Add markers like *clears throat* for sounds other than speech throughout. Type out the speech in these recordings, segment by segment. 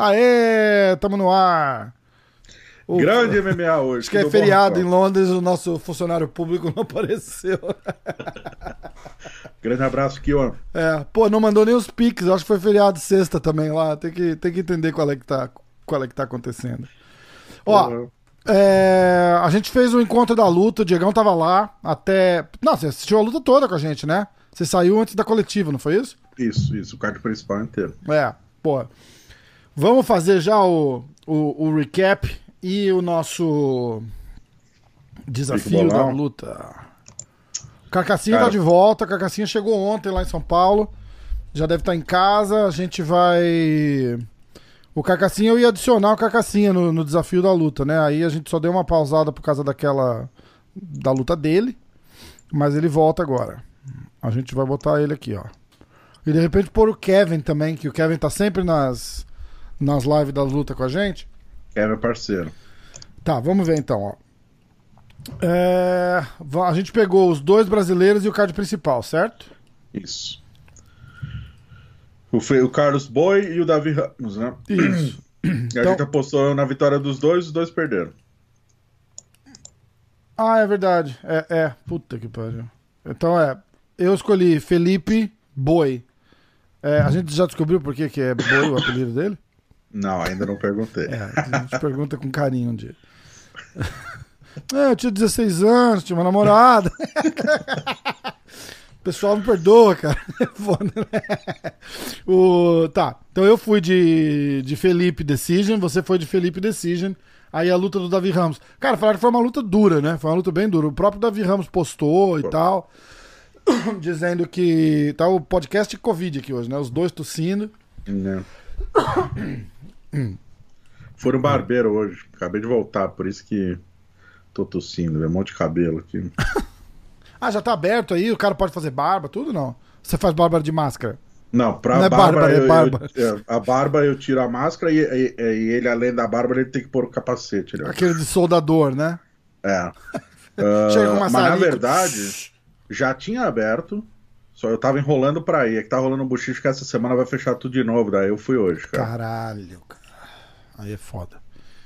Aê, tamo no ar. O... Grande MMA hoje. Acho que é feriado em Londres, o nosso funcionário público não *laughs* apareceu. Grande abraço, Kion. É, pô, não mandou nem os piques, acho que foi feriado sexta também lá. Tem que, tem que entender qual é que tá, qual é que tá acontecendo. Ó, uhum. é, a gente fez o encontro da luta, o Diegão tava lá até. Não, você assistiu a luta toda com a gente, né? Você saiu antes da coletiva, não foi isso? Isso, isso, o card principal inteiro. É, pô. Vamos fazer já o, o, o recap e o nosso desafio da luta. Carcassinha Cara. tá de volta. Carcassinha chegou ontem lá em São Paulo. Já deve estar tá em casa. A gente vai. O Carcassinha eu ia adicionar o Carcassinha no, no desafio da luta, né? Aí a gente só deu uma pausada por causa daquela. da luta dele. Mas ele volta agora. A gente vai botar ele aqui, ó. E de repente pôr o Kevin também, que o Kevin tá sempre nas nas lives da luta com a gente? É meu parceiro. Tá, vamos ver então, ó. É, a gente pegou os dois brasileiros e o card principal, certo? Isso. O, Carlos Boi e o Davi Ramos, né? Isso. a então... gente apostou na vitória dos dois, os dois perderam. Ah, é verdade. É, é. Puta que pariu. Então é. Eu escolhi Felipe Boi. É, a gente já descobriu por que, que é Boi o apelido dele? Não, ainda não perguntei. É, a gente pergunta com carinho um dia. *laughs* É, eu tinha 16 anos, tinha uma namorada. *laughs* Pessoal me perdoa, cara. *laughs* É foda, né? o, tá, então eu fui de, de Felipe Decision, você foi de Felipe Decision. Aí a luta do Davi Ramos. Cara, falaram que foi uma luta dura, né? Foi uma luta bem dura. O próprio Davi Ramos postou e Pô. tal, *coughs* dizendo que. Tá o podcast Covid aqui hoje, né? Os dois tossindo. *coughs* Não. Foram barbeiro hoje. Acabei de voltar, por isso que tô tossindo. É um monte de cabelo aqui. *laughs* ah, já tá aberto aí? O cara pode fazer barba, tudo não? Você faz barba de máscara? Não, pra não é barba, barba, é barba. Eu, eu, a barba eu tiro a máscara e, e, e, ele, além da barba, ele tem que pôr o capacete. Né? Aquele de soldador, né? É. *laughs* uh, mas na verdade, já tinha aberto. Só eu tava enrolando pra ir. É que tá rolando um buchicho que essa semana vai fechar tudo de novo. Daí eu fui hoje, cara. Caralho, cara. Aí é foda.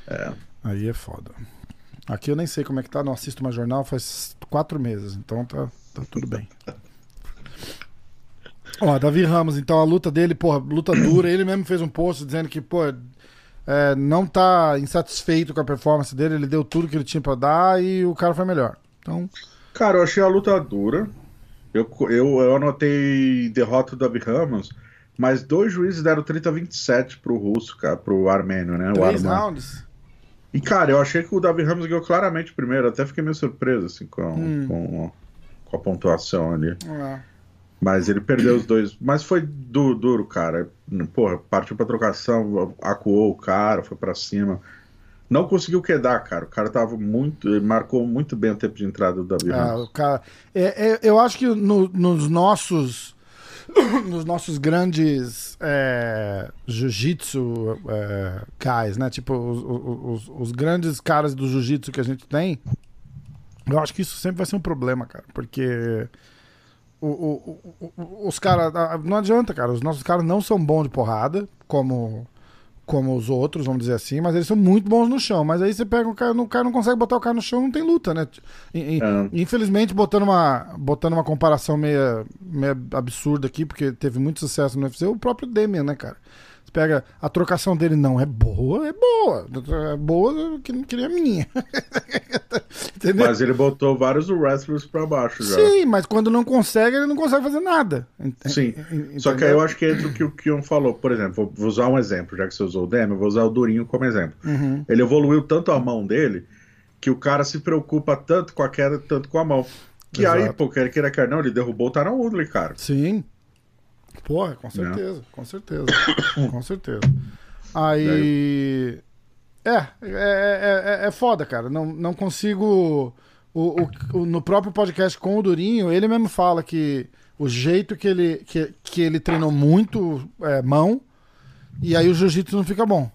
É. Aí é foda. Aqui eu nem sei como é que tá, não assisto mais jornal faz quatro meses, então tá, tá tudo bem. Ó, Davi Ramos, então a luta dele, porra, luta dura. Ele mesmo fez um post dizendo que, pô, é, não tá insatisfeito com a performance dele, ele deu tudo que ele tinha para dar e o cara foi melhor. Então. Cara, eu achei a luta dura. Eu, eu, eu anotei derrota do Davi Ramos, mas dois juízes deram 30 a 27 pro russo, cara, pro armênio, né? Três rounds. E, cara, eu achei que o Davi Ramos ganhou claramente primeiro, até fiquei meio surpreso, assim, com, hum. com, com, a pontuação ali. É. Mas ele perdeu os dois. Mas foi duro, duro, cara. Porra, partiu pra trocação, acuou o cara, foi para cima. Não conseguiu quedar, cara. O cara tava muito. marcou muito bem o tempo de entrada do Davi ah, o cara, é, é, Eu acho que no, nos nossos. *coughs* nos nossos grandes é, jiu-jitsu é, cais, né? Tipo, os, os, os, grandes caras do jiu-jitsu que a gente tem, eu acho que isso sempre vai ser um problema, cara. Porque o, o, os caras. Não adianta, cara. Os nossos caras não são bons de porrada, como como os outros, vamos dizer assim, mas eles são muito bons no chão. Mas aí você pega o cara, o cara não consegue botar o cara no chão, não tem luta, né? E, é. Infelizmente, botando uma, botando uma comparação meio, meio absurda aqui, porque teve muito sucesso no UFC, o próprio Demian, né, cara? Pega a trocação dele, não é boa, é boa. É boa que não queria a minha. *laughs* Entendeu? Mas ele botou vários wrestlers pra baixo já. Sim, mas quando não consegue, ele não consegue fazer nada. Sim. Entendeu? Só que aí eu acho que entra o que o Kion falou. Por exemplo, vou usar um exemplo, já que você usou o Demi, vou usar o Durinho como exemplo. Uhum. Ele evoluiu tanto a mão dele que o cara se preocupa tanto com a queda, tanto com a mão. Que Exato. aí, pô, quer queira, quer não, ele derrubou o Taran Woodley, cara. Sim. Porra, com certeza, Não. com certeza. com certeza. Aí. É, é, é, é, é foda, cara. Não, não consigo. O, o, o, no próprio podcast com o Durinho, ele mesmo fala que o jeito que ele, que, que ele treinou muito é, mão, e aí o jiu-jitsu não fica bom.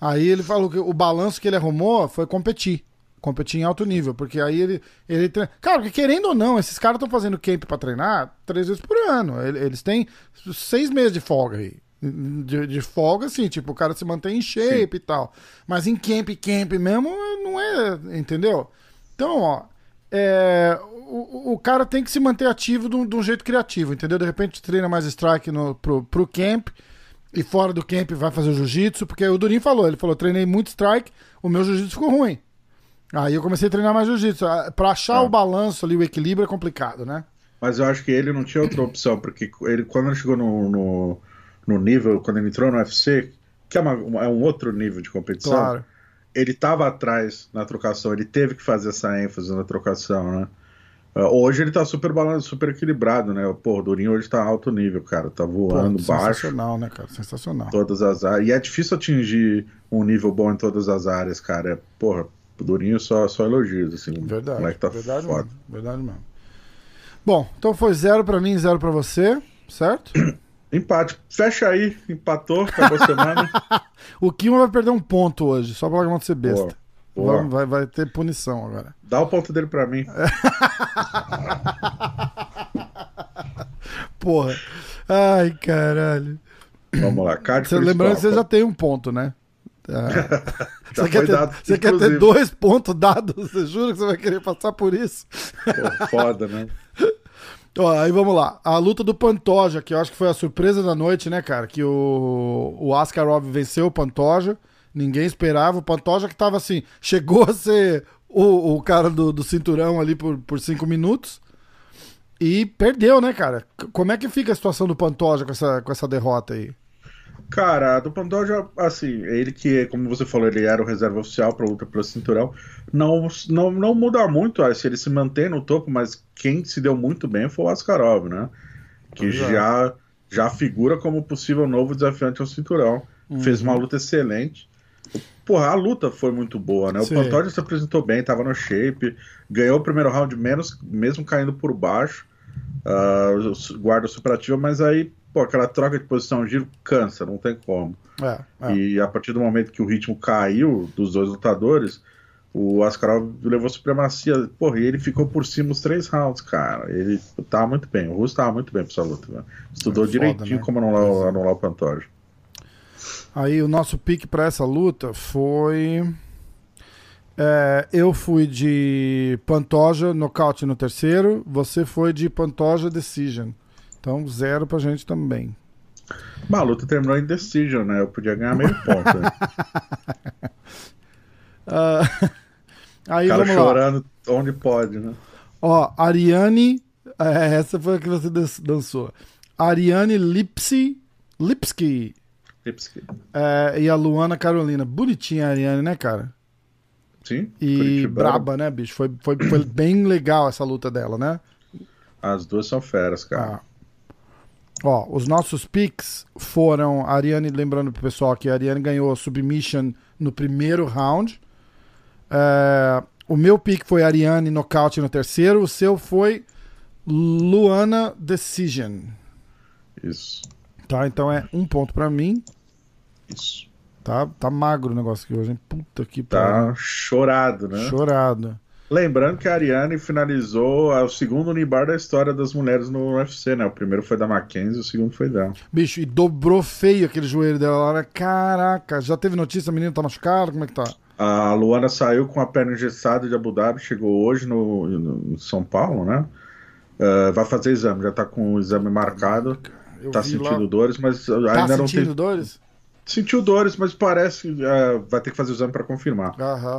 Aí ele falou que o balanço que ele arrumou foi competir. Competir em alto nível, porque aí ele. ele treina... Cara, querendo ou não, esses caras estão fazendo camp pra treinar três vezes por ano. Eles têm seis meses de folga aí. De, de, folga, assim, tipo, o cara se mantém em shape Sim. e tal. Mas em camp, camp mesmo, não é. Entendeu? Então, ó. É, o, o cara tem que se manter ativo de um, de um, jeito criativo, entendeu? De repente treina mais strike no, pro, pro camp e fora do camp vai fazer o jiu-jitsu, porque o Durin falou, ele falou, treinei muito strike, o meu jiu-jitsu ficou ruim. Aí eu comecei a treinar mais jiu-jitsu. Ah, pra achar o balanço ali, o equilíbrio é complicado, né? Mas eu acho que ele não tinha outra opção, porque ele, quando ele chegou no, no, no nível, quando ele entrou no UFC, que é, uma, é um outro nível de competição, claro. ele estava atrás na trocação, ele teve que fazer essa ênfase na trocação, né? Ah, hoje ele tá super balançado, super equilibrado, né? Pô, o Durinho hoje tá alto nível, cara. Tá voando Pô, baixo. Sensacional, né, cara? Sensacional. Todas as áreas. E é difícil atingir um nível bom em todas as áreas, cara. É, porra, Durinho só, só elogios, assim. Verdade. O tá verdade foda. Mesmo, verdade mesmo. Bom, então foi zero pra mim, zero pra você, certo? *clears throat* Empate. Fecha aí, empatou, acabou a semana. *laughs* o Kima vai perder um ponto hoje, só pra não ser besta. Vai, vai, vai, ter punição agora. Dá o ponto dele pra mim. *laughs* Porra. Ai, caralho. Vamos lá, card Lembrando que você já tem um ponto, né? Ah. *laughs* você quer, ter, você quer ter dois pontos dados? Você jura que você vai querer passar por isso? Pô, foda, né? *laughs* Ó, aí vamos lá. A luta do Pantoja, que eu acho que foi a surpresa da noite, né, cara? Que o, o Askarov venceu o Pantoja. Ninguém esperava. O Pantoja que tava assim, chegou a ser o, o cara do, do cinturão ali por, por cinco minutos. E perdeu, né, cara? Como é que fica a situação do Pantoja com essa, com essa derrota aí? Cara, do Pantoja, assim, ele que, como você falou, ele era o reserva oficial para luta pelo cinturão, não, não, não muda muito se ele se mantém no topo, mas quem se deu muito bem foi o Askarov, né? Que já, já figura como possível novo desafiante ao cinturão. Uhum. Fez uma luta excelente. Porra, a luta foi muito boa, né? Sim. O Pantoja se apresentou bem, tava no shape, ganhou o primeiro round menos, mesmo caindo por baixo, uh, guarda superativa, mas aí, pô, aquela troca de posição giro cansa, não tem como. É, é. E a partir do momento que o ritmo caiu dos dois lutadores, o Askarov levou supremacia, porra, e ele ficou por cima os três rounds, cara. Ele tava muito bem, o Russo tava muito bem pra essa luta, né? Estudou é foda, direitinho né? como anular, anular o Pantoja. Aí o nosso pique para essa luta foi. É, eu fui de Pantoja nocaute no terceiro, você foi de Pantoja decision. Então, zero pra gente também. Bah, a luta terminou em decision, né? Eu podia ganhar meio ponto. Uh, *laughs* *laughs* aí, o cara chorando lá. onde pode, né? Ó, Ariane. É, essa foi a que você dançou. Ariane Lipsy. Lipsky Lipsky. É, e a Luana Carolina. Bonitinha a Ariane, né, cara? Sim. E braba, né, bicho? Foi, foi, foi bem legal essa luta dela, né? As duas são feras, cara. Ah. Ó, os nossos picks foram. A Ariane, lembrando pro pessoal que a Ariane ganhou a submission no primeiro round. É, o meu pick foi Ariane nocaute no terceiro. O seu foi Luana Decision. Isso. Tá, então é um ponto para mim. Isso. Tá, tá magro o negócio aqui hoje, hein? Puta que Tá pariu. chorado, né? Chorado. Lembrando que a Ariane finalizou o segundo Unibar da história das mulheres no UFC, né? O primeiro foi da Mackenzie, o segundo foi dela. Bicho, e dobrou feio aquele joelho dela lá, né? Caraca, já teve notícia, a menina tá machucada? Como é que tá? A Luana saiu com a perna engessada de Abu Dhabi, chegou hoje no, no São Paulo, né? Uh, vai fazer exame, já tá com o exame marcado. Eu tá sentindo lá... dores, mas tá ainda não tem. sentindo dores? Sentiu dores, mas parece que uh, vai ter que fazer o exame para confirmar.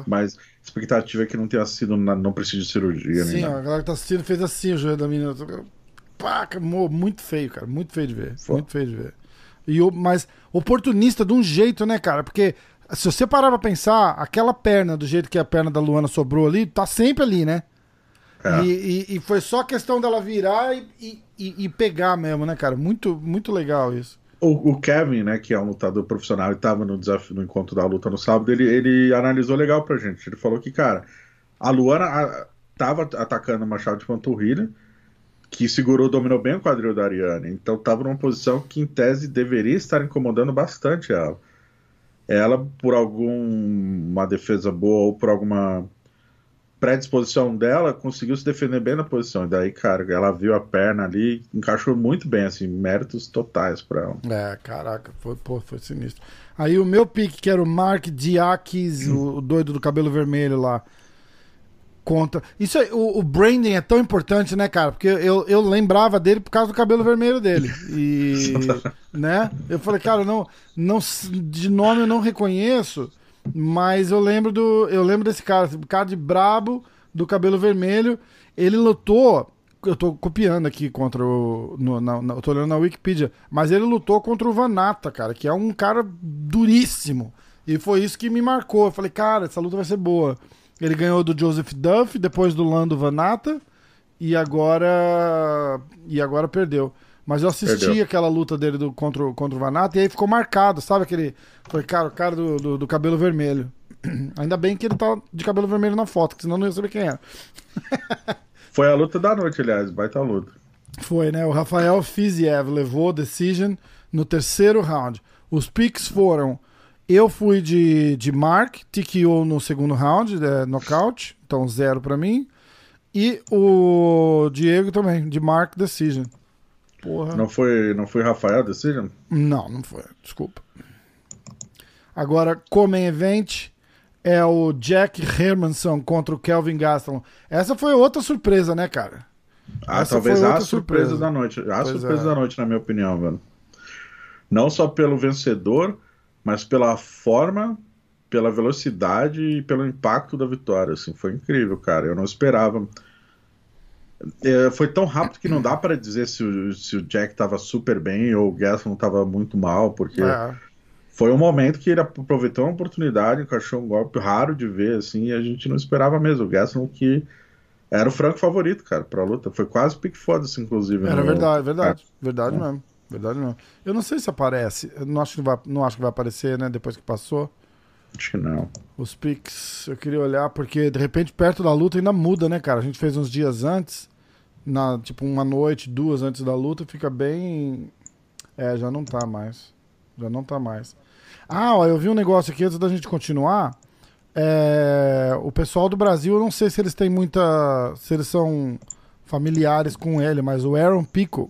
Mas a expectativa é que não tenha sido, não precise de cirurgia. Sim, a galera que tá assistindo fez assim o joelho da menina. Paca, muito feio, cara. Muito feio de ver. Muito feio de ver. E mas oportunista de um jeito, né, cara? Porque se você parar pra pensar, aquela perna, do jeito que a perna da Luana sobrou ali, tá sempre ali, né? É. E, e, e, foi só questão dela virar e, e, pegar mesmo, né, cara? Muito, muito legal isso. O, o, Kevin, né, que é um lutador profissional e estava no desafio no encontro da luta no sábado, ele, ele analisou legal pra gente. Ele falou que, cara, a Luana a, tava atacando uma chave de panturrilha que segurou, dominou bem o quadril da Ariane. Então tava numa posição que, em tese, deveria estar incomodando bastante ela. ela, por alguma defesa boa ou por alguma predisposição dela, conseguiu se defender bem na posição. E daí, cara, ela viu a perna ali, encaixou muito bem, assim, méritos totais para ela. É, caraca, foi, pô, foi sinistro. Aí o meu pique, que era o Mark Diakis, o, o doido do cabelo vermelho lá contra. Isso aí, o, o, branding é tão importante, né, cara? Porque eu, eu lembrava dele por causa do cabelo vermelho dele. E. *laughs* né? Eu falei, cara, não, não, de nome eu não reconheço, mas eu lembro do. Eu lembro desse cara, o cara de brabo, do cabelo vermelho. Ele lutou. Eu tô copiando aqui contra o. No, na, na, eu tô olhando na Wikipedia. Mas ele lutou contra o Vanata, cara, que é um cara duríssimo. E foi isso que me marcou. Eu falei, cara, essa luta vai ser boa. Ele ganhou do Joseph Duff, depois do Lando Vanata e agora e agora perdeu. Mas eu assisti perdeu. aquela luta dele do, contra, contra o Vanata e aí ficou marcado, sabe aquele. Foi, cara, o cara do, do, do, cabelo vermelho. *clears throat* Ainda bem que ele tá de cabelo vermelho na foto, senão não ia saber quem era. *laughs* Foi a luta da noite, aliás, baita luta. Foi, né? O Rafael Fiziev levou a decision no terceiro round. Os picks foram eu fui de, de Mark, TKO no segundo round, é, knockout, então zero para mim. E o Diego também, de Mark Decision. Porra. Não foi, não foi Rafael Decision? Não, não foi, desculpa. Agora, como event, é o Jack Hermanson contra o Kelvin Gastelum. Essa foi outra surpresa, né, cara? Ah, Essa talvez a surpresa, surpresa, da noite. A pois surpresa é. da noite, na minha opinião, velho. Não só pelo vencedor, mas pela forma, pela velocidade e pelo impacto da vitória. Assim, foi incrível, cara. Eu não esperava. É, foi tão rápido que não dá para dizer se o, se o Jack estava super bem ou o Gaston estava muito mal, porque é. foi um momento que ele aproveitou uma oportunidade, encaixou um golpe raro de ver, assim, e a gente não esperava mesmo. O Gaston que era o franco favorito, cara, pra luta. Foi quase pique foda, inclusive. Era no... verdade, verdade. Verdade é. mesmo. Verdade não. Eu não sei se aparece. Eu não acho que vai, não acho que vai aparecer, né? Depois que passou. Acho que não. Os pics, eu queria olhar, porque de repente perto da luta ainda muda, né, cara? A gente fez uns dias antes, na, tipo uma noite, duas antes da luta, fica bem. É, já não tá mais. Já não tá mais. Ah, ó, eu vi um negócio aqui antes da gente continuar. É, o pessoal do Brasil, eu não sei se eles têm muita. se eles são familiares com ele, mas o Aaron Pico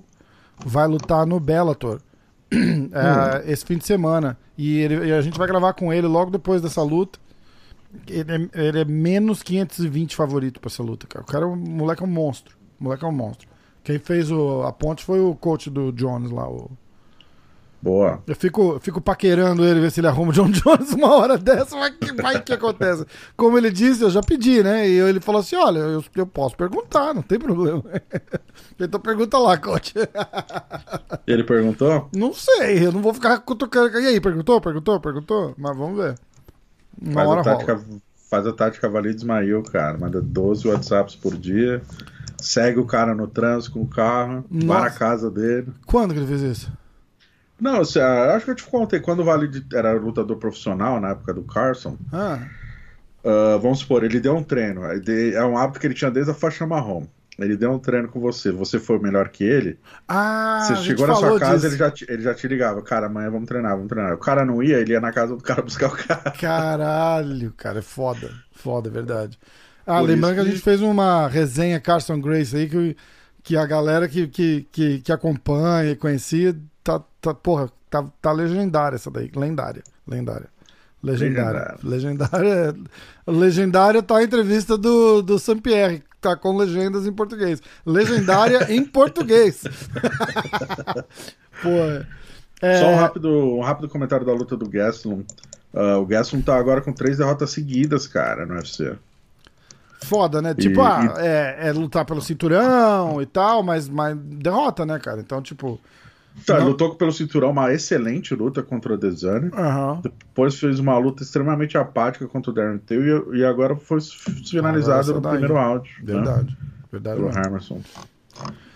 vai lutar no Bellator *clears throat* é, hum. esse fim de semana. E, ele, e, a gente vai gravar com ele logo depois dessa luta. Ele é, ele é menos 520 favorito pra essa luta, cara. O cara, é um, moleque é um monstro. Moleque é um monstro. Quem fez o, a ponte foi o coach do Jones lá, o Boa. Eu fico, fico paquerando ele, ver se ele arruma o John *laughs* Jones uma hora dessa, vai que, vai que acontece. Como ele disse, eu já pedi, né? E ele falou assim: olha, eu, eu posso perguntar, não tem problema. *laughs* Então pergunta lá, coach. Ele perguntou? Não sei, eu não vou ficar cutucando. E aí, perguntou, perguntou, perguntou? Mas vamos ver. Uma faz hora a tática, rola. Faz a tática Valide Ismail, cara. Manda 12 WhatsApps por dia. Segue o cara no trânsito com o carro. Nossa. Vai na casa dele. Quando que ele fez isso? Não, acho que eu te contei, quando o Vale era lutador profissional, na época do Carson, ah. uh, vamos supor, ele deu um treino, é um hábito que ele tinha desde a faixa marrom. Ele deu um treino com você, você foi melhor que ele. Ah, você chegou na sua casa, ele já, te, ele já te ligava, cara, amanhã vamos treinar, vamos treinar. O cara não ia, ele ia na casa do cara *laughs* buscar o cara. Caralho, cara, é foda, foda, é verdade. Ah, Por lembrando que... a gente fez uma resenha Carson Grace aí que, que a galera que, que, que, que acompanha e conhecia tá, tá, porra, tá, tá legendária essa daí. Lendária. Lendária. Legendária. Legendária. Legendária tá a entrevista do, do Saint-Pierre, tá com legendas em português. Legendária em *laughs* português. *laughs* Pô. É... Só um rápido, um rápido comentário da luta do Gaston. Uh, o Gaston tá agora com três derrotas seguidas, cara, no UFC. Foda, né? Tipo, e, ah, e... É, é, lutar pelo cinturão e tal, mas, mas derrota, né, cara? Então, tipo. Tá, não... lutou pelo cinturão, uma excelente luta contra o Desane. Uhum. Depois fez uma luta extremamente apática contra o Darren Till e, e agora foi finalizado no primeiro round. Verdade. Né? Verdade. Pelo Hammerson.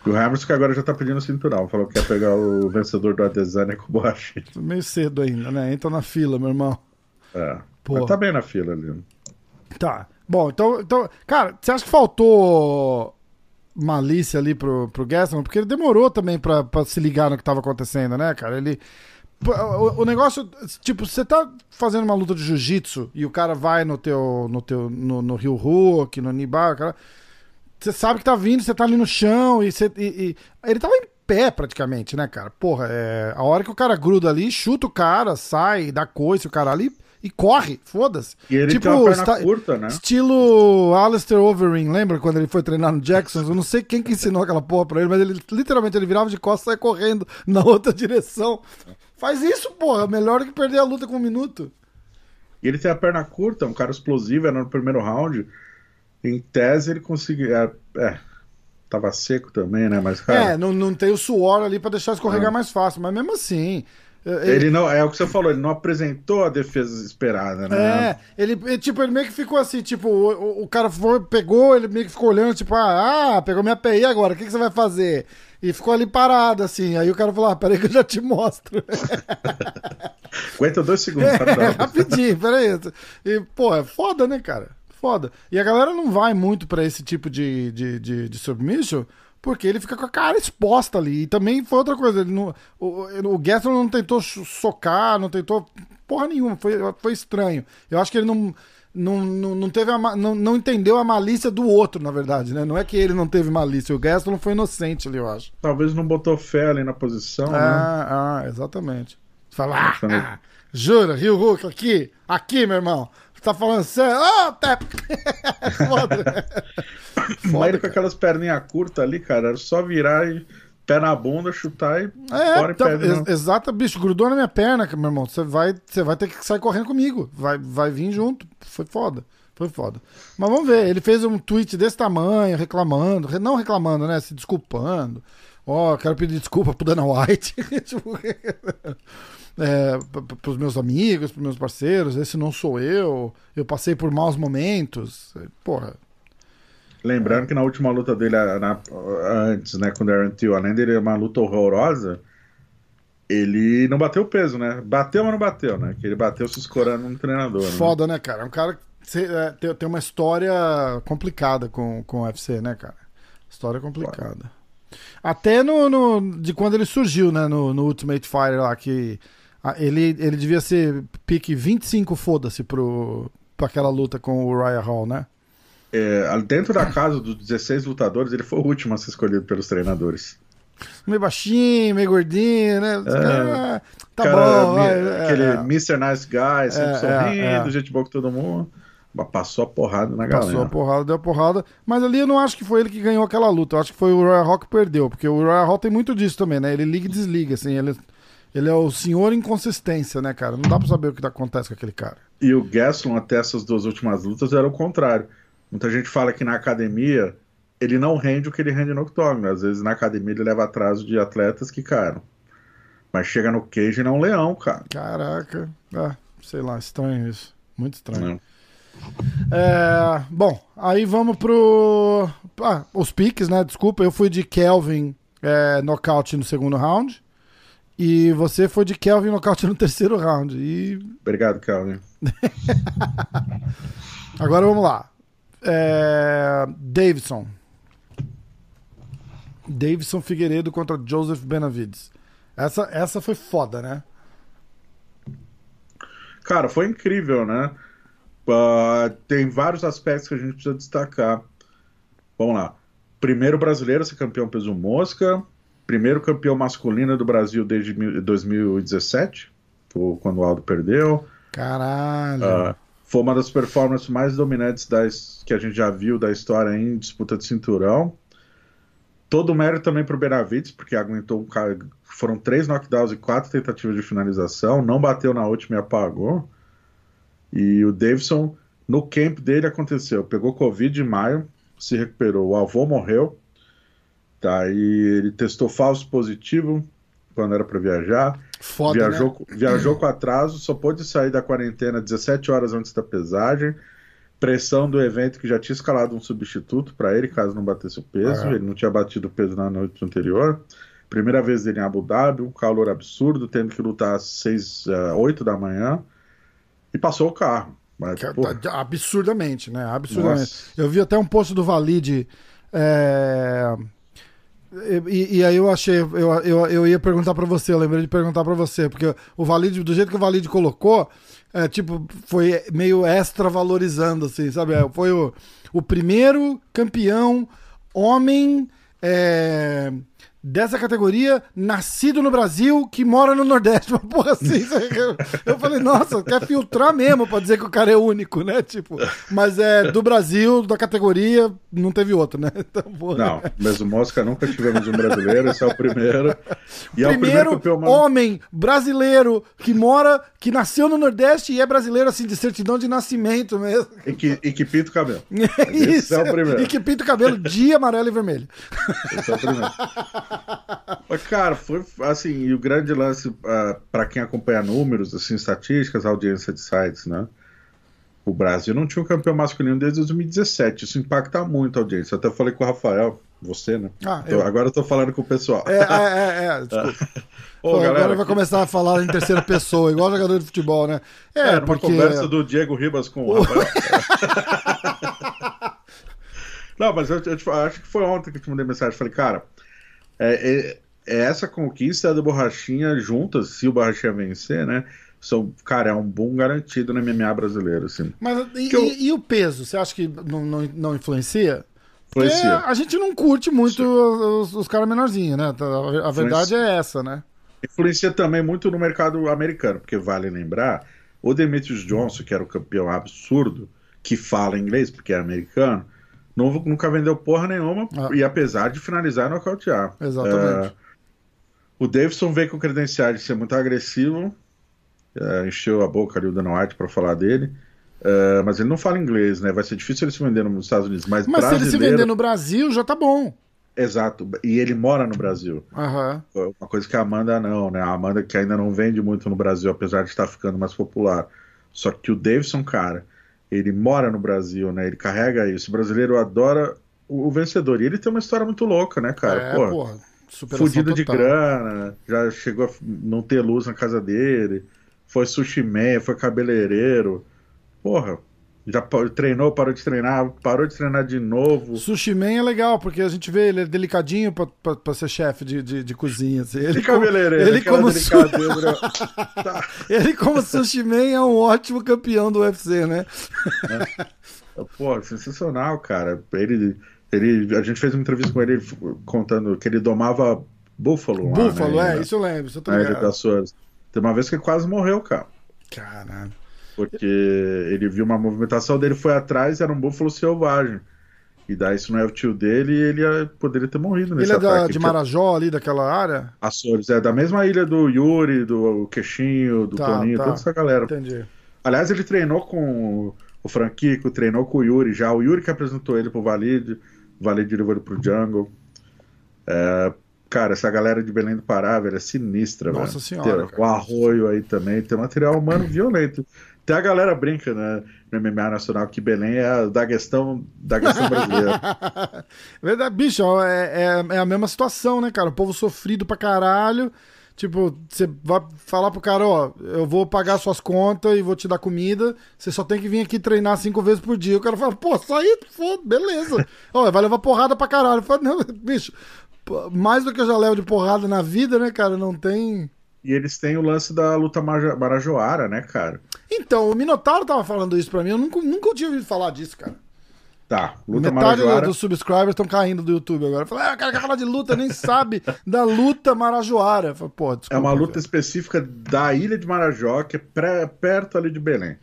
E o Hammerson que agora já tá pedindo cinturão. Falou que quer pegar o vencedor do Adesanya com o Boachi. Meio cedo ainda, né? Entra na fila, meu irmão. É. Pô. Mas tá bem na fila ali. Tá. Bom, então, então. Cara, você acha que faltou malícia ali pro, pro Gaston, porque ele demorou também pra, pra se ligar no que tava acontecendo, né, cara? Ele o, o, negócio, tipo, você tá fazendo uma luta de jiu-jitsu e o cara vai no teu, no teu, no, no Rio Hulk, no Nibar, cara, você sabe que tá vindo, você tá ali no chão e, você, e, e ele tava em pé praticamente, né, cara? Porra, é, a hora que o cara gruda ali, chuta o cara, sai, dá coice, o cara ali e corre, foda-se. E ele tipo, tem uma perna curta, né? Estilo Alistair Overeem, lembra quando ele foi treinar no Jackson? Eu não sei quem que ensinou aquela porra pra ele, mas ele literalmente ele virava de costas e saia correndo na outra direção. Faz isso, porra, melhor do que perder a luta com um minuto. E ele tem a perna curta, um cara explosivo, era no primeiro round. Em tese ele conseguiu. É, é, tava seco também, né? Mas, cara... É, não, não tem o suor ali para deixar escorregar é. mais fácil, mas mesmo assim. Ele, ele, não, é o que você falou, ele não apresentou a defesa esperada, né? É, ele, tipo, ele meio que ficou assim, tipo, o, o cara foi, pegou, ele meio que ficou olhando, tipo, ah, ah pegou minha PI agora, o que, que você vai fazer? E ficou ali parado, assim. Aí o cara falou: ah, peraí que eu já te mostro. *laughs* Aguenta dois segundos, é, *laughs* Rapidinho, peraí. E, pô, é foda, né, cara? Foda. E a galera não vai muito para esse tipo de, de, de, de submission porque ele fica com a cara exposta ali. E também foi outra coisa, ele não, o, o Gaston não tentou socar, não tentou porra nenhuma, foi, foi estranho. Eu acho que ele não, não, não, não teve a, não, não entendeu a malícia do outro, na verdade, né? Não é que ele não teve malícia, o Gaston foi inocente ali, eu acho. Talvez não botou fé ali na posição, ah, né? Ah, exatamente. Fala, ah, jura, Rio Hulk aqui, aqui, meu irmão. Tá falando sério? Oh, tá... *laughs* Foda. Foda, com aquelas perninhas curtas ali, cara, era só virar e pé na bunda, chutar e é, fora tá, ex Exato, bicho, grudou na minha perna, meu irmão. Você vai, você vai ter que sair correndo comigo. Vai, vai vir junto. Foi foda. Foi foda. Mas vamos ver, ele fez um tweet desse tamanho, reclamando, não reclamando, né? Se desculpando. Ó, oh, quero pedir desculpa pro Dana White. *laughs* tipo, é, para os meus amigos, para meus parceiros, esse não sou eu, eu passei por maus momentos. Porra. Lembrando que na última luta dele, na, antes, né, com o Darren Till, além dele uma luta horrorosa, ele não bateu peso, né? Bateu, mas não bateu, né? Que ele bateu se escorando no treinador. Né? Foda, né, cara? É um cara que é, tem, uma história complicada com, com o UFC, né, cara? História complicada. Até no, no, de quando ele surgiu, né, no, no Ultimate Fighter lá, que ele, ele devia ser pique 25, foda-se, pra aquela luta com o Ryan Hall, né? É, dentro da casa dos 16 lutadores, ele foi o último a ser escolhido pelos treinadores. Meio baixinho, meio gordinho, né? É, ah, tá cara, bom. Vai, é, aquele é, Mr. Nice Guy, sempre é, sorrindo, é, gente boa com todo mundo. Passou a porrada na galera. Passou a porrada, deu a porrada. Mas ali eu não acho que foi ele que ganhou aquela luta. Eu acho que foi o Royal Rock que perdeu. Porque o Royal Rock tem muito disso também, né? Ele liga e desliga, assim. Ele ele é o senhor inconsistência, né, cara? Não dá pra saber o que acontece com aquele cara. E o Gaston, até essas duas últimas lutas, era o contrário. Muita gente fala que na academia ele não rende o que ele rende no octógono. Às vezes na academia ele leva atraso de atletas que, cara. Mas chega no cage e não é um leão, cara. Caraca. Ah, sei lá, estranho isso. Muito estranho. É, bom, aí vamos pro. Ah, os piques, né? Desculpa, eu fui de Kelvin é, nocaute no segundo round. E você foi de Kelvin nocaute no terceiro round. E... Obrigado, Kelvin. *laughs* Agora vamos lá. É... Davidson. Davidson Figueiredo contra Joseph Benavides. Essa, essa foi foda, né? Cara, foi incrível, né? Uh, tem vários aspectos que a gente precisa destacar. Vamos lá. Primeiro brasileiro a ser campeão peso mosca primeiro campeão masculino do Brasil desde 2017, quando o Aldo perdeu. Caralho. Uh, foi uma das performances mais dominantes das, que a gente já viu da história em disputa de cinturão. Todo o mérito também para o Benavides, porque aguentou um cara. Foram três knockdowns e quatro tentativas de finalização. Não bateu na última e apagou. E o Davidson, no camp dele, aconteceu. Pegou Covid em maio, se recuperou. O avô morreu. Tá, e ele testou falso positivo quando era para viajar. Foda, viajou, né? viajou com atraso, só pôde sair da quarentena 17 horas antes da pesagem. Pressão do evento que já tinha escalado um substituto para ele, caso não batesse o peso. Ele não tinha batido o peso na noite anterior. Primeira vez dele em Abu Dhabi, um calor absurdo, tendo que lutar às 6, uh, 8 da manhã. E passou o carro. Mas, tá Absurdamente, né? Absurdamente. Nossa. Eu vi até um post do Valide. É E, e aí eu achei, eu, eu, eu ia perguntar pra você, eu lembrei de perguntar pra você, porque o Valide, do jeito que o Valide colocou, é, tipo, foi meio extra valorizando, assim, sabe? É, Foi o, o primeiro campeão homem é, dessa categoria, nascido no Brasil, que mora no Nordeste. *laughs* Uma porra assim. Eu falei, nossa, quer filtrar mesmo pra dizer que o cara é único, né? Tipo, mas é do Brasil, da categoria, não teve outro, né? *laughs* Então, porra. Não, mesmo Mosca nunca tivemos um brasileiro, esse é o primeiro. E é o primeiro primeiro campeão homem. homem brasileiro que mora, que nasceu no Nordeste e é brasileiro, assim, de certidão de nascimento mesmo. E que, e que pinta o cabelo. *laughs* É Esse isso. é o primeiro. E que pinta o cabelo de amarelo e vermelho. Esse é o primeiro. Mas, cara, foi assim, e o grande lance, para pra quem acompanha números, assim, estatísticas, audiência de sites, né? O Brasil não tinha um campeão masculino desde 2017. Isso impacta muito a audiência. Eu até falei com o Rafael, você, né? Ah, Tô- eu. agora eu tô falando com o pessoal. É, é, é, é, desculpa. *laughs* Ô, Pô, galera, agora vai começar a falar em terceira pessoa, igual jogador de futebol, né? É, Era uma porque. conversa do Diego Ribas com o Rafael. *laughs* Não, mas eu, eu te- acho que foi ontem que eu te mandei mensagem. Falei, cara, é, é- é essa conquista do Borrachinha juntas, se o Borrachinha vencer, né? São, cara, é um boom garantido no MMA brasileiro, assim. Mas e, eu- e- e o peso? Você acha que não, não, não influencia? Influencia. Porque a gente não curte muito os, os caras menorzinhos, né? A, a verdade é essa, né? Influencia também muito no mercado americano, porque vale lembrar, o Demetrius Johnson, que era o campeão absurdo, que fala inglês, porque é americano, não- nunca vendeu porra nenhuma, Ah. e apesar de finalizar e nocautear. Exatamente. É, o Davidson veio com credenciais de ser muito agressivo, é, encheu a boca ali o Dana White para falar dele, é, mas ele não fala inglês, né? Vai ser difícil ele se vender nos Estados Unidos, mas, Mas se ele se brasileiro... vender no Brasil, já tá bom. Exato, e ele mora no Brasil. Aham. Uma coisa que a Amanda não, né? A Amanda que ainda não vende muito no Brasil, apesar de estar ficando mais popular. Só que o Davidson, cara, ele mora no Brasil, né? Ele carrega isso. O brasileiro adora o, o vencedor. E ele tem uma história muito louca, né, cara? é, Pô, porra. fudido de total. grana, já chegou a não ter luz na casa dele, foi sushi man, foi cabeleireiro. Porra, já treinou, parou de treinar, parou de treinar de novo. Sushi Man é legal, porque a gente vê ele é delicadinho pra, pra, pra ser chefe de, de, de cozinha. assim. Ele, cabeleireiro, ele como, su- né? *laughs* ele como Sushi Man é um ótimo campeão do UFC, né? Pô, sensacional, cara. Ele, ele, a gente fez uma entrevista com ele ele contando que ele domava búfalo. lá, Búfalo, né, é, isso eu lembro, isso eu tô Ilha ligado. Tem uma vez que ele quase morreu, cara. Caralho. Porque ele viu uma movimentação dele, foi atrás, era um búfalo selvagem. E daí, se não é o tio dele, ele ia- poderia ter morrido nesse Ele é da, ataque. de Tinha- Marajó, ali, daquela área? Açores, é da mesma ilha do Yuri, do Queixinho, do Tá, Toninho, tá. toda essa galera. Entendi. Aliás, ele treinou com o Franquico, treinou com o Yuri já. O Yuri que apresentou ele pro Valide, o Valide levou ele pro Jungle. É, cara, essa galera de Belém do Pará, velho, é sinistra, Nossa velho. senhora, Tem o Arroio aí também, tem material humano violento. Tem a galera brinca, né, no MMA nacional que Belém é a da questão, brasileira. *laughs* Verdade, bicho, ó, é, é, é a mesma situação, né, cara? O povo sofrido pra caralho. Tipo, você vai falar pro cara, ó, eu vou pagar suas contas e vou te dar comida, você só tem que vir aqui treinar cinco vezes por dia. O cara fala, pô, só aí, foda, beleza. *laughs* ó, vai levar porrada pra caralho. Fala, não, *laughs* bicho, mais do que eu já levo de porrada na vida, né, cara? Não tem. e eles têm o lance da luta marajoara, né, cara? Então, o Minotauro tava falando isso pra mim, eu nunca, nunca tinha ouvido falar disso, cara. Tá, luta Metade marajoara. dos subscribers estão caindo do YouTube agora. Fala, ah, o cara quer falar de luta, nem sabe da luta marajoara. Fala, Pô, desculpa, É uma luta velho. específica da ilha de Marajó, que é pré- perto ali de Belém.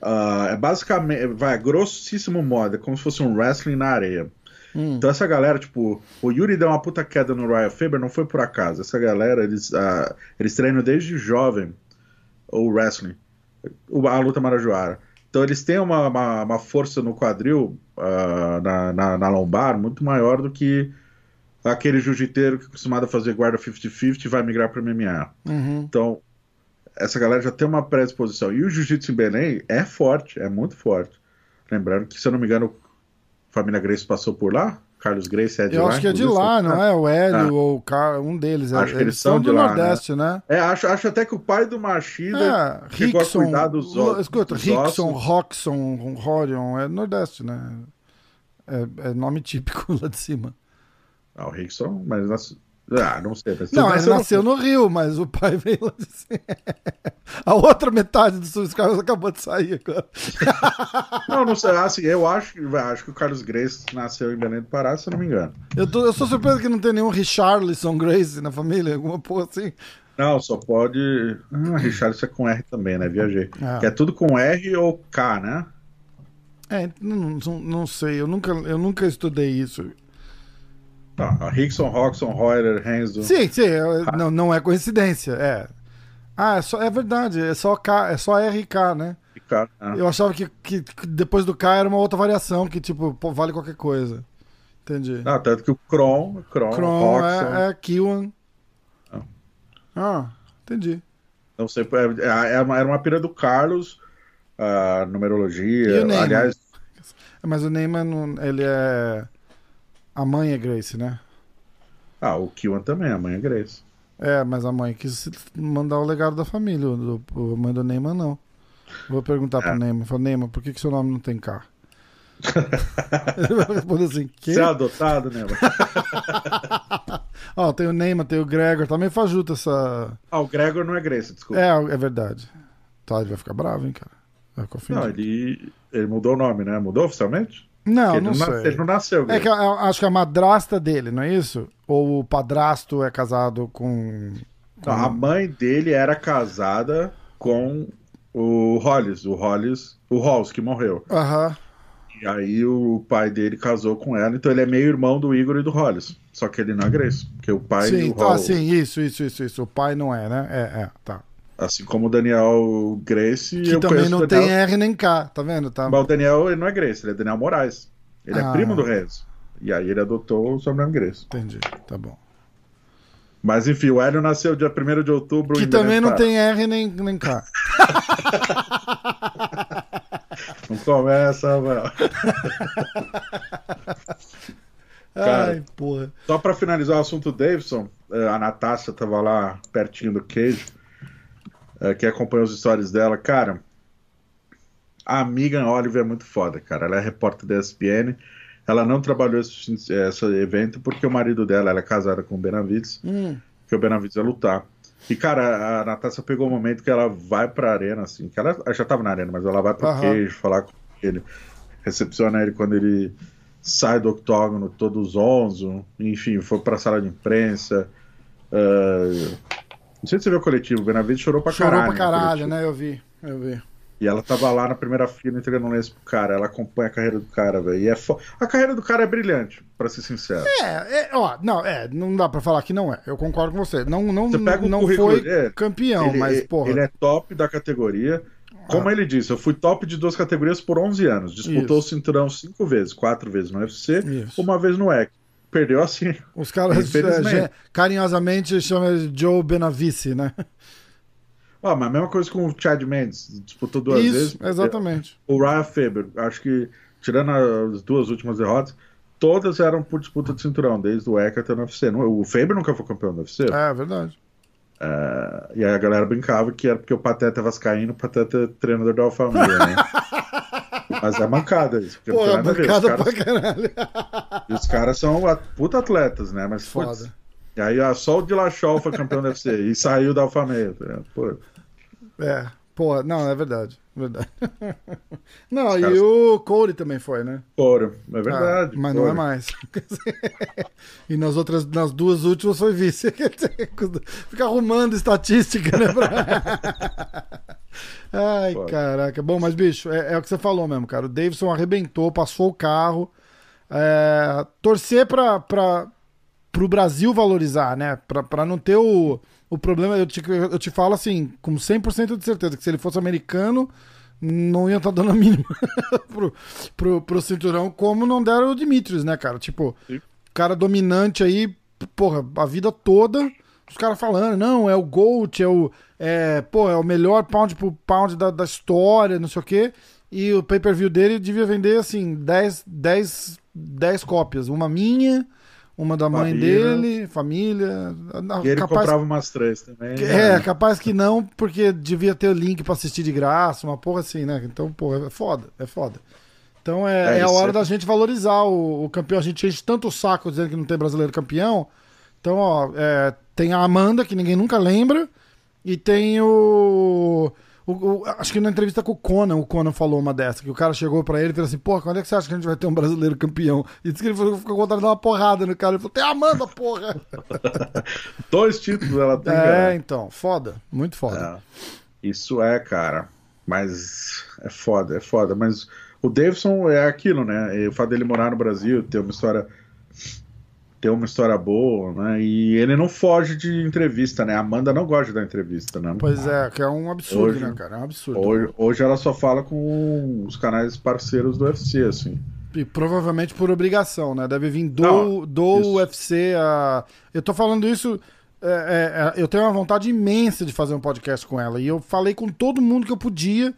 Ah, é basicamente, vai, grossíssimo modo, é como se fosse um wrestling na areia. Hum. Então essa galera, tipo, o Yuri deu uma puta queda no Ryan Faber, não foi por acaso. Essa galera, eles, ah, eles treinam desde jovem o wrestling, a luta marajoara. Então eles têm uma, uma, uma força no quadril, ah, na, na, na lombar, muito maior do que aquele jiu-jiteiro que é acostumado a fazer guarda 50-50 e vai migrar para MMA. Uhum. Então, essa galera já tem uma predisposição. E o jiu-jitsu em Belém é forte, é muito forte. Lembrando que, se eu não me engano, a família Grace passou por lá. Carlos Grace é de Eu lá. acho que é de lá, não é? O Hélio Ah. ou o cara, um deles. é- Acho que eles eles são são do de lá, Nordeste, né? É, acho, acho até que o pai do Machida É, chegou a Rickson. cuidar dos, Lo- os, Escuta, dos Rickson, ossos. Roxon, Rorion, é Nordeste, né? É, é nome típico *laughs* lá de cima. Ah, o Rickson, mas nasceu. Ah, não sei. Não, ele nasceu no... Rio, mas o pai *laughs* veio lá de A outra metade do Sul Carlos acabou de sair agora. *laughs* não, não sei. Assim, eu acho, acho que o Carlos Grace nasceu em Belém do Pará, se eu não me engano. Eu, tô, eu sou surpreso que não tem nenhum Richarlison Grace na família, alguma porra assim. Não, só pode. Ah, Richarlison é com R também, né? Viajei. Ah. Que é tudo com R ou K, né? É, não, não, não sei, eu nunca, eu nunca estudei isso. Tá, Rickson, Roxon, Reuter, Renzo. Sim, sim, é, não, não é coincidência, é. Ah, é, só, é verdade, é só K, é só RK, né? K, é. Eu achava que, que, que, depois do K era uma outra variação, que tipo, pô, vale qualquer coisa. Entendi. Ah, tanto que o Kron, Kron, Kron Roxon... é, é Kiwan. Ah. ah, entendi. Não sei, é, é, era uma pira do Carlos, a numerologia. Aliás. Mas o Neyman, ele é. A mãe é Grace, né? Ah, o Kiwan também, a mãe é Grace. É, mas a mãe quis mandar o legado da família. O, o, a mãe do Neyman não. Vou perguntar é. pro Neyman. Falei, Neyman, por que, que seu nome não tem K? *laughs* Ele vai responder assim: Quê? Você é adotado, Neyman? *laughs* Ó, tem o Neyman, tem o Gregor. Também faz junto essa. Ah, o Gregor não é Grace, desculpa. É, é verdade. Tá, ele vai ficar bravo, hein, cara. Não, ele, ele mudou o nome, né? Mudou oficialmente? Não, não, não sei. Ele não nasceu. É que acho que a madrasta dele, não é isso? Ou o padrasto é casado com. com... Não, a mãe dele era casada com o Hollis, o Hollis, o Halls, que morreu. Aham. Uhum. E aí o pai dele casou com ela, então ele é meio irmão do Igor e do Hollis. Só que ele não é Grace, porque o pai sim, do tá, Hall... sim, isso, isso, isso, isso. O pai não é, né? É, é, tá. Assim como o Daniel Grace. Que também não tem R nem K, tá vendo? Tá... Mas o Daniel ele não é Grace, ele é Daniel Moraes. Ele é ah. é primo do Renzo. E aí ele adotou o sobrenome Grace. Entendi, tá bom. Mas enfim, o Hélio nasceu dia 1 de outubro. Que também não tem R nem, nem K. *laughs* não começa, velho. Ai, porra. Só pra finalizar o assunto Davidson, eh, a Natasha tava lá pertinho do queijo é, que acompanha os stories dela, cara, a amiga Oliver é muito foda, cara. Ela é repórter da ESPN. Ela não trabalhou esse, esse evento porque o marido dela, ela é casada com o Benavides, hum. que o Benavides ia lutar. E, cara, a Natasha pegou o um momento que ela vai pra arena, assim, que ela, ela já tava na arena, mas ela vai pro uhum. queijo falar com ele, recepciona ele quando ele sai do octógono, todos onze, enfim, foi pra sala de imprensa. Uh, não sei se você viu o coletivo, o Benavides chorou pra chorou caralho. Chorou pra caralho, né? Eu vi, eu vi. E ela tava lá na primeira fila entregando um lenço pro cara. Ela acompanha a carreira do cara, velho. E é fo... A carreira do cara é brilhante, pra ser sincero. É, é, ó, não, é, não dá pra falar que não é. Eu concordo com você. Não, não, você pega não foi dele, campeão, ele, mas, porra. Ele é top da categoria. Como ah. ele disse, eu fui top de duas categorias por 11 anos. Disputou Isso. o cinturão cinco vezes, quatro vezes no UFC, Isso. uma vez no EC perdeu assim. Os caras é, carinhosamente chamam de Joe Benavice, né? Ah, mas a mesma coisa com o Chad Mendes, disputou duas Isso, vezes. Exatamente. O Ryan Faber, acho que, tirando as duas últimas derrotas, todas eram por disputa de cinturão, desde o ECA até o UFC. O Faber nunca foi campeão do UFC. É, verdade. É, e aí a galera brincava que era porque o Pateta é vascaíno, o Pateta é treinador da Alfa né? *laughs* Mas é mancada isso. Pô, é mancada caras... pra caralho. E os caras são puta atletas, né? Mas Foda. Putz, e aí só o Dilachol foi campeão do UFC e saiu da Alfa Meio. Tá pô. É, pô, não, é verdade. Verdade. *laughs* Não, caras... e o Corey também foi, né? Corey, é verdade. Ah, mas não é mais. *laughs* e nas outras, nas duas últimas foi vice. *laughs* Fica arrumando estatística, né? Pra... Ai, Pode. caraca. Bom, mas, bicho, é, é, o que você falou mesmo, cara. O Davidson arrebentou, passou o carro. É, torcer pra, pra, pro Brasil valorizar, né? Pra, pra não ter o, o problema. Eu te, eu te falo assim, com 100% de certeza, que se ele fosse americano, não ia estar tá dando a mínima *laughs* pro, pro, pro cinturão, como não deram o Dimitrios, né, cara? Tipo, Sim. cara dominante aí, porra, a vida toda os caras falando, não, é o GOAT, é o, é, pô, é o melhor pound por pound da, da história, não sei o quê. E o pay-per-view dele devia vender, assim, 10, 10, 10 cópias. Uma minha, uma da mãe família. dele, família. E ele capaz... comprava umas três também. É, né? capaz que não, porque devia ter o link pra assistir de graça, uma porra assim, né? Então, porra, é foda, é foda. Então é, é, é a hora é... da gente valorizar o, o, campeão. A gente enche tanto o saco dizendo que não tem brasileiro campeão. Então, ó, é, tem a Amanda, que ninguém nunca lembra, e tem o, o, o, Acho que na entrevista com o Conan, o Conan falou uma dessa, que o cara chegou pra ele e falou assim: Pô, quando é que você acha que a gente vai ter um brasileiro campeão? E disse que ele ficou com vontade de dar uma porrada no cara. Ele falou: Tem a Amanda, porra! *laughs* Dois títulos ela tem. É, cara. então, foda, muito foda. É, isso é, cara. Mas é foda, é foda. Mas o Davidson é aquilo, né? E o fato dele morar no Brasil, ter uma história ter uma história boa, né? E ele não foge de entrevista, né? A Amanda não gosta dar entrevista, né? Pois é, que é um absurdo, hoje, né, cara? É um absurdo. Hoje, hoje, ela só fala com os canais parceiros do UFC, assim. E provavelmente por obrigação, né? Deve vir do, não, do UFC a. Eu tô falando isso. É, é, é, eu tenho uma vontade imensa de fazer um podcast com ela. E eu falei com todo mundo que eu podia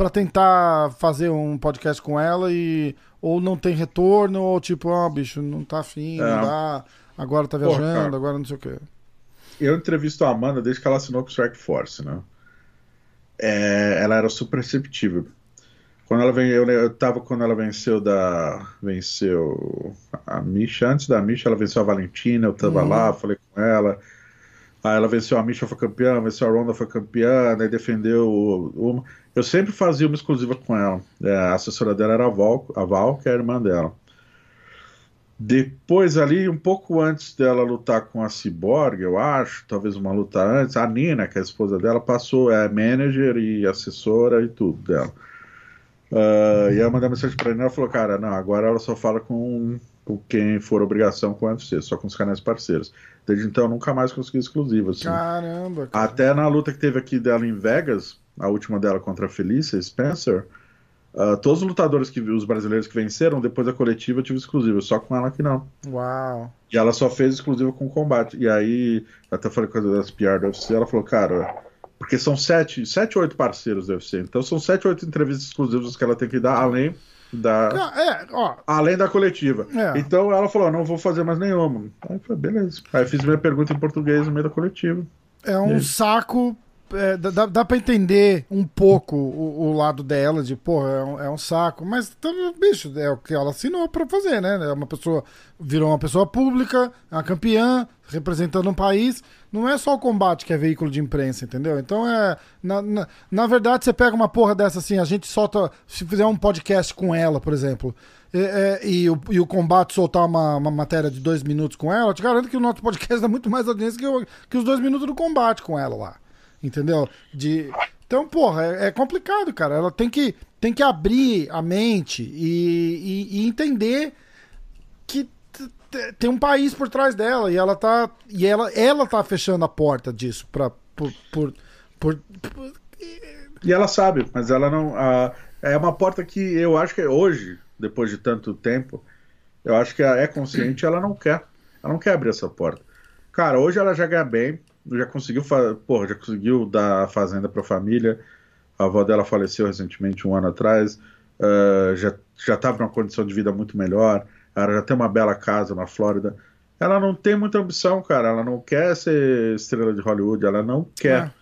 para tentar fazer um podcast com ela e ou não tem retorno, ou tipo, ó, oh, bicho, não tá afim, é. não dá, agora tá viajando, Porra, agora não sei o quê. Eu entrevisto a Amanda desde que ela assinou com o Strike Force, né? É, ela era super receptível. Quando ela vem, eu, eu tava quando ela venceu da. Venceu a Misha, antes da Misha, ela venceu a Valentina, eu tava uhum. lá, falei com ela. Aí ela venceu a Misha, foi campeã, venceu a Ronda, foi campeã, daí defendeu uma. Eu sempre fazia uma exclusiva com ela. É, a assessora dela era a Val, a Val, que é a irmã dela. Depois ali, um pouco antes dela lutar com a Cyborg, eu acho, talvez uma luta antes, a Nina, que é a esposa dela, passou, é manager e assessora e tudo dela. Uh, e ela mandou mensagem pra Nina e falou, cara, não, agora ela só fala com, com quem for obrigação com o UFC, só com os canais parceiros. Desde então nunca mais consegui exclusiva. Assim. Caramba, cara. Até na luta que teve aqui dela em Vegas, a última dela contra a Felícia Spencer, uh, todos os lutadores que os brasileiros que venceram, depois da coletiva, tive exclusiva, só com ela que não. Uau. E ela só fez exclusiva com combate. E aí, até falei com as PR do UFC, ela falou, cara, porque são sete, sete oito parceiros do UFC, então são sete, oito entrevistas exclusivas que ela tem que dar, além da é, ó, além da coletiva. É. Então ela falou: não vou fazer mais nenhuma. Aí eu falei, beleza. Aí fiz minha pergunta em português no meio da coletiva. É um saco é, dá, dá pra entender um pouco o, o lado dela, de, porra, é um, é um, saco, mas, bicho, é o que ela assinou pra fazer, né? É uma pessoa, virou uma pessoa pública, é uma campeã, representando um país. Não é só o combate que é veículo de imprensa, entendeu? Então é. Na, na, na verdade, você pega uma porra dessa assim, a gente solta. Se fizer um podcast com ela, por exemplo. É, é, e, o, e o combate soltar uma, uma matéria de dois minutos com ela, eu te garanto que o nosso podcast dá muito mais audiência que, que os dois minutos do combate com ela lá entendeu? De então, porra, é, é, complicado, cara. Ela tem que, tem que abrir a mente e, e, e entender que tem um país por trás dela e ela tá e ela, ela tá fechando a porta disso para por, por, por, por, e ela sabe, mas ela não a, é uma porta que eu acho que hoje, depois de tanto tempo, eu acho que é consciente, ela não quer, ela não quer abrir essa porta. Cara, hoje ela já ganha bem, já conseguiu, porra, já conseguiu dar a fazenda para a família. A avó dela faleceu recentemente, um ano atrás. Uh, já já estava numa condição de vida muito melhor. Ela já tem uma bela casa na Flórida. Ela não tem muita ambição, cara. Ela não quer ser estrela de Hollywood. Ela não quer. É.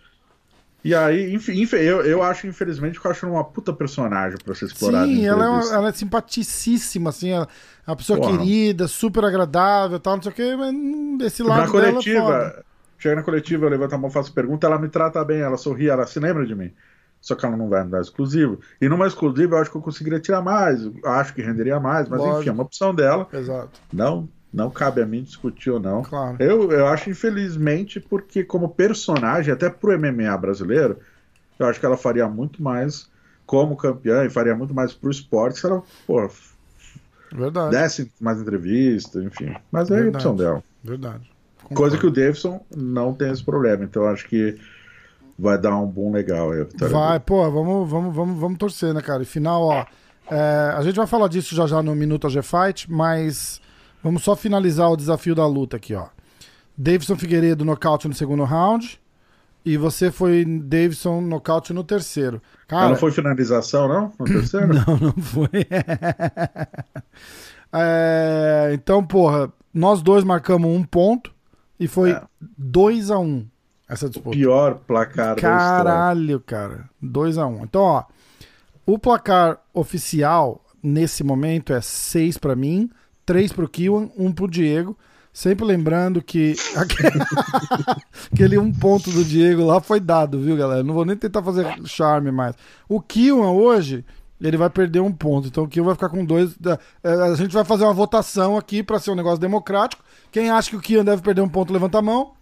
E aí, enfim, eu, eu acho, infelizmente, que eu acho uma puta personagem pra ser explorada. Sim, ela é, uma, ela é simpaticíssima, assim, ela é uma pessoa Porra. querida, super agradável tal, não sei o que, mas esse lado Na coletiva, dela, Chega na coletiva, eu levanto a mão, faço pergunta, ela me trata bem, ela sorri, ela se lembra de mim. Só que ela não vai me dar exclusivo. E numa exclusiva eu acho que eu conseguiria tirar mais, acho que renderia mais, mas Lógico. enfim, é uma opção dela. Exato. Não, não cabe a mim discutir ou não. Claro. Eu, eu acho, infelizmente, porque como personagem, até pro MMA brasileiro, eu acho que ela faria muito mais como campeã e faria muito mais pro esporte se ela, pô, Verdade. desse mais entrevista, enfim. Mas é Verdade. a opção dela. Verdade. Coisa que o Davidson não tem esse problema. Então acho que vai dar um boom legal aí. Vai, pô, vamos, vamos, vamos, vamos torcer, né, cara? E final, ó. É, a gente vai falar disso já já no Minuto G Fight, mas vamos só finalizar o desafio da luta aqui, ó. Davidson Figueiredo nocaute no segundo round. E você foi Davidson nocaute no terceiro. Cara, não foi finalização, não? No *laughs* terceiro? não, não foi. *laughs* é, então, porra, nós dois marcamos um ponto. E foi 2 é. a 1 um, essa disputa. O pior placar Caralho, cara. 2 a 1 um. Então, ó, o placar oficial nesse momento é 6 pra mim, 3 pro Kiwan, 1 pro Diego. Sempre lembrando que *laughs* aquele, aquele um ponto do Diego lá foi dado, viu, galera? Não vou nem tentar fazer charme mais. O Kiwan hoje, ele vai perder um ponto. Então o Kiwan vai ficar com dois. é, A gente vai fazer uma votação aqui pra ser um negócio democrático. Quem acha que o Kiwan deve perder um ponto, levanta a mão.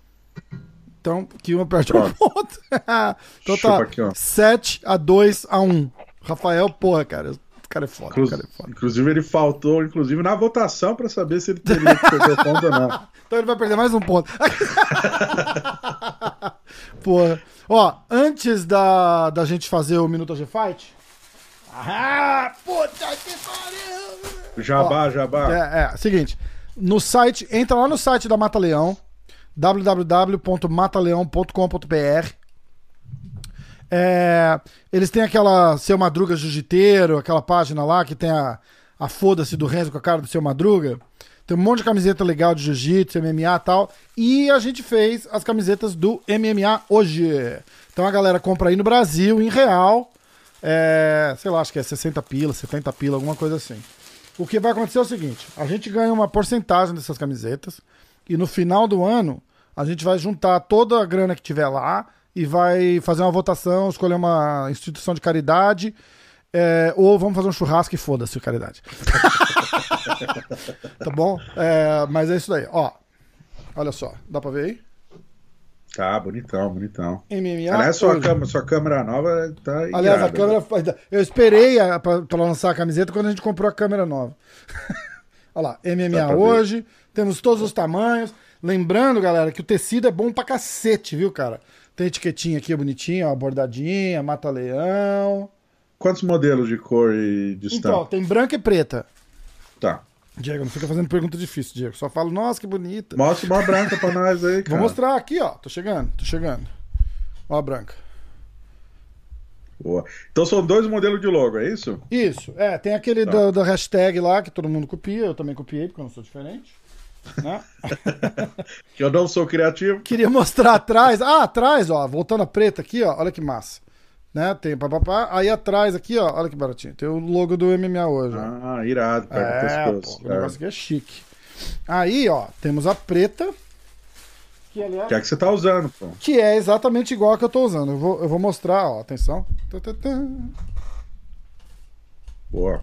Então, Kiwan perde um ponto. *laughs* então Chupa tá aqui, ó. 7 a 2 a 1. Rafael, porra, cara. O cara é foda, o Inclu- cara é foda. Inclusive, ele faltou, inclusive, na votação para saber se ele teria que perder ponto ou não. *laughs* Então ele vai perder mais um ponto. *laughs* Porra. Ó, antes da, da gente fazer o Minuto G Fight. Ah, puta que pariu! Jabá, jabá. É, é, seguinte. No site, entra lá no site da Mata Leão, www.mataleão.com.br. É, eles têm aquela Seu Madruga Jiu-Jiteiro, aquela página lá que tem a, a foda-se do Renzo com a cara do Seu Madruga. Tem um monte de camiseta legal de jiu-jitsu, MMA e tal. E a gente fez as camisetas do MMA hoje. Então a galera compra aí no Brasil, em real. É, sei lá, acho que é 60 pila, 70 pila, alguma coisa assim. O que vai acontecer é o seguinte: a gente ganha uma porcentagem dessas camisetas. E no final do ano, a gente vai juntar toda a grana que tiver lá e vai fazer uma votação, escolher uma instituição de caridade. é, ou vamos fazer um churrasco e foda-se, caridade. *laughs* tá bom? É, mas é isso daí. Ó, olha só, dá pra ver aí? Tá, bonitão, bonitão. MMA. Aliás, sua hoje. câmera, sua câmera nova tá Aliás, a irada. câmera. Eu esperei a- pra, pra lançar a camiseta quando a gente comprou a câmera nova. *laughs* Olha lá, MMA pra ver. hoje, temos todos os tamanhos. Lembrando, galera, que o tecido é bom pra cacete, viu, cara? Tem etiquetinha aqui bonitinha, ó, bordadinha, mata-leão. Quantos modelos de cor e de Então, tem branca e preta. Tá. Diego, não fica fazendo pergunta difícil, Diego. Só falo, nossa, que bonita. Mostra uma branca pra nós aí, cara. Vou mostrar aqui, ó. Tô chegando, tô chegando. Ó a branca. Boa. Então são dois modelos de logo, é isso? Isso, é, tem aquele Tá. do hashtag lá que todo mundo copia, eu também copiei, porque eu não sou diferente. Né? *laughs* Que eu não sou criativo. Queria mostrar atrás. Ah, atrás, ó, voltando a preta aqui, ó, olha que massa. Né? Tem papapá. Aí atrás aqui, ó, olha que baratinho. Tem o logo do MMA hoje. ó. Ah, irado, perto é, pô, o negócio aqui é chique. Aí, ó, temos a preta. Que, aliás, Que é a que você tá usando, pô. que é exatamente igual a que eu tô usando. Eu vou, eu vou mostrar, ó, atenção. Boa.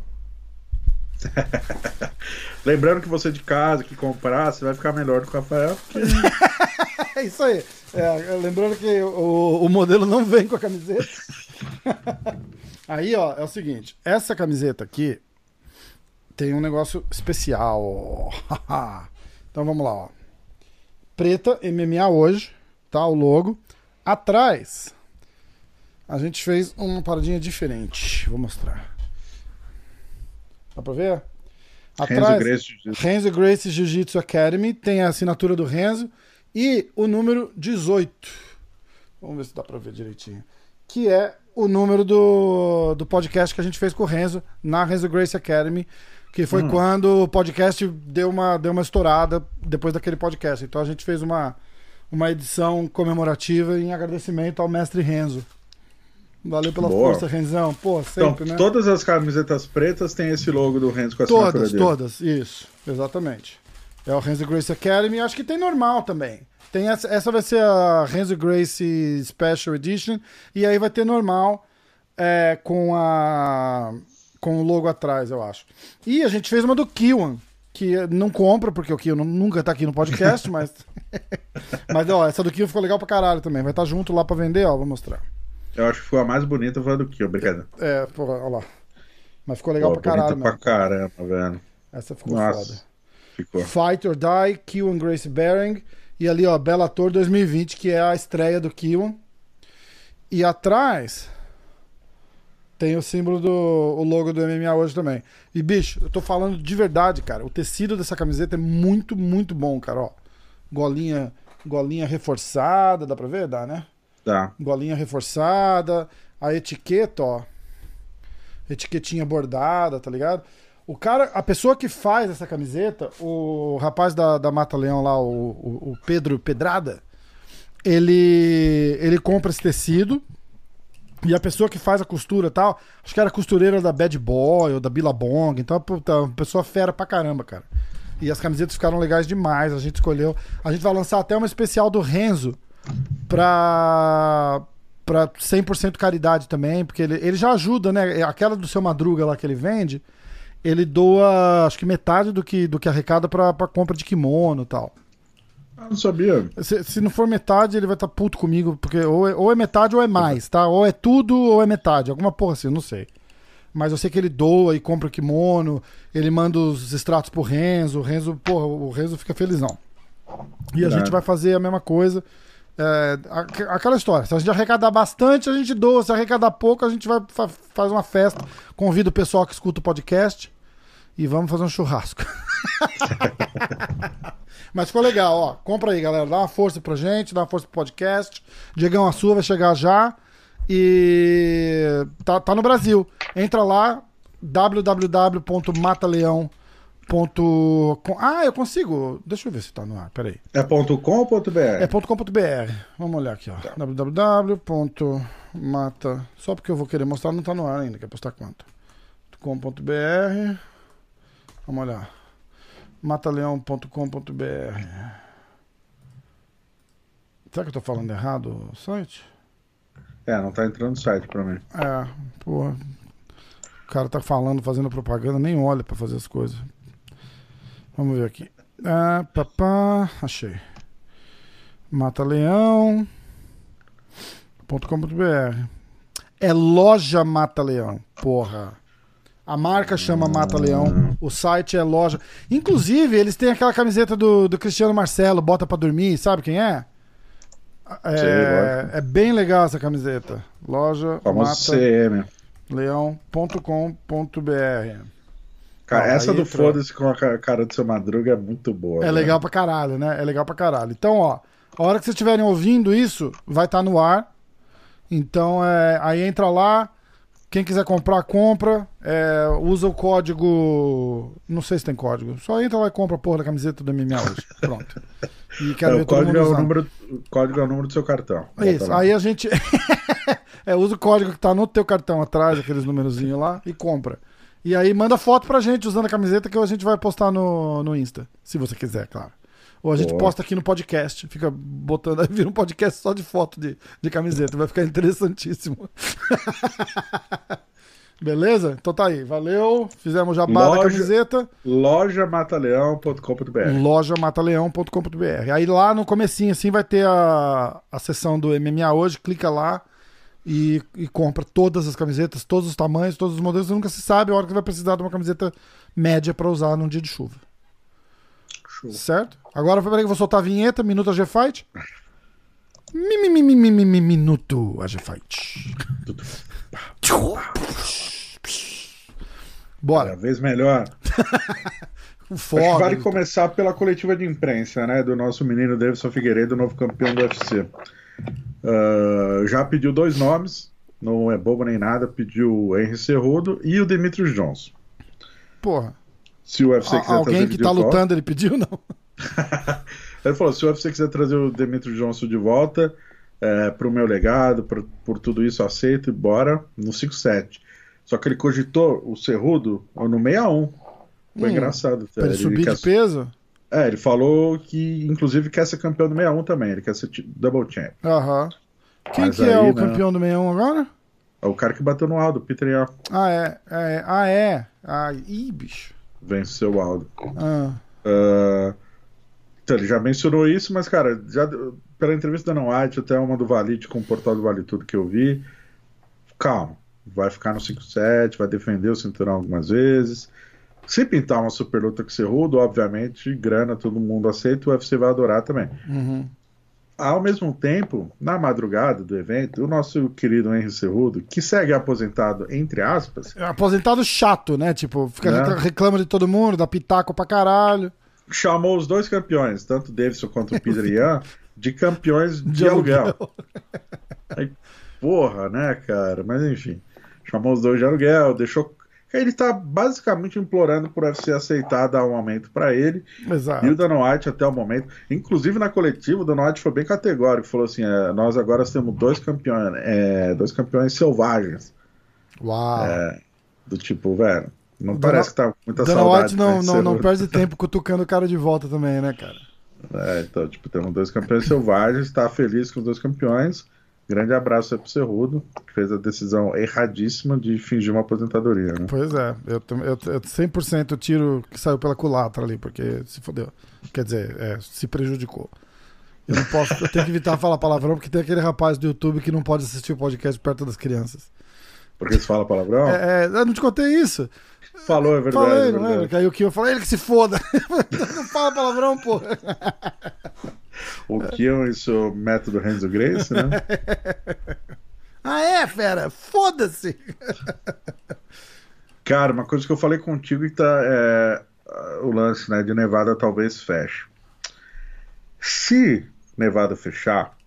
*laughs* Lembrando que você de casa que comprar, você vai ficar melhor do que o Rafael. porque *laughs* É isso aí. É, lembrando que o, o modelo não vem com a camiseta. *laughs* aí, ó, é o seguinte: essa camiseta aqui tem um negócio especial. *laughs* então vamos lá, ó. Preta, MMA hoje, tá? O logo. Atrás, a gente fez uma paradinha diferente. Vou mostrar. Dá pra ver? Renzo Grace Jiu-Jitsu. Renzo Grace Jiu-Jitsu Academy tem a assinatura do Renzo e o número 18. Vamos ver se dá pra ver direitinho. Que é o número do, do podcast que a gente fez com o Renzo na Renzo Grace Academy, que foi quando o podcast deu uma, deu uma estourada depois daquele podcast. Então a gente fez uma, uma edição comemorativa em agradecimento ao mestre Renzo. Valeu pela Boa. força, Renzão. Pô, Então, sempre, né? todas as camisetas pretas têm esse logo do Renzo com a Todas, todas, isso, exatamente. É o Renzo Grace Academy, acho que tem normal também. Tem essa, essa vai ser a Renzo Grace Special Edition, e aí vai ter normal é, com a com o logo atrás, eu acho. E a gente fez uma do Kiwan, que não compra, porque o Kiwan nunca tá aqui no podcast, *laughs* mas. mas, ó, essa do Kiwan ficou legal pra caralho também. Vai estar junto lá pra vender, ó, vou mostrar. Eu acho que foi a mais bonita, foi a do Kill, obrigado. É, porra, ó lá. Mas ficou legal Pô, pra caralho, bonita mano. pra caramba, velho. Essa ficou Nossa, foda. Ficou. Fight or Die, Kiwan Grace Bering. E ali, ó, Bellator 2020, que é a estreia do Kiwan. E atrás tem o símbolo do o logo do MMA hoje também. E, bicho, eu tô falando de verdade, cara. O tecido dessa camiseta é muito, muito bom, cara, ó. Golinha, golinha reforçada, dá pra ver? Dá, né? Tá. Golinha reforçada. A etiqueta, ó. Etiquetinha bordada, tá ligado? O cara, a pessoa que faz essa camiseta, o rapaz da, da Mata Leão lá, o, o, o Pedro Pedrada, ele, ele compra esse tecido E a pessoa que faz a costura tal, acho que era costureira da Bad Boy ou da Billabong, então uma pessoa fera pra caramba, cara. E as camisetas ficaram legais demais, a gente escolheu. A gente vai lançar até uma especial do Renzo pra, pra 100% caridade também, porque ele, ele já ajuda, né? Aquela do seu Madruga lá que ele vende, ele doa acho que metade do que, do que arrecada pra, pra compra de kimono e tal. Ah, não sabia. Se, se não for metade, ele vai estar tá puto comigo, porque ou é, ou é metade ou é mais, tá? Ou é tudo ou é metade. Alguma porra assim, eu não sei. Mas eu sei que ele doa e compra kimono, ele manda os extratos pro Renzo, o Renzo, porra, o Renzo fica felizão. E a gente vai fazer a mesma coisa. É, aquela história, se a gente arrecadar bastante, a gente doa, se arrecadar pouco, a gente vai fa faz uma festa, convida o pessoal que escuta o podcast e vamos fazer um churrasco. *laughs* Mas ficou legal, ó. Compra aí, galera. Dá uma força pra gente, dá uma força pro podcast. Diegão, a sua vai chegar já. E tá, tá no Brasil. Entra lá, www.mataleão.com. Ah, eu consigo. Deixa eu ver se tá no ar. Peraí. É ponto .com ou ponto .br? É ponto .com.br. Vamos olhar aqui, ó. Tá. www.mata. Só porque eu vou querer mostrar, não tá no ar ainda. Quer postar quanto? .com.br. Vamos olhar mataleão.com.br. Será que eu tô falando errado o site? É, não tá entrando no site pra mim. É, pô. O cara tá falando, fazendo propaganda, nem olha pra fazer as coisas. Vamos ver aqui. Ah, papá, achei. Mataleão.com.br. É loja Mata Leão, porra. A marca chama Mata Leão, o site é loja. Inclusive, eles têm aquela camiseta do, do Cristiano Marcelo, bota pra dormir, sabe quem é? É, Sim, é bem legal essa camiseta. Loja leão.com.br. Cara, essa do foda-se com a cara do seu Madruga é muito boa. É né? legal pra caralho, né? É legal pra caralho. Então, ó, a hora que vocês estiverem ouvindo isso, vai estar tá no ar. Então, é, aí entra lá, quem quiser comprar, compra. É, usa o código. Não sei se tem código. Só entra lá e compra a porra da camiseta do MMA hoje. Pronto. E quero é, ver o código, é o, número, o código é o número do seu cartão. Isso. Aí a gente. *laughs* é, usa o código que tá no teu cartão atrás, aqueles númerozinhos lá, e compra. E aí manda foto pra gente usando a camiseta que a gente vai postar no, no Insta. Se você quiser, claro. Ou a gente Boa. posta aqui no podcast. Fica botando. Aí *laughs* vira um podcast só de foto de, de camiseta. Vai ficar interessantíssimo. *laughs* Beleza? Então tá aí. Valeu. Fizemos já da camiseta. Lojamataleão.com.br Lojamataleão.com.br Aí lá no comecinho assim vai ter a, a seção do MMA hoje. Clica lá e, e compra todas as camisetas, todos os tamanhos, todos os modelos. Você nunca se sabe a hora que vai precisar de uma camiseta média para usar num dia de chuva. Show. Certo? Agora, peraí que eu vou soltar a vinheta, Minuto AG Fight. Mi, mi, mi, mi, mi, mi, minuto AG Fight. Bora. Cada vez melhor. *laughs* Foda, vale começar pela coletiva de imprensa, né? Do nosso menino Davidson Figueiredo, novo campeão do UFC. Uh, já pediu dois nomes, não é bobo nem nada, pediu o Henry Cerrudo e o Demetrius Johnson. Porra. Se o UFC quiser Alguém que tá lutando, ele pediu, não? *laughs* ele falou: se o UFC quiser trazer o Demetrio Johnson de volta, é, pro meu legado, por, por tudo isso, aceito e bora no 5-7. Só que ele cogitou o Cerrudo no 61. Foi hum, engraçado. Pra ele, ele subir de peso? É, ele falou que, inclusive, quer ser campeão do 61 também. Ele quer ser double champ. Aham. Quem Mas que é aí, é o né, campeão do 61 agora? É o cara que bateu no Aldo, Peter Yan. Ah, é, é. Ah, é. Ah, ih, bicho. Venceu o Aldo. Ah. Uh, então, ele já mencionou isso, mas, cara, já pela entrevista da Ana White, até uma do Valite com o portal do Vale Tudo que eu vi, calma. Vai ficar no 5-7, vai defender o cinturão algumas vezes. Se pintar uma super luta com Cerrudo, obviamente, grana todo mundo aceita, o UFC vai adorar também. Uhum. Ao mesmo tempo, na madrugada do evento, o nosso querido Henry Cerrudo, que segue aposentado, entre aspas. É aposentado chato, né? Tipo, fica né? reclama de todo mundo, dá pitaco pra caralho. Chamou os dois campeões, tanto o Davidson quanto o Peter *laughs* Ian, de campeões de, de aluguel. aluguel. *laughs* Aí, porra, né, cara? Mas enfim. Chamou os dois de aluguel, deixou. Ele tá basicamente implorando por UFC aceitar dar um aumento para ele. Exato. E o Dana White até o momento, inclusive na coletiva, o Dana White foi bem categórico, falou assim: é, nós agora temos dois campeões, é, dois campeões selvagens. Uau. É, do tipo, velho, não parece que tá com muita Dana saudade. White não, de não, não perde tempo cutucando o cara de volta também, né, cara? É, então, tipo, temos dois campeões selvagens, tá feliz com os dois campeões. Grande abraço aí pro Cerrudo, que fez a decisão erradíssima de fingir uma aposentadoria, né? Pois é, eu, eu, eu 100% tiro que saiu pela culatra ali, porque se fodeu. Quer dizer, é, se prejudicou. Eu não posso, eu tenho que evitar falar palavrão, porque tem aquele rapaz do YouTube que não pode assistir o podcast perto das crianças. Porque você fala palavrão? É, é, eu não te contei isso. Falou, é verdade. Falei, é não verdade. lembra? Que aí o Kim falou, ele que se foda. *laughs* não fala palavrão, pô. O Kion e seu método Renzo Grace, né? *laughs* Ah, é, fera? Foda-se. *laughs* Cara, uma coisa que eu falei contigo que tá. É, o lance né, de Nevada talvez feche. Se Nevada fechar,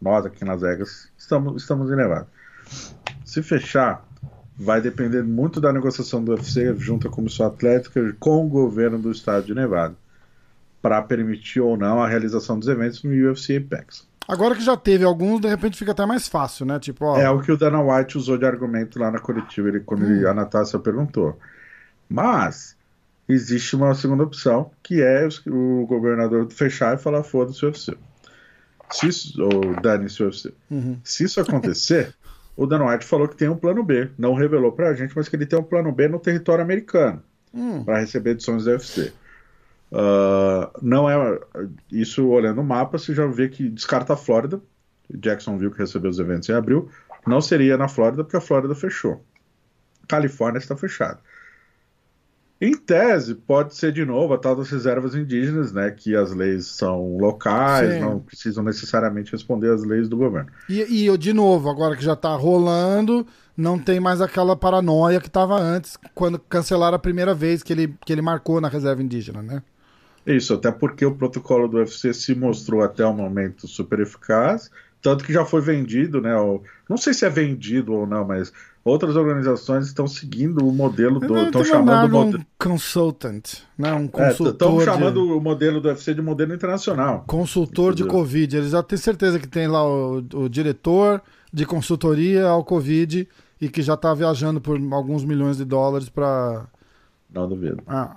nós aqui nas Vegas estamos, estamos em Nevada. Se fechar, vai depender muito da negociação do UFC junto à Comissão Atlética com o governo do estado de Nevada para permitir ou não a realização dos eventos no UFC Apex. Agora que já teve alguns, de repente fica até mais fácil, né? Tipo, ó. É o que o Dana White usou de argumento lá na coletiva, ele, quando ele- a Natácia perguntou. Mas existe uma segunda opção, que é o governador fechar e falar foda-se o UFC. Se isso, ou dane-se o UFC. Uhum. Se isso acontecer, *laughs* o Dana White falou que tem um plano B. Não revelou pra gente, mas que ele tem um plano B no território americano Hum, para receber edições do UFC. Ah, não é isso olhando o mapa, você já vê que descarta a Flórida. Jacksonville que recebeu os eventos em abril, não seria na Flórida porque a Flórida fechou. Califórnia está fechada. Em tese, pode ser de novo a tal das reservas indígenas, né? Que as leis são locais, Sim. não precisam necessariamente responder às leis do governo. E, e eu, de novo, agora que já tá rolando, não tem mais aquela paranoia que tava antes, quando cancelaram a primeira vez que ele, que ele marcou na reserva indígena, né? Isso, até porque o protocolo do UFC se mostrou até o momento super eficaz, tanto que já foi vendido, né? o- Não sei se é vendido ou não, mas outras organizações estão seguindo o modelo do. Estão chamando o modelo. um consultant, né? Um Estão consultor, chamando de, o modelo do UFC de modelo internacional. consultor de Entendeu? Covid. Eles já têm certeza que tem lá o, o diretor de consultoria ao Covid e que já tá viajando por alguns milhões de dólares pra. Não duvido. Ah,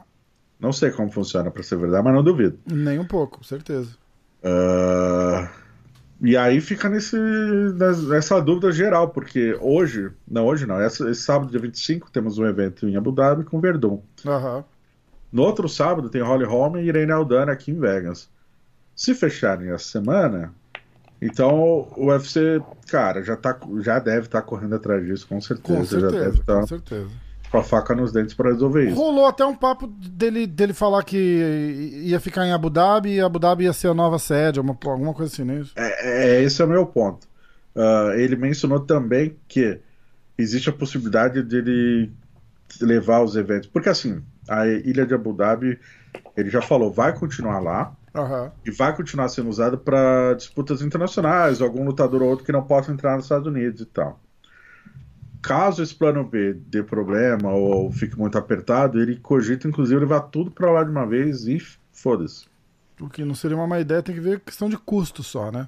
Não sei como funciona, para ser verdade, mas não duvido. nem um pouco, certeza. Ah, e aí fica nesse, nes- nessa dúvida geral, porque hoje, não hoje não, esse sábado, dia 25, temos um evento em Abu Dhabi com Verdun. Aham. No outro sábado tem Holly Holm e Irene Aldana aqui em Vegas. Se fecharem essa semana, então o UFC, cara, já, tá, já deve estar correndo atrás disso, com certeza. Com já deve certeza, estar com certeza. Com a faca nos dentes para resolver isso. Rolou até um papo dele, dele falar que ia ficar em Abu Dhabi e Abu Dhabi ia ser a nova sede, uma, alguma coisa assim, não é? É, esse é o meu ponto. Ah, ele mencionou também que existe a possibilidade de ele levar os eventos. Porque assim, a ilha de Abu Dhabi, ele já falou, vai continuar lá. Aham. e vai continuar sendo usado para disputas internacionais, algum lutador ou outro que não possa entrar nos Estados Unidos e tal. Caso esse plano B dê problema ou fique muito apertado, ele cogita inclusive levar tudo para lá de uma vez e foda-se. O que não seria uma má ideia, tem que ver questão de custo só, né?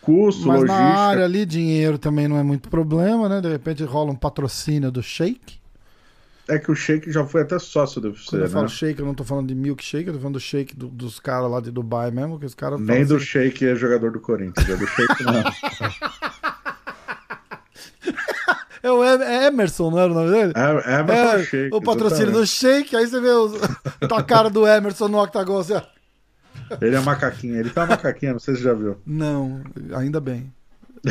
Custo, Mas logística. na área ali, dinheiro também não é muito problema, né? De repente rola um patrocínio do Shake. É que o Sheik já foi até sócio do UFC, Quando eu né? falo shake, eu não tô falando de milkshake, eu tô falando do shake do- dos caras lá de Dubai mesmo, que os caras Nem do assim, Sheik é jogador do Corinthians, é do Sheik não. *laughs* É o é Emerson, não era o nome dele? É, mas É, o Sheik. o patrocínio do Shake, aí você vê os, a cara do Emerson no octagon assim, ó. Ele é macaquinho, ele tá macaquinho, não sei se você já viu. Não, ainda bem. *laughs*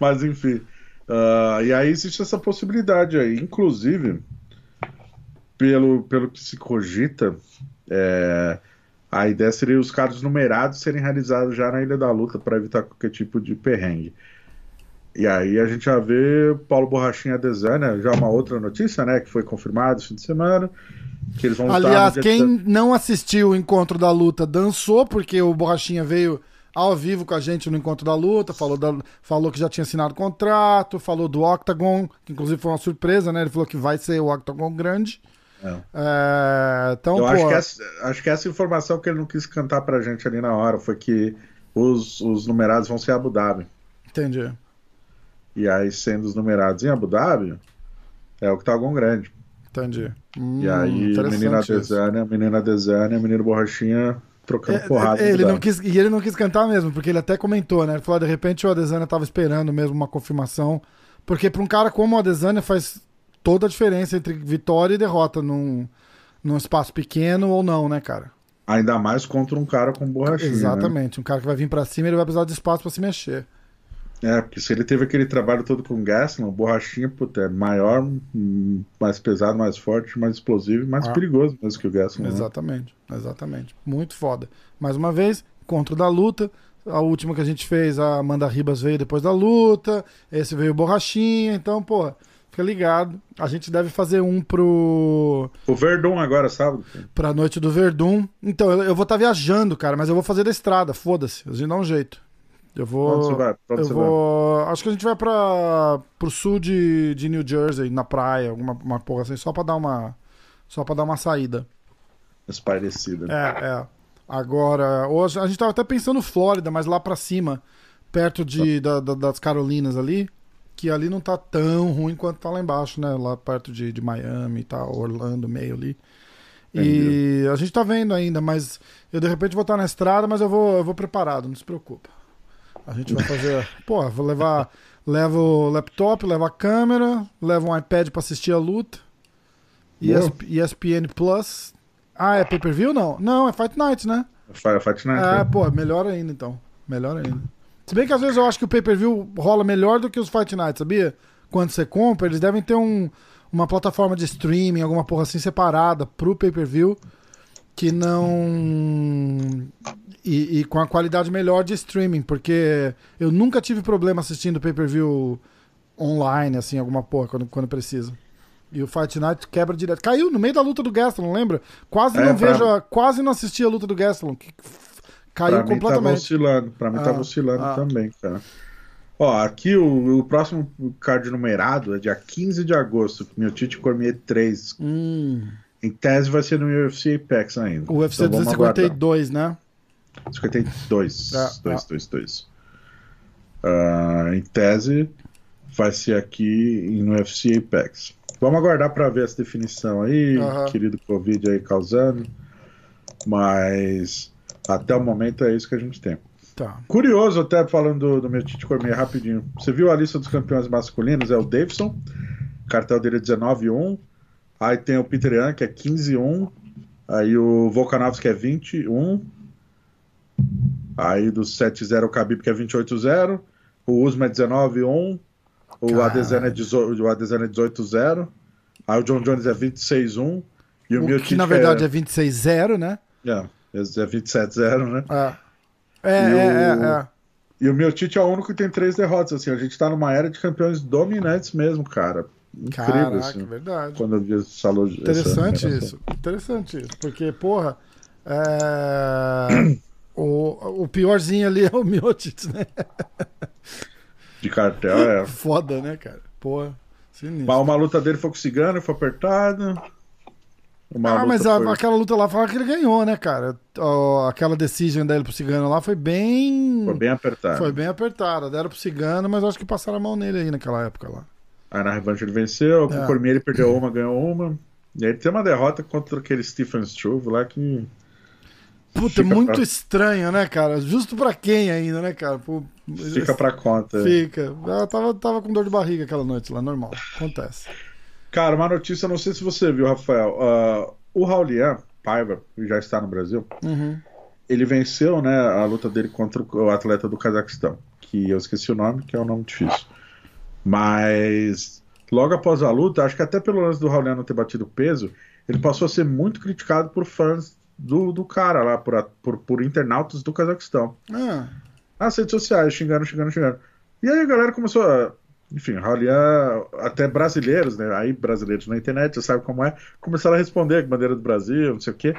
Mas enfim. ah, e aí existe essa possibilidade aí. Inclusive, pelo, pelo que se cogita, é, a ideia seria os cards numerados serem realizados já na Ilha da Luta para evitar qualquer tipo de perrengue. E aí a gente já vê Paulo Borrachinha Desânia, já uma outra notícia, né? Que foi confirmado esse fim de semana. Que eles vão Aliás, quem de- não assistiu o encontro da luta dançou, porque o Borrachinha veio ao vivo com a gente no Encontro da Luta, falou, da, falou que já tinha assinado contrato, falou do Octagon, que inclusive foi uma surpresa, né? Ele falou que vai ser o Octagon grande. É. É, então, Eu pô, acho que, essa, acho que essa informação que ele não quis cantar pra gente ali na hora foi que os, os numerados vão ser Abu Dhabi. Entendi. E aí, sendo os numerados em Abu Dhabi, é o Octagon grande. Entendi. Hum, e aí, menina Desânia, menina Desânia, menino Borrachinha trocando é, porrada. É, ele não quis, e ele não quis cantar mesmo, porque ele até comentou, né? Ele falou, de repente o Adesanya tava esperando mesmo uma confirmação. Porque para um cara como o Adesanya faz toda a diferença entre vitória e derrota num, num espaço pequeno ou não, né, cara? Ainda mais contra um cara com borrachinha. Né? Exatamente. Né? Um cara que vai vir para cima, ele vai precisar de espaço para se mexer. É, porque se ele teve aquele trabalho todo com Gaslam, borrachinha, puta, é maior, mais pesado, mais forte, mais explosivo e mais ah. perigoso mesmo que o Gaslam. Exatamente, né? exatamente. Muito foda. Mais uma vez, contra da luta. A última que a gente fez, a Amanda Ribas veio depois da luta. Esse veio borrachinha. Então, pô, fica ligado. A gente deve fazer um pro. O Verdun agora, sábado. Pra noite do Verdun. Então, eu, eu vou estar tá viajando, cara, mas eu vou fazer da estrada, foda-se. A gente dá um jeito. Eu vou. Onde você vai? Onde eu vou. Vai? Acho que a gente vai para pro sul de, de New Jersey, na praia, alguma uma porra assim, só para dar uma só para dar uma saída. Esparecida. É, é. Agora, hoje a gente tava até pensando Flórida, mas lá para cima, perto de da, da, das Carolinas ali, que ali não tá tão ruim quanto tá lá embaixo, né? Lá perto de, de Miami e tal, Orlando, meio ali. E a gente tá vendo ainda, mas eu de repente vou estar na estrada, mas eu vou, eu vou preparado, não se preocupa. A gente vai fazer. *laughs* Pô, vou levar. Levo o laptop, levo a câmera, levo um iPad para assistir a luta. ESP, ESPN Plus. Ah, é pay-per-view? Não. Não, é Fight Night, né? É Fight Night. É, é, pô, melhor ainda então. Melhor ainda. Se bem que às vezes eu acho que o pay-per-view rola melhor do que os Fight Night, sabia? Quando você compra, eles devem ter um, uma plataforma de streaming, alguma porra assim separada pro pay-per-view que não e, e, com a qualidade melhor de streaming, porque eu nunca tive problema assistindo pay-per-view online, assim, alguma porra, quando, quando precisa. E o Fight Night quebra direto. Caiu no meio da luta do Gastelum, lembra? Quase é, não pra... vejo, quase não assisti a luta do Gastelum. Que caiu pra completamente. Mim tava oscilando, pra mim ah, tava oscilando ah. também, cara. Ó, aqui o, o, próximo card numerado é dia 15 de agosto, meu Tite Cormier 3. Hum. Em tese vai ser no UFC Apex ainda. O UFC então 252, né? 52. Ah, 2, 2, 2. Uh, em tese, vai ser aqui no UFC Apex. Vamos aguardar para ver essa definição aí, uhum. querido Covid aí causando. Mas até o momento é isso que a gente tem. Tá. Curioso, até falando do, do meu Tite Cormier rapidinho. Você viu a lista dos campeões masculinos? É o Davidson, cartel dele é 19-1. Aí tem o Peter Young, que é 15-1. Aí o Volkanovski é 21. Aí do 7-0 o Khabib que é 28-0, o Usman é 19-1, o Adesanya é 18-0, aí o John Jones é 26-1 e o, o Que na verdade é, é 26-0, né? É, é 27-0, né? É, é, é, é, é. E o Miotite é o único que tem três derrotas, assim, a gente tá numa era de campeões dominantes mesmo, cara. Incrível, Caraca, assim, verdade. Quando eu vi essa. Interessante essa isso, interessante isso, porque, porra, é... *clears throat* O, o piorzinho ali é o Miocic, né? De cartel, é. Foda, né, cara? Pô, sinistro. Mas uma luta dele foi com o Cigano, foi apertada. Ah, mas a, foi... aquela luta lá fala que ele ganhou, né, cara? aquela decision dele pro Cigano lá foi bem. Foi bem apertada. Foi bem apertada. Deram pro Cigano, mas acho que passaram a mão nele aí naquela época lá. Aí na revanche ele venceu, com é. o Cormier ele perdeu uma, ganhou uma. E aí tem uma derrota contra aquele Stephen Struve lá que. Puta, Fica muito pra... estranho, né, cara? Justo pra quem ainda, né, cara? Pô, Fica pra conta. Fica. Ela tava, tava com dor de barriga aquela noite lá, normal. Acontece. Cara, uma notícia, não sei se você viu, Rafael. Uh, o Raulian Paiva, que já está no Brasil, uhum. ele venceu né, a luta dele contra o atleta do Cazaquistão, que eu esqueci o nome, que é um nome difícil. Mas logo após a luta, acho que até pelo lance do Raulian não ter batido peso, ele passou a ser muito criticado por fãs do, do cara lá, por, por, por internautas do Cazaquistão. Ah. Nas redes sociais, xingando, xingando, xingando. E aí a galera começou a. Enfim, raliar até brasileiros, né? Aí brasileiros na internet, você sabe como é, começaram a responder com bandeira do Brasil, não sei o quê.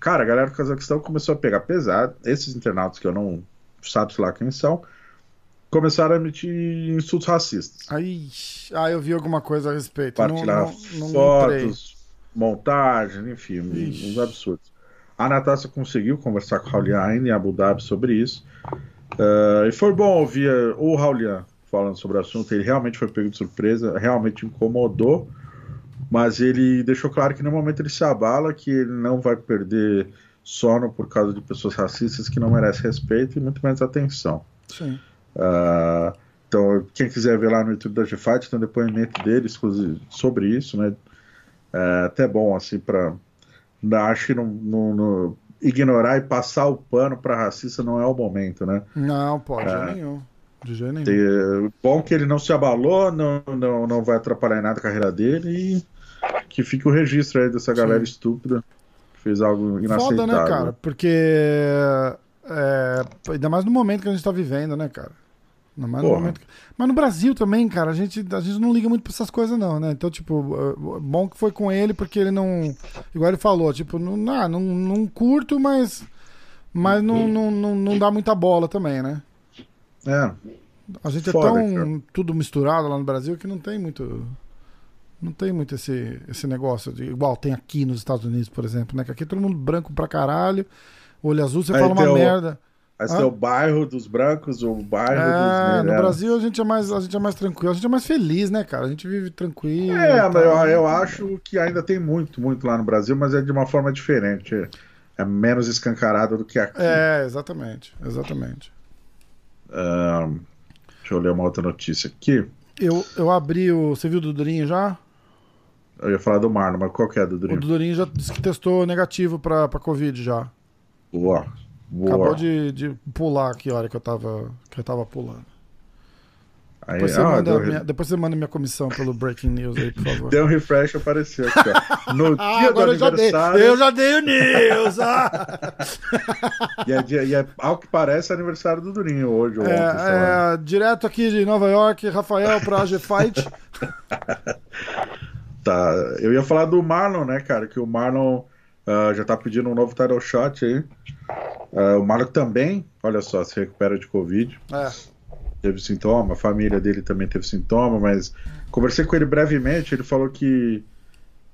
Cara, a galera do Cazaquistão começou a pegar pesado. Esses internautas que eu não sabe-se lá quem são, começaram a emitir insultos racistas. Aí, ah, eu vi alguma coisa a respeito. Partilhar fotos, montagens, enfim, Ixi. uns absurdos. A Natasha conseguiu conversar com o Raulian ainda em Abu Dhabi sobre isso. Uh, e foi bom ouvir o Raulian falando sobre o assunto. Ele realmente foi pego de surpresa, realmente incomodou, mas ele deixou claro que no momento ele se abala, que ele não vai perder sono por causa de pessoas racistas que não merecem respeito e muito menos atenção. Sim. Uh, então, quem quiser ver lá no YouTube da G-Fight, tem um depoimento dele sobre isso, né? É até bom, assim, para. Acho que não, não, não, ignorar e passar o pano para racista não é o momento, né? Não, pode é, nenhum. De jeito nenhum. Bom que ele não se abalou, não, não, não vai atrapalhar em nada a carreira dele e que fique o registro aí dessa galera Sim. estúpida que fez algo inaceitável. Foda, né, cara? Porque. É, ainda mais no momento que a gente tá vivendo, né, cara? No momento... Mas no Brasil também, cara, a gente, a gente não liga muito pra essas coisas, não, né? Então, tipo, é, bom que foi com ele, porque ele não. Igual ele falou, tipo, não, ah, não, não curto, mas. Mas não, não, não, não dá muita bola também, né? É. A gente Foda, é tão cara. tudo misturado lá no Brasil que não tem muito. Não tem muito esse, esse negócio de. Igual tem aqui nos Estados Unidos, por exemplo, né? Que aqui é todo mundo branco pra caralho, olho azul, você Aí fala uma merda. Esse ah. é o bairro dos brancos, o bairro é, dos No Brasil a gente, é mais, a gente é mais tranquilo, a gente é mais feliz, né, cara? A gente vive tranquilo. É, mas eu, eu acho que ainda tem muito, muito lá no Brasil, mas é de uma forma diferente. É menos escancarado do que aqui. É, exatamente, exatamente. Um, deixa eu ler uma outra notícia aqui. Eu, eu abri o. Você viu o Dudurinho já? Eu ia falar do Marlon, mas qual que é, Dudurinho? O Dudurinho já disse que testou negativo pra, pra Covid já. Boa. Boa. Acabou de, de pular aqui a hora que eu tava, que eu tava pulando. Aí, depois, você ah, manda deu... minha, depois você manda minha comissão pelo Breaking News aí, por favor. Deu um refresh, apareceu aqui, ó. *laughs* No ah, dia do eu aniversário... Já dei, eu já dei o news! Ah. *laughs* e, é, e é, ao que parece, é aniversário do Durinho hoje. Ou é, ontem, é, direto aqui de Nova York, Rafael pra AG Fight. *laughs* tá, eu ia falar do Marlon, né, cara? Que o Marlon uh, já tá pedindo um novo title shot aí. Uh, o Marco também, olha só, se recupera de Covid. É. Teve sintoma, a família dele também teve sintoma, mas conversei com ele brevemente, ele falou que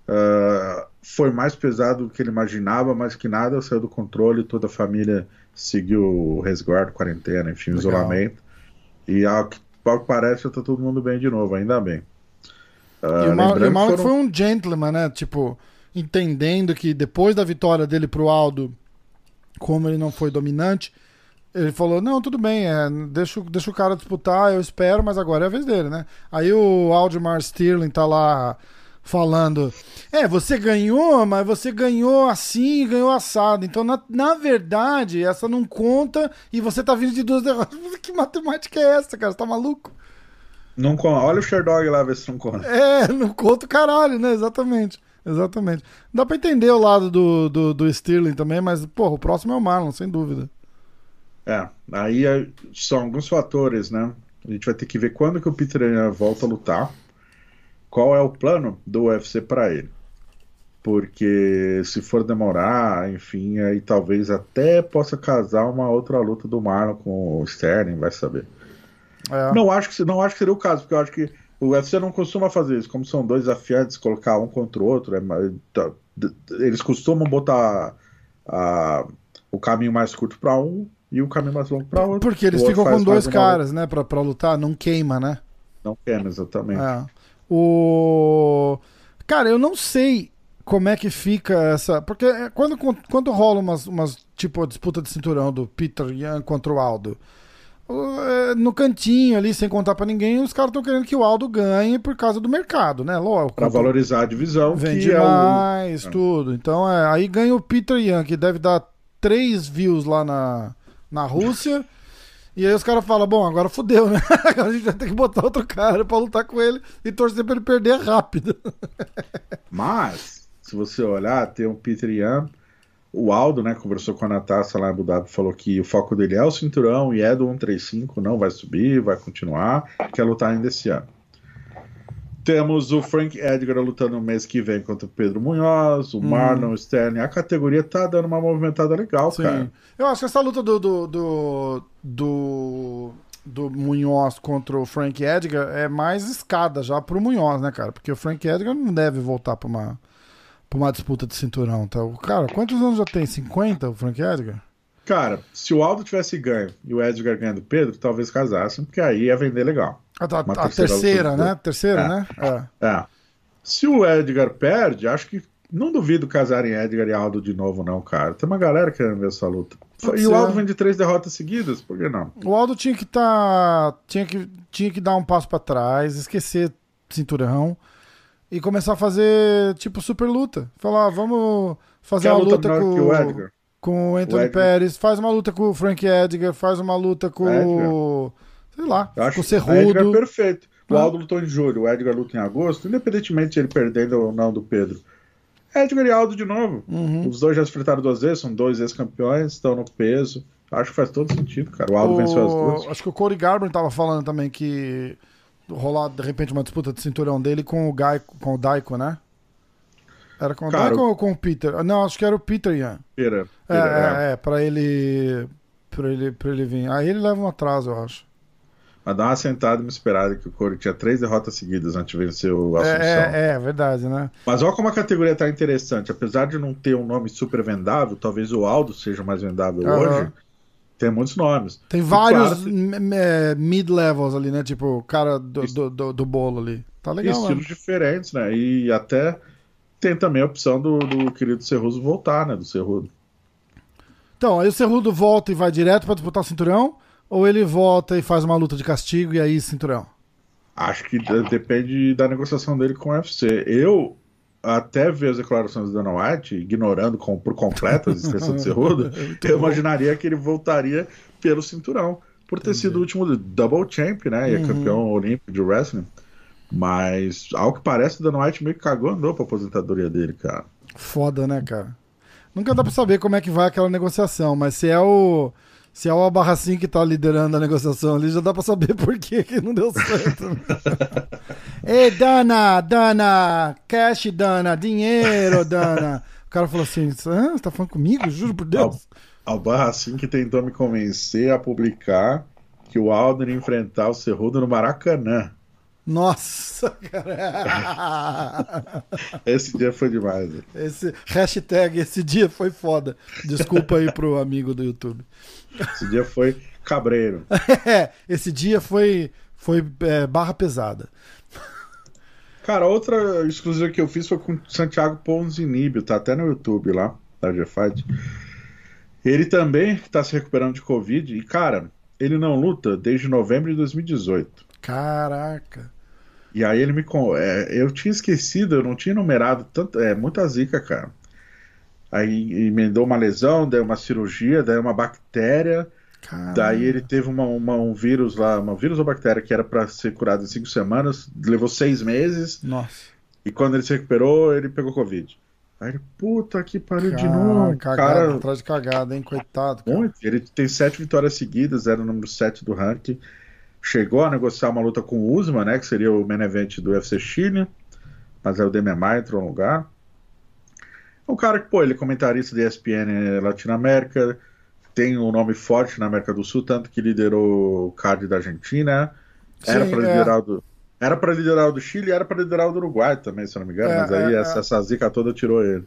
uh, foi mais pesado do que ele imaginava, mas que nada saiu do controle, toda a família seguiu o resguardo, quarentena, enfim, Legal. isolamento. E ao que, ao que parece, já tá todo mundo bem de novo, ainda bem. E o Marco foram... foi um gentleman, né? Tipo, entendendo que depois da vitória dele pro Aldo como ele não foi dominante, ele falou: Não, tudo bem, é, deixa, deixa o cara disputar, eu espero, mas agora é a vez dele, né? Aí o Aldemar Sterling tá lá falando: É, você ganhou, mas você ganhou assim, ganhou assado. Então, na, na verdade, essa não conta e você tá vindo de duas derrotas. *laughs* Que matemática é essa, cara? Você tá maluco? Não conta. Olha o Sherdog lá, ver se não conta. É, não conta o caralho, né? Exatamente. Exatamente. Dá pra entender o lado do, do, do Sterling também, mas, porra, o próximo é o Marlon, sem dúvida. É, aí é, são alguns fatores, né? A gente vai ter que ver quando que o Peter volta a lutar, qual é o plano do UFC para ele. Porque se for demorar, enfim, aí talvez até possa casar uma outra luta do Marlon com o Sterling, vai saber. É. Não, acho que, não acho que seria o caso, porque eu acho que o UFC não costuma fazer isso, como são dois desafiantes, colocar um contra o outro, é, tá, eles costumam botar a, o caminho mais curto para um e o caminho mais longo para outro. Porque eles ficam com dois caras, né, pra, pra lutar, não queima, né? Não queima, exatamente. É. O... Cara, eu não sei como é que fica essa. Porque quando, quando rola umas, umas tipo disputa de cinturão do Peter Young contra o Aldo é, no cantinho ali, sem contar para ninguém, os caras estão querendo que o Aldo ganhe por causa do mercado, né? Lógico. Pra valorizar a divisão. Vende é mais, o... tudo. Então, é, aí ganha o Peter Young, que deve dar três views lá na, na Rússia. e aí os caras falam, bom, agora fodeu, né? *laughs* Agora a gente vai ter que botar outro cara pra lutar com ele e torcer pra ele perder rápido. Mas, se você olhar, tem o Peter Young o Aldo, né, conversou com a Natasha lá em Abu Dhabi, falou que o foco dele é o cinturão e é do 135, não vai subir, vai continuar, quer lutar ainda esse ano. Temos o Frank Edgar lutando no mês que vem contra o Pedro Munhoz, o Marlon Sterling. A categoria tá dando uma movimentada legal, Sim. cara. Eu acho que essa luta do, do, do, do, do Munhoz contra o Frank Edgar é mais escada já pro Munhoz, né, cara? Porque o Frank Edgar não deve voltar pra uma, pra uma disputa de cinturão, tá? O Cara, quantos anos já tem? 50 o Frank Edgar? Cara, se o Aldo tivesse ganho e o Edgar ganhando o Pedro, talvez casassem, porque aí ia vender legal. A, a- Uma a terceira né? Terceira, É. né? É. É. Se o Edgar perde, acho que não duvido casarem Edgar e Aldo de novo, não, cara. Tem uma galera querendo ver essa luta. Pode e ser. o Aldo vem de três derrotas seguidas, por que não? O Aldo tinha que tá, tinha que tinha que dar um passo pra trás, esquecer cinturão e começar a fazer tipo super luta. Falar, vamos fazer uma luta luta com que o Edgar? com o Anthony O. Pérez, faz uma luta com o Frank Edgar, faz uma luta com o sei lá, Eu com o que o Edgar Cerrudo. é perfeito. O Ah. Aldo lutou em julho, o Edgar luta em agosto, independentemente de ele perdendo ou não do Pedro. Edgar e Aldo de novo. Uhum. Os dois já se enfrentaram duas vezes, são dois ex-campeões, estão no peso. Acho que faz todo sentido, cara. O Aldo O- venceu as duas. Acho que o Corey Garber tava falando também que rolar de repente uma disputa de cinturão dele com o Gai, com o Daiko, né? Era com o Cara, Daiko ou com o Peter? Não, acho que era o Peter Ian. Pera, É, pera, é. é, é, pra ele. Pra ele, pra ele vir. Aí ele leva um atraso, eu acho. Mas dá uma sentada e me esperada que o Corey tinha três derrotas seguidas antes de vencer o É, Assunção. é, é, verdade, né? Mas olha como a categoria tá interessante. Apesar de não ter um nome super vendável, talvez o Aldo seja mais vendável Aham. hoje. Tem muitos nomes. Tem vários claro, m- mid-levels ali, né? Tipo, o cara do, do, do, do bolo ali. Tá legal, estilos mano. diferentes, né? E até tem também a opção do, do querido Cerrudo voltar, né? Do Cerrudo. Então, aí o Cerrudo volta e vai direto pra disputar o cinturão? Ou ele volta e faz uma luta de castigo e aí cinturão? Acho que de- depende da negociação dele com o UFC. Eu até ver as declarações do Dana White, ignorando com- por completo a existência do Cerrudo, *laughs* Muito eu imaginaria que ele voltaria pelo cinturão. Por ter sido o último double champ, né? E é Uhum. campeão olímpico de wrestling. Mas, ao que parece, o Dana White meio que cagou andou pra aposentadoria dele, cara. Foda, né, cara? Nunca dá pra saber como é que vai aquela negociação, mas se é o. Se é o Abarracin que tá liderando a negociação ali, já dá pra saber *laughs* por que, que não deu certo. *laughs* Ei, Dana, Dana, cash, Dana, dinheiro, Dana. O cara falou assim: "Hã? você tá falando comigo? Juro por Deus. Albarra assim que tentou me convencer a publicar que o Aldo iria enfrentar o Cerrudo no Maracanã. Nossa, cara. *laughs* Esse dia foi demais. né? Esse hashtag, esse dia foi foda. Desculpa aí pro amigo do YouTube. Esse dia foi cabreiro. *laughs* É, esse dia foi, foi é, barra pesada. Cara, outra exclusiva que eu fiz foi com o Santiago Ponzinibio, tá até no YouTube lá, da G-Fight. Ele também tá se recuperando de Covid e, cara, ele não luta desde novembro de 2018. Caraca. E aí ele me. é, eu tinha esquecido, eu não tinha numerado tanto. É muita zica, cara. Aí emendou uma lesão, daí uma cirurgia, daí uma bactéria. Caramba. Daí ele teve uma, uma- um vírus lá, um vírus ou bactéria que era pra ser curado em cinco semanas, levou seis meses. Nossa. E quando ele se recuperou, ele pegou Covid. Aí ele, puta que pariu de Cara, novo. cagada, Cara, atrás de cagada, hein? Coitado. Cara. muito. Ele tem sete vitórias seguidas, era o número 7 do ranking. Chegou a negociar uma luta com o Usman, né? Que seria o main event do UFC Chile. Mas aí o DMMA entrou no lugar. É um cara que, pô, ele é comentarista da ESPN Latinoamérica. Tem um nome forte na América do Sul, tanto que liderou o card da Argentina. Era Sim, para é. liderar o do. Era para liderar o do Chile e era para liderar o do Uruguai também, se não me engano. É, mas aí é, essa, é. essa zica toda tirou ele.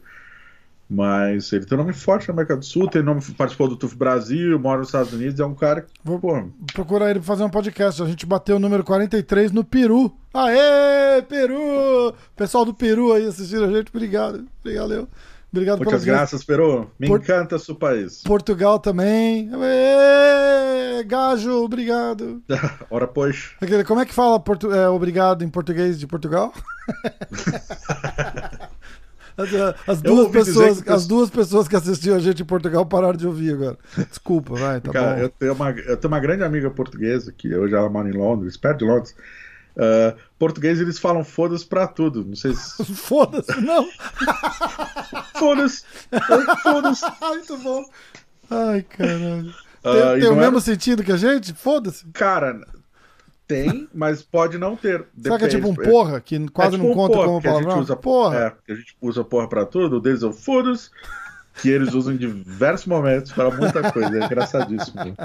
Mas ele tem nome forte na América do Sul, tem nome, participou do TUF Brasil, mora nos Estados Unidos, é um cara que, Vou pô, procurar ele pra fazer um podcast. A gente bateu o número 43 no Peru. Aê, Peru! Pessoal do Peru aí assistindo a gente, obrigado. Obrigado, Leo. Obrigado muitas graças, Peru. Me Por- encanta seu país. Portugal também. Aê, Gajo, obrigado. *laughs* Ora, pois. Como é que fala portu- é, obrigado em português de Portugal? *laughs* As, duas pessoas, que- as duas pessoas que assistiam a gente em Portugal pararam de ouvir agora. Desculpa, vai, tá cara, bom. eu tenho, uma, eu tenho uma grande amiga portuguesa, que hoje ela mora em Londres, perto de Londres. Ah, português, eles falam foda-se pra tudo. Não sei se. *laughs* Foda-se, não. *laughs* Foda-se! Foda-se! *laughs* Muito bom. Ai, caralho. Ah, Tem, e tem o não mesmo sentido que a gente? Foda-se. Cara, tem, mas pode não ter. Será que é tipo um Depende. porra, que quase É tipo não um conta porra, como que a gente palavrão? usa, Porra. É, a gente usa porra pra tudo, o deles é o foda-se, que eles usam em diversos momentos para muita coisa. É engraçadíssimo.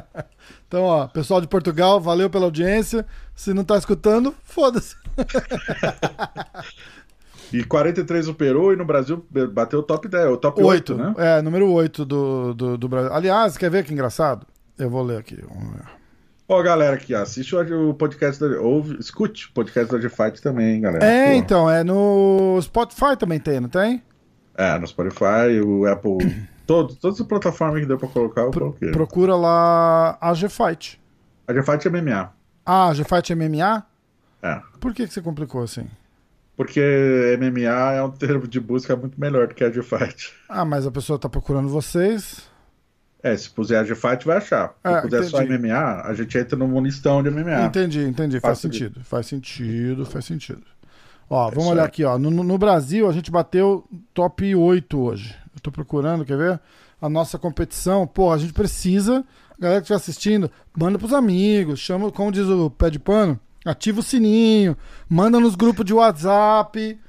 Então, ó, pessoal de Portugal, valeu pela audiência. Se não tá escutando, foda-se. E 43 operou e no Brasil bateu o top 10, o top 8, Oito, né? É, número 8 do, do, do Brasil. Aliás, quer ver que engraçado? Eu vou ler aqui. Ó, galera aqui, ó, assiste o podcast da. Ouve, escute o podcast da G-Fight também, galera. É, Pô. então, é no Spotify também tem, não tem? É, no Spotify, o Apple. *coughs* Todos, todas as plataformas que deu pra colocar, eu coloquei. Procura lá a G-Fight. A G-Fight é MMA. Ah, G-Fight MMA? É. Por que, que você complicou assim? Porque MMA é um termo de busca muito melhor do que a G-Fight. Ah, mas a pessoa tá procurando vocês. É, se puser a G-Fight, vai achar. Se É, puser só entendi. MMA, a gente entra no listão de MMA. Entendi, entendi. Faz, Faz sentido. Faz sentido, faz sentido. Ó, vamos isso olhar aqui, ó. No, no- no Brasil, a gente bateu top 8 hoje. Eu tô procurando, quer ver? A nossa competição, pô, a gente precisa. A galera que estiver assistindo, manda pros amigos, chama, como diz o pé de pano, ativa o sininho, manda nos grupos de WhatsApp.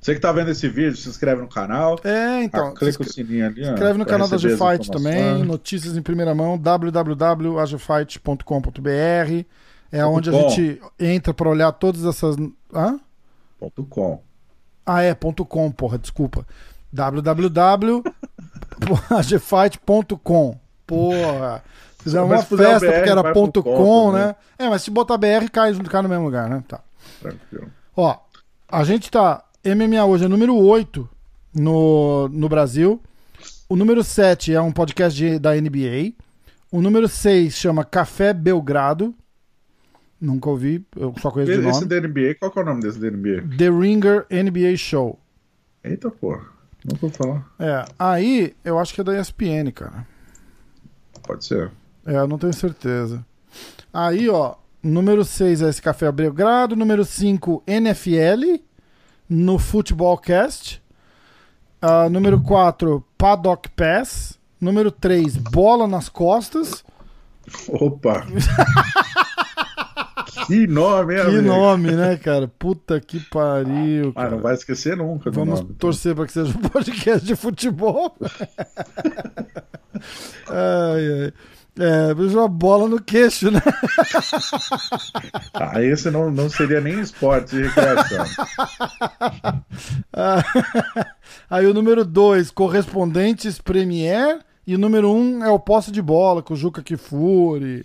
Você que tá vendo esse vídeo, se inscreve no canal. É, então. ah, clica se o sininho ali. ó, Inscreve no pra canal da G-Fight também, notícias em primeira mão, www.agfight.com.br. É onde a gente entra para olhar todas essas. Hã? Ponto .com. Ah, é, ponto .com, porra, desculpa. www.agfight.com. *laughs* Porra. Fizeram uma festa BR, porque era ponto .com, com né? também. É, mas se botar BR, cai, cai no mesmo lugar, né? Tá. Tranquilo. Ó, a gente tá. MMA hoje é número 8 no, no Brasil. O número 7 é um podcast de- da NBA. O número 6 chama Café Belgrado. Nunca ouvi, eu só conheço de Esse nome. da NBA, qual que é o nome desse da NBA? The Ringer NBA Show. Eita porra. Não vou falar. É, aí eu acho que é da ESPN, cara. Pode ser. É, eu não tenho certeza. Aí, ó, número 6 é esse Café Belgrado. Número 5, NFL, no Footballcast. Ah, número 4, Paddock Pass. Número 3, Bola nas Costas. Opa! *laughs* que nome, hein, Que amigo? nome, né, cara? Puta que pariu, Ah, cara. não vai esquecer nunca Vamos nome. torcer para que seja um *laughs* podcast de futebol. *laughs* ai, ai. É, beijou a bola no queixo, né? *laughs* Ah, esse não, não seria nem esporte de recreação. Ah, Aí o número 2, Correspondentes Premier. E o número 1 um é o Posse de Bola, com o Juca Kifuri.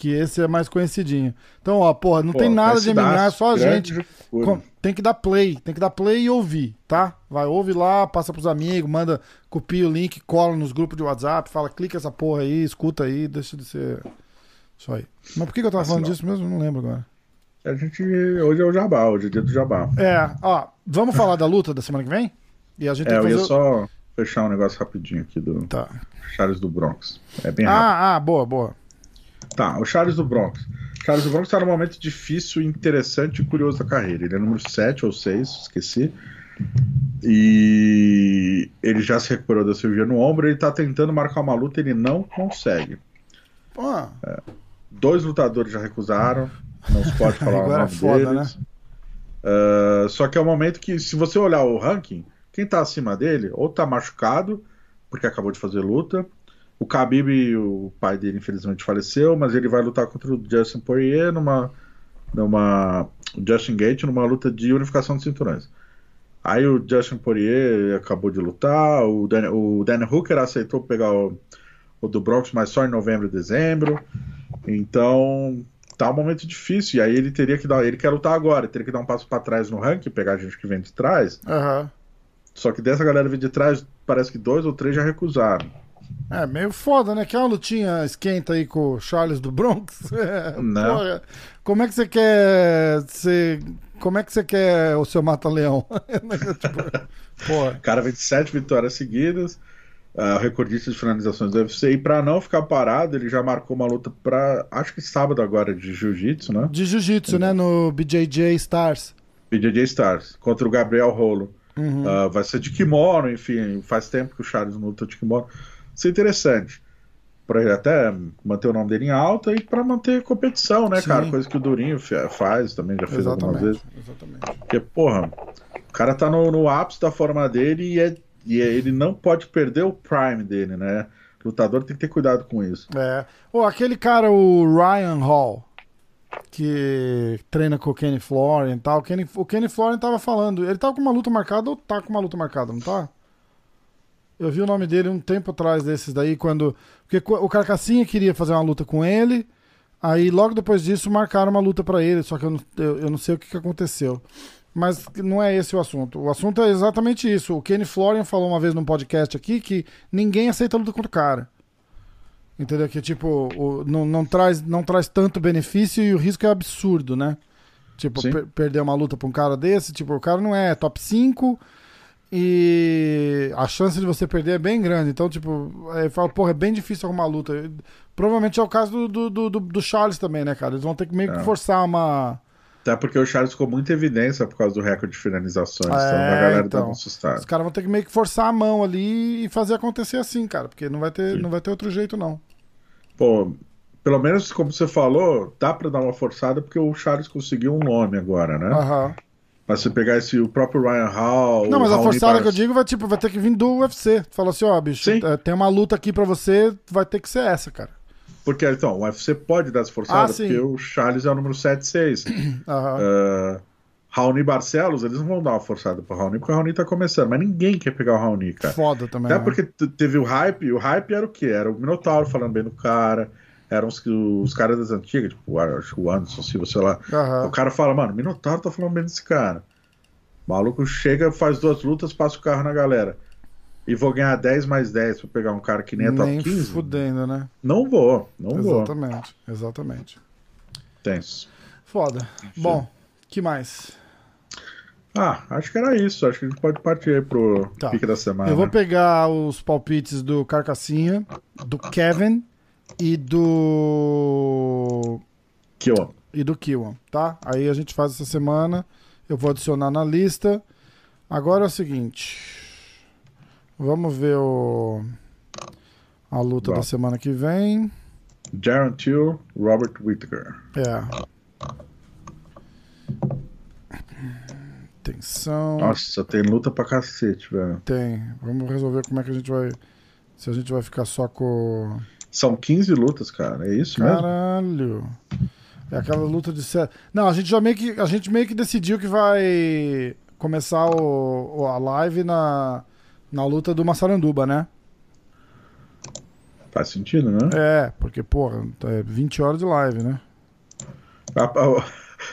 Que esse é mais conhecidinho. Então, ó, porra, não Pô, tem nada de MMA, é só a gente. Com- Tem que dar play, tem que dar play e ouvir, tá? Vai, ouve lá, passa pros amigos, manda, copia o link, cola nos grupos de WhatsApp, fala, clica essa porra aí, escuta aí, deixa de ser. Isso aí. Mas por que, que eu tava falando disso mesmo? Eu Não lembro agora. A gente. Hoje é o Jabá, hoje é dia do Jabá. É, ó, vamos falar da luta da semana que vem? E a gente É, tem eu que ia fazer. o- só fechar um negócio rapidinho aqui do Tá. Charles do Bronx. É bem rápido. Ah, ah, boa, boa. Tá, o Charles do Bronx. Charles do Bronx está num momento difícil, interessante e curioso da carreira. Ele é número 7 ou 6, esqueci. E ele já se recuperou da cirurgia no ombro. Ele tá tentando marcar uma luta, ele não consegue. Pô, Dois lutadores já recusaram. Não se pode *laughs* falar o Agora é nome foda, deles. Ah, só que é um momento que, se você olhar o ranking, quem tá acima dele, ou tá machucado, porque acabou de fazer luta. O Khabib, o pai dele, infelizmente faleceu, mas ele vai lutar contra o Justin Poirier numa. numa Justin Gate numa luta de unificação de cinturões. Aí o Justin Poirier acabou de lutar, o Dan, o Dan Hooker aceitou pegar o, o do Bronx, mas só em novembro e dezembro. Então, tá um momento difícil. E aí ele teria que dar. Ele quer lutar agora, teria que dar um passo para trás no ranking, pegar a gente que vem de trás. aham. Só que dessa galera vem de trás, parece que dois ou três já recusaram. É meio foda, né? Que é uma lutinha esquenta aí com o Charles do Bronx. *laughs* É, Não. porra, como é que você quer ser. Como é que você quer o seu mata-leão? *laughs* tipo, porra. O cara vem de sete vitórias seguidas, ah, recordista de finalizações do UFC. E pra não ficar parado, ele já marcou uma luta pra. Acho que sábado agora de jiu-jitsu, né? De jiu-jitsu, né? No BJJ Stars. BJJ Stars, contra o Gabriel Rolo. Uhum. Ah, vai ser de kimono, enfim, faz tempo que o Charles não luta de kimono. Isso é interessante. Pra ele até manter o nome dele em alta e pra manter competição, né, Sim. cara? Coisa que o Durinho faz também, já fez algumas vezes. Exatamente. Exatamente. Porque, porra, o cara tá no, no ápice da forma dele e, é, e é- ele não pode perder o prime dele, né? Lutador tem que ter cuidado com isso. É. Ô, aquele cara, o Ryan Hall, que treina com o Kenny Florian e tal. O Kenny, o Kenny Florian tava falando. Ele tava com uma luta marcada ou tá com uma luta marcada, não tá? Eu vi o nome dele um tempo atrás desses daí, quando. Porque o Carcassinha queria fazer uma luta com ele. Aí logo depois disso marcaram uma luta pra ele, só que eu não, eu, eu não sei o que, que aconteceu. Mas não é esse o assunto. O assunto é exatamente isso. O Kenny Florian falou uma vez num podcast aqui que ninguém aceita luta contra o cara. Entendeu? Que tipo, o- não, não, traz, não traz tanto benefício e o risco é absurdo, né? Tipo, per- perder uma luta pra um cara desse, tipo, o cara não é top 5 e a chance de você perder é bem grande. Então, tipo, aí fala, porra, é bem difícil arrumar luta. Provavelmente é o caso do, do, do, do- Charles também, né, cara? Eles vão ter que meio que É. forçar uma. Até porque o Charles ficou muito evidência por causa do recorde de finalizações. então É, a galera então. tá assustada. Os caras vão ter que meio que forçar a mão ali e fazer acontecer assim, cara. Porque não vai ter, não vai ter outro jeito, não. Pô, pelo menos como você falou, dá pra dar uma forçada porque o Charles conseguiu um nome agora, né? Aham. Mas se pegar esse o próprio Ryan Hall. Não, mas a Raoni forçada que eu digo vai, tipo, vai ter que vir do UFC. Fala assim, ó, bicho, Sim. é, tem uma luta aqui pra você, vai ter que ser essa, cara. Porque, então, o UFC pode dar essa forçada, Ah, porque o Charles é o número 7-6. *clears throat* Aham. uh, Raoni Barcelos, eles não vão dar uma forçada pro Raoni, porque o Raoni tá começando. Mas ninguém quer pegar o Raoni, cara. Foda também. Até né? porque teve o hype, e o hype era o quê? Era o Minotauro falando bem do cara, eram os, os caras das antigas, tipo, acho que o Anderson Silva, sei lá. Aham. O cara fala, mano, Minotauro tá falando bem desse cara. O maluco chega, faz duas lutas, passa o carro na galera. E vou ganhar 10 mais 10 pra pegar um cara que nem é top Nem 15? fudendo, né? Não vou, não vou. exatamente, exatamente. Tenso. Foda. Bom, que mais? Ah, acho que era isso. Acho que a gente pode partir aí pro Tá. pique da semana. Eu vou pegar os palpites do Carcassinha, do Kevin e do. Ó, e do Kiwan, tá? Aí a gente faz essa semana. Eu vou adicionar na lista. Agora é o seguinte. Vamos ver o. A luta Bom. da semana que vem. Jaron Till, Robert Whittaker. É. Atenção. Nossa, tem luta pra cacete, velho. Tem. Vamos resolver como é que a gente vai. Se a gente vai ficar só com. São 15 lutas, cara. É isso mesmo? Caralho. É aquela luta de sete. Não, a gente já meio que. A gente meio que decidiu que vai começar o, a live na, na luta do Massaranduba, né? Faz sentido, né? É, porque, porra, é 20 horas de live, né? A, a-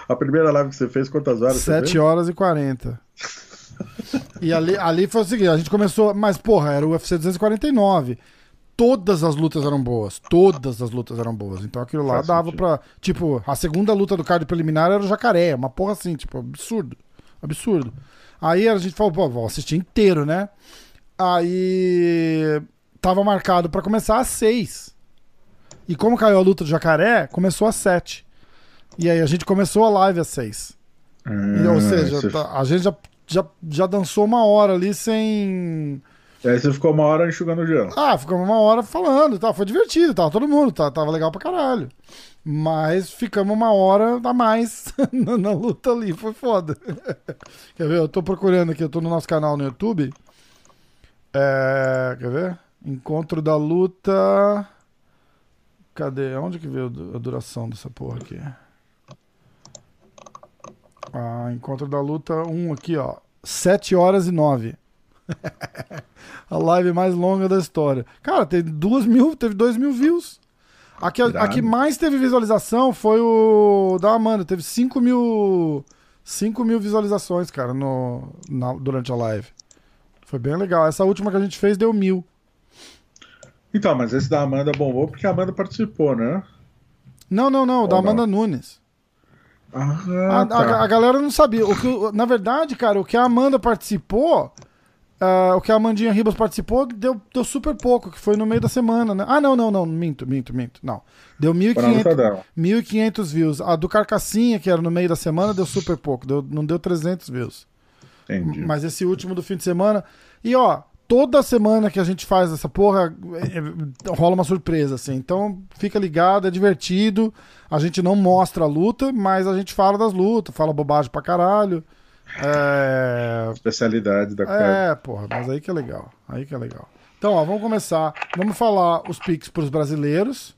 a primeira live que você fez, quantas horas? você 7 fez? horas e 40. E ali, ali foi o seguinte, a gente começou, mas porra, era o UFC 249. Todas as lutas eram boas, todas as lutas eram boas. Então aquilo lá Faz dava sentido. pra, tipo, a segunda luta do card preliminar era o Jacaré, uma porra assim, tipo, absurdo. Absurdo. Aí a gente falou, pô, vou assistir inteiro, né? Aí tava marcado pra começar às 6. E como caiu a luta do Jacaré, começou às 7. E aí a gente começou a live às 6. Ah, Ou seja, você- tá- a gente já, já, já dançou uma hora ali sem. Aí você ficou uma hora enxugando o gelo. Ah, ficamos uma hora falando e tal. Foi divertido, tava todo mundo, tá, tava legal pra caralho. Mas ficamos uma hora a mais *laughs* na, luta ali, foi foda. *laughs* quer ver? Eu tô procurando aqui, eu tô no nosso canal no YouTube. É, quer ver? Encontro da luta. Cadê? Onde que veio a duração dessa porra aqui? Ah, encontro da luta 1 aqui, ó. 7 horas e 9. *laughs* a live mais longa da história. Cara, teve duas mil, teve 2 mil views. A que, a, que mais teve visualização foi o da Amanda. Teve 5 mil, 5 mil visualizações, cara, no, na- durante a live. Foi bem legal. Essa última que a gente fez deu mil. Então, mas esse da Amanda bombou porque a Amanda participou, né? Não, não, não. o da Ou não? Amanda Nunes. Ah, A, tá. a- a galera não sabia. O que, na verdade, cara, o que a Amanda participou, ah, o que a Amandinha Ribas participou, deu, deu super pouco, que foi no meio da semana, né? Ah, não, não, não, minto, minto, minto. Não. Deu Foi na luta 1.500 dela. 1.500 views. A do Carcassinha, que era no meio da semana, deu super pouco, deu, não deu 300 views. Entendi. Mas esse último do fim de semana. E ó, toda semana que a gente faz essa porra, é, é, rola uma surpresa, assim. Então, fica ligado, é divertido. A gente não mostra a luta, mas a gente fala das lutas, fala bobagem pra caralho. É... Especialidade da cara. É, porra, mas aí que é legal. Aí que é legal. Então, ó, vamos começar. Vamos falar os piques pros brasileiros.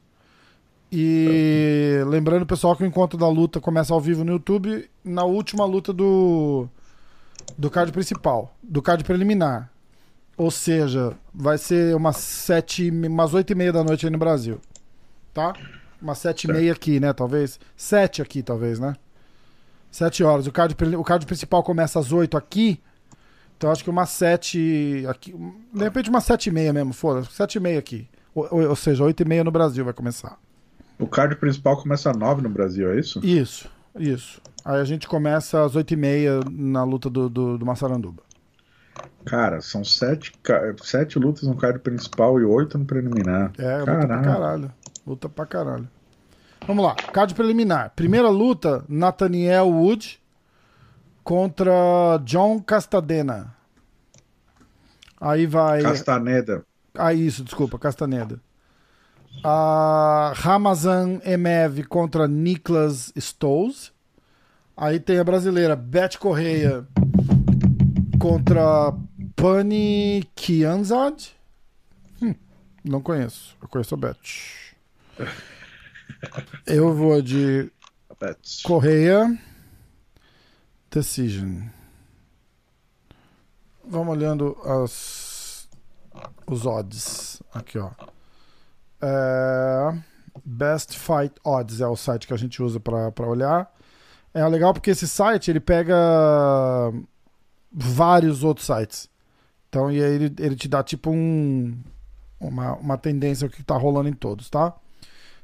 E lembrando, pessoal, que o encontro da luta começa ao vivo no YouTube na última luta do do card principal, do card preliminar. Ou seja, vai ser umas sete, umas oito e meia da noite aí no Brasil. Tá? Umas sete e meia aqui, né? Talvez. Sete aqui, talvez, né? Sete horas. O card, o card principal começa às oito aqui. Então acho que umas sete. Aqui, de repente umas sete e meia mesmo, foda-se. Sete e meia aqui. Ou, ou, seja, oito e meia no Brasil vai começar. O card principal começa às nove no Brasil, é isso? Isso, isso. Aí a gente começa às oito e meia na luta do, do, do Massaranduba. Cara, são sete, sete lutas no card principal e oito no preliminar. É, caralho. luta pra caralho. Luta pra caralho. Vamos lá, card preliminar. Primeira luta, Nathaniel Wood contra John Castadena. Aí vai. Castaneda. Ah, isso, desculpa, Castaneda. A Ramazan Emev contra Niklas Stolz. Aí tem a brasileira Beth Correia contra Pani Kianzad. Hum, não conheço. Eu conheço a Beth. Eu vou de Correia. Decision. Vamos olhando as, os odds. Aqui, ó. É, Best Fight Odds é o site que a gente usa para olhar. É legal porque esse site ele pega vários outros sites. Então, e aí ele, ele te dá tipo um, uma, uma tendência que tá rolando em todos, tá?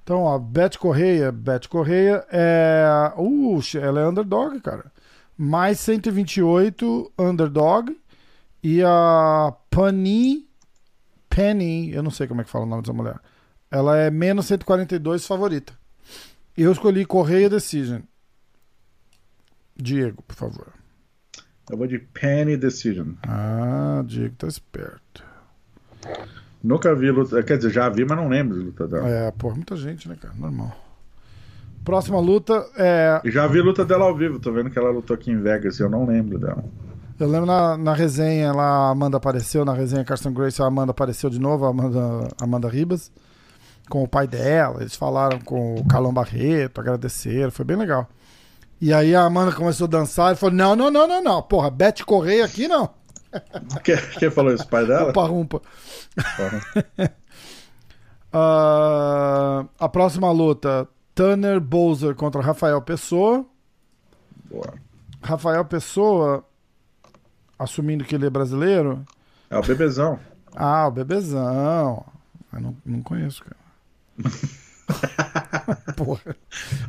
Então, ó, Beth Correia, Beth Correia é. Uh, ela é underdog, cara. Mais 128 underdog. E a Pani. Penny, eu não sei como é que fala o nome dessa mulher. Ela é menos 142 favorita. Eu escolhi Correia Decision. Diego, por favor. Eu vou de Penny Decision. Ah, Diego tá esperto. Nunca vi luta. Quer dizer, já vi, mas não lembro de luta dela. É, pô, muita gente, né, cara? Normal. Próxima luta é. Já vi luta dela ao vivo, tô vendo que ela lutou aqui em Vegas e eu não lembro dela. Eu lembro na, na resenha lá, a Amanda apareceu, na resenha Carson Grace, a Amanda apareceu de novo, a Amanda, Amanda Ribas, com o pai dela. Eles falaram com o Carlão Barreto, agradeceram, foi bem legal. E aí a Amanda começou a dançar e falou: não, não, não, não, não. Porra, Beth Correia aqui não. Quem, quem falou isso? Pai dela? Rumpa. uh, *laughs* a próxima luta: Tanner Bowser contra Rafael Pessoa. Boa. Rafael Pessoa, assumindo que ele é brasileiro. É o bebezão. *laughs* Ah, o bebezão. Eu não, não conheço, cara. *laughs* Porra.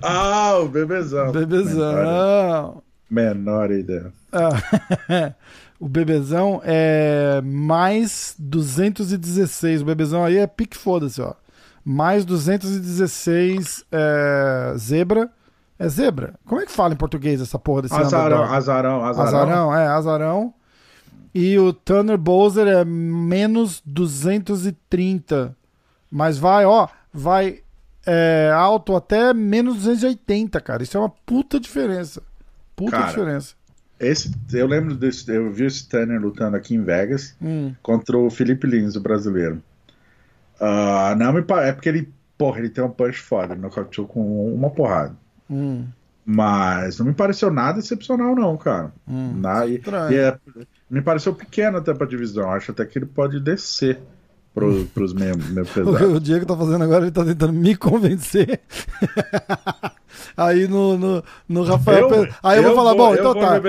Ah, o bebezão. Bebezão. Menor, ideia. Ah, o bebezão é mais 216. O bebezão aí é pique foda-se, ó. Mais 216 é, zebra. É zebra? Como é que fala em português essa porra desse azarão, azarão, azarão. Azarão, é, azarão. E o Tanner Bowser é menos 230. Mas vai, ó, vai é, alto até menos 280, cara. Isso é uma puta diferença. Puta cara, diferença. Esse, eu lembro desse, eu vi esse Tanner lutando aqui em Vegas hum. contra o Felipe Lins, o brasileiro. Uh, não me é porque ele, porra, ele tem um punch foda, ele nocauteou com uma porrada. Hum. Mas não me pareceu nada excepcional, não, cara. Hum, na, e, e é, me pareceu pequeno até pra divisão. Acho até que ele pode descer pro, pros meio pesados. *laughs* O, o Diego tá fazendo agora, ele tá tentando me convencer. *laughs* Aí no, no, no Rafael. Eu, Aí eu, eu vou falar, vou, bom, então tá.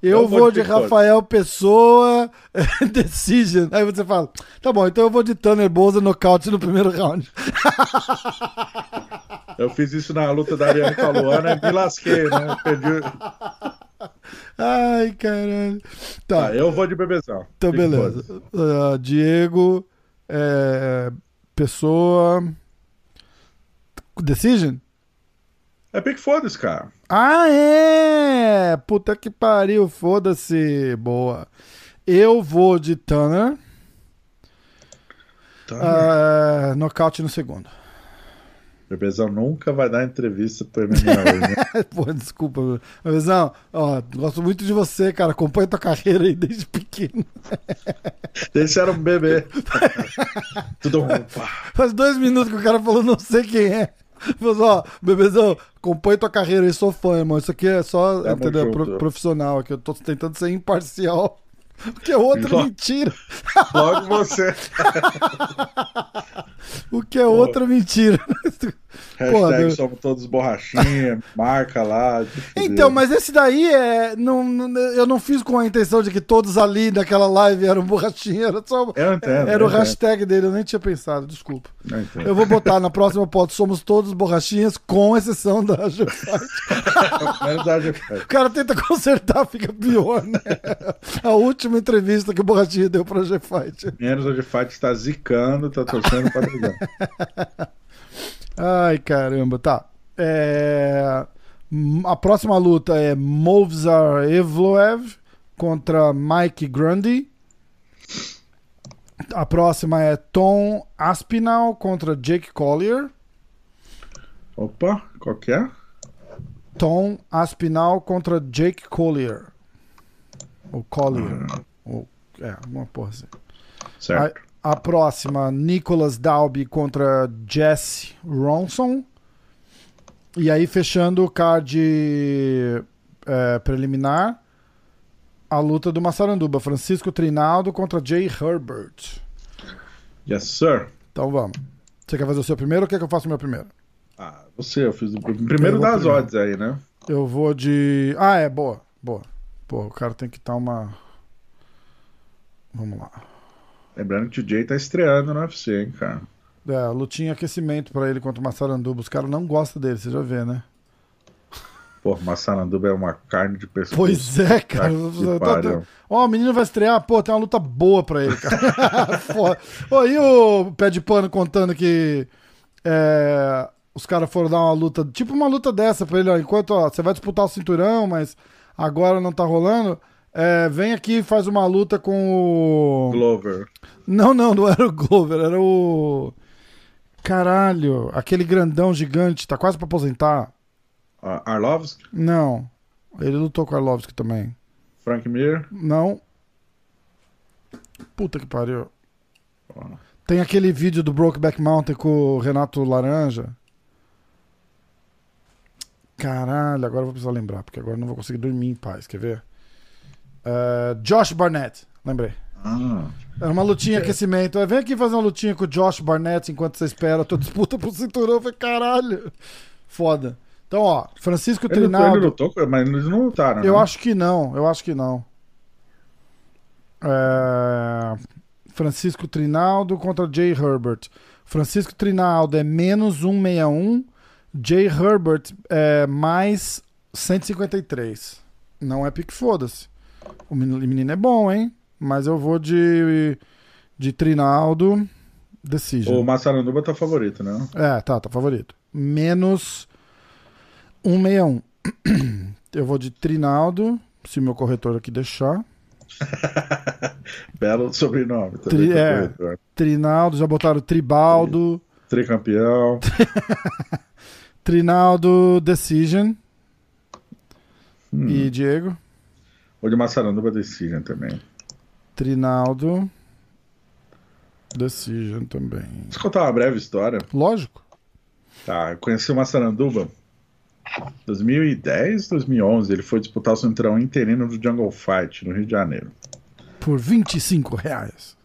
Eu, eu vou, de, de Rafael Pessoa *laughs* Decision. Aí você fala, tá bom, então eu vou de Tanner Boza nocaute no primeiro round. Eu fiz isso na luta da Ariane com a Luana e me lasquei, né? Perdi. Ai, caralho. Tá. Ah, eu vou de bebezão. Então, beleza. Uh, Diego é, pessoa. Decision? É bem que foda-se, cara. Ah, é! Puta que pariu, foda-se. Boa. Eu vou de Tanner. Uh, nocaute no segundo. Bebezão nunca vai dar entrevista pro MMA hoje, né? *laughs* Pô, desculpa, Bebezão. Ó, gosto muito de você, cara. Acompanha tua carreira aí desde pequeno. Desde era um bebê. *laughs* Tudo bom. Faz dois minutos que o cara falou, não sei quem é. Mas, ó, bebezão, acompanha tua carreira aí, sou fã, irmão. Isso aqui é só, É entendeu? Pro- profissional aqui. Eu tô tentando ser imparcial. O *laughs* que é outra Logo- mentira. Logo você. O que é outra mentira. *laughs* Pô, *laughs* Hashtag eu- somos todos borrachinha, *laughs* marca lá. Então, mas esse daí é. Não, não- eu não fiz com a intenção de que todos ali naquela live eram borrachinha. Era só. Eu entendo. Era o eu entendo, hashtag dele, eu nem tinha pensado, desculpa. eu. Eu vou botar na próxima foto, somos todos borrachinhas, com exceção da faz. *laughs* O cara tenta consertar, fica pior, né? A última entrevista que o Borrachinha deu pra G-Fight. Menos a Fight está zicando, tá torcendo pra dragão. Ai, caramba, tá. É, A próxima luta é Movzar Evloev contra Mike Grundy. A próxima é Tom Aspinall contra Jake Collier. Opa, qual que é? Tom Aspinall contra Jake Collier. Ou Collier. Ou, é, alguma porra assim. Certo. A, próxima, Nicholas Dalby contra Jesse Ronson. E aí, fechando o card é, preliminar, a luta do Massaranduba. Francisco Trinaldo contra Jay Herbert. Yes, sir. Então vamos. Você quer fazer o seu primeiro ou quer que eu faça o meu primeiro? Ah, você, eu fiz o primeiro das primeiro. odds aí, né? Eu vou de. Ah, é, boa. Boa. Pô, o cara tem que estar uma. Vamos lá. Lembrando que o Jay tá estreando no UFC, hein, cara. É, lutinha aquecimento pra ele contra o Massaranduba. Os caras não gostam dele, você já vê, né? Pô, Massaranduba é uma carne de pescoço. Pois é, cara. Ó, o menino vai estrear, pô, tem uma luta boa pra ele, cara. *laughs* Foda. Ó, e o pé de pano contando que é, os caras foram dar uma luta, tipo uma luta dessa pra ele, ó, enquanto ó, você vai disputar o cinturão, mas agora não tá rolando. É, vem aqui e faz uma luta com o. Glover. Não, não, não era o Glover, era o. Caralho, aquele grandão gigante, tá quase pra aposentar. Ah, Arlovski, Não. Ele lutou com o Arlovski também. Frank Mir. Não. Puta que pariu. Ó. Tem aquele vídeo do Brokeback Mountain com o Renato Laranja. Caralho, agora eu vou precisar lembrar, porque agora eu não vou conseguir dormir em paz, quer ver? Eh, Josh Barnett, lembrei. Ah, Era uma lutinha aquecimento. Eh, Vem aqui fazer uma lutinha com o Josh Barnett enquanto você espera a tua disputa pro cinturão. Falei, caralho. Foda. Então, ó, Francisco ele, lutou, ele Trinaldo. lutou, mas eles não lutaram, Eu né? acho que não, eu acho que não. É, Francisco Trinaldo contra Jay Herbert. Francisco Trinaldo é menos 161, Jay Herbert é mais 153. Não é pique foda-se. O menino, é bom, hein? Mas eu vou de, de Trinaldo Decision. O Massaranduba tá favorito, né? É, tá, tá favorito. Menos 161. Eu vou de Trinaldo, se meu corretor aqui deixar. *laughs* Belo sobrenome. Tri- é. Trinaldo, já botaram Tribaldo. Tricampeão. *laughs* Trinaldo Decision. Hum. E Diego? O de Massaranduba Decision também. Trinaldo Decision também. Eu contar uma breve história. Lógico. Tá, eu conheci o Massaranduba 2010, 2011. Ele foi disputar o cinturão interino do Jungle Fight no Rio de Janeiro. Por 25 reais.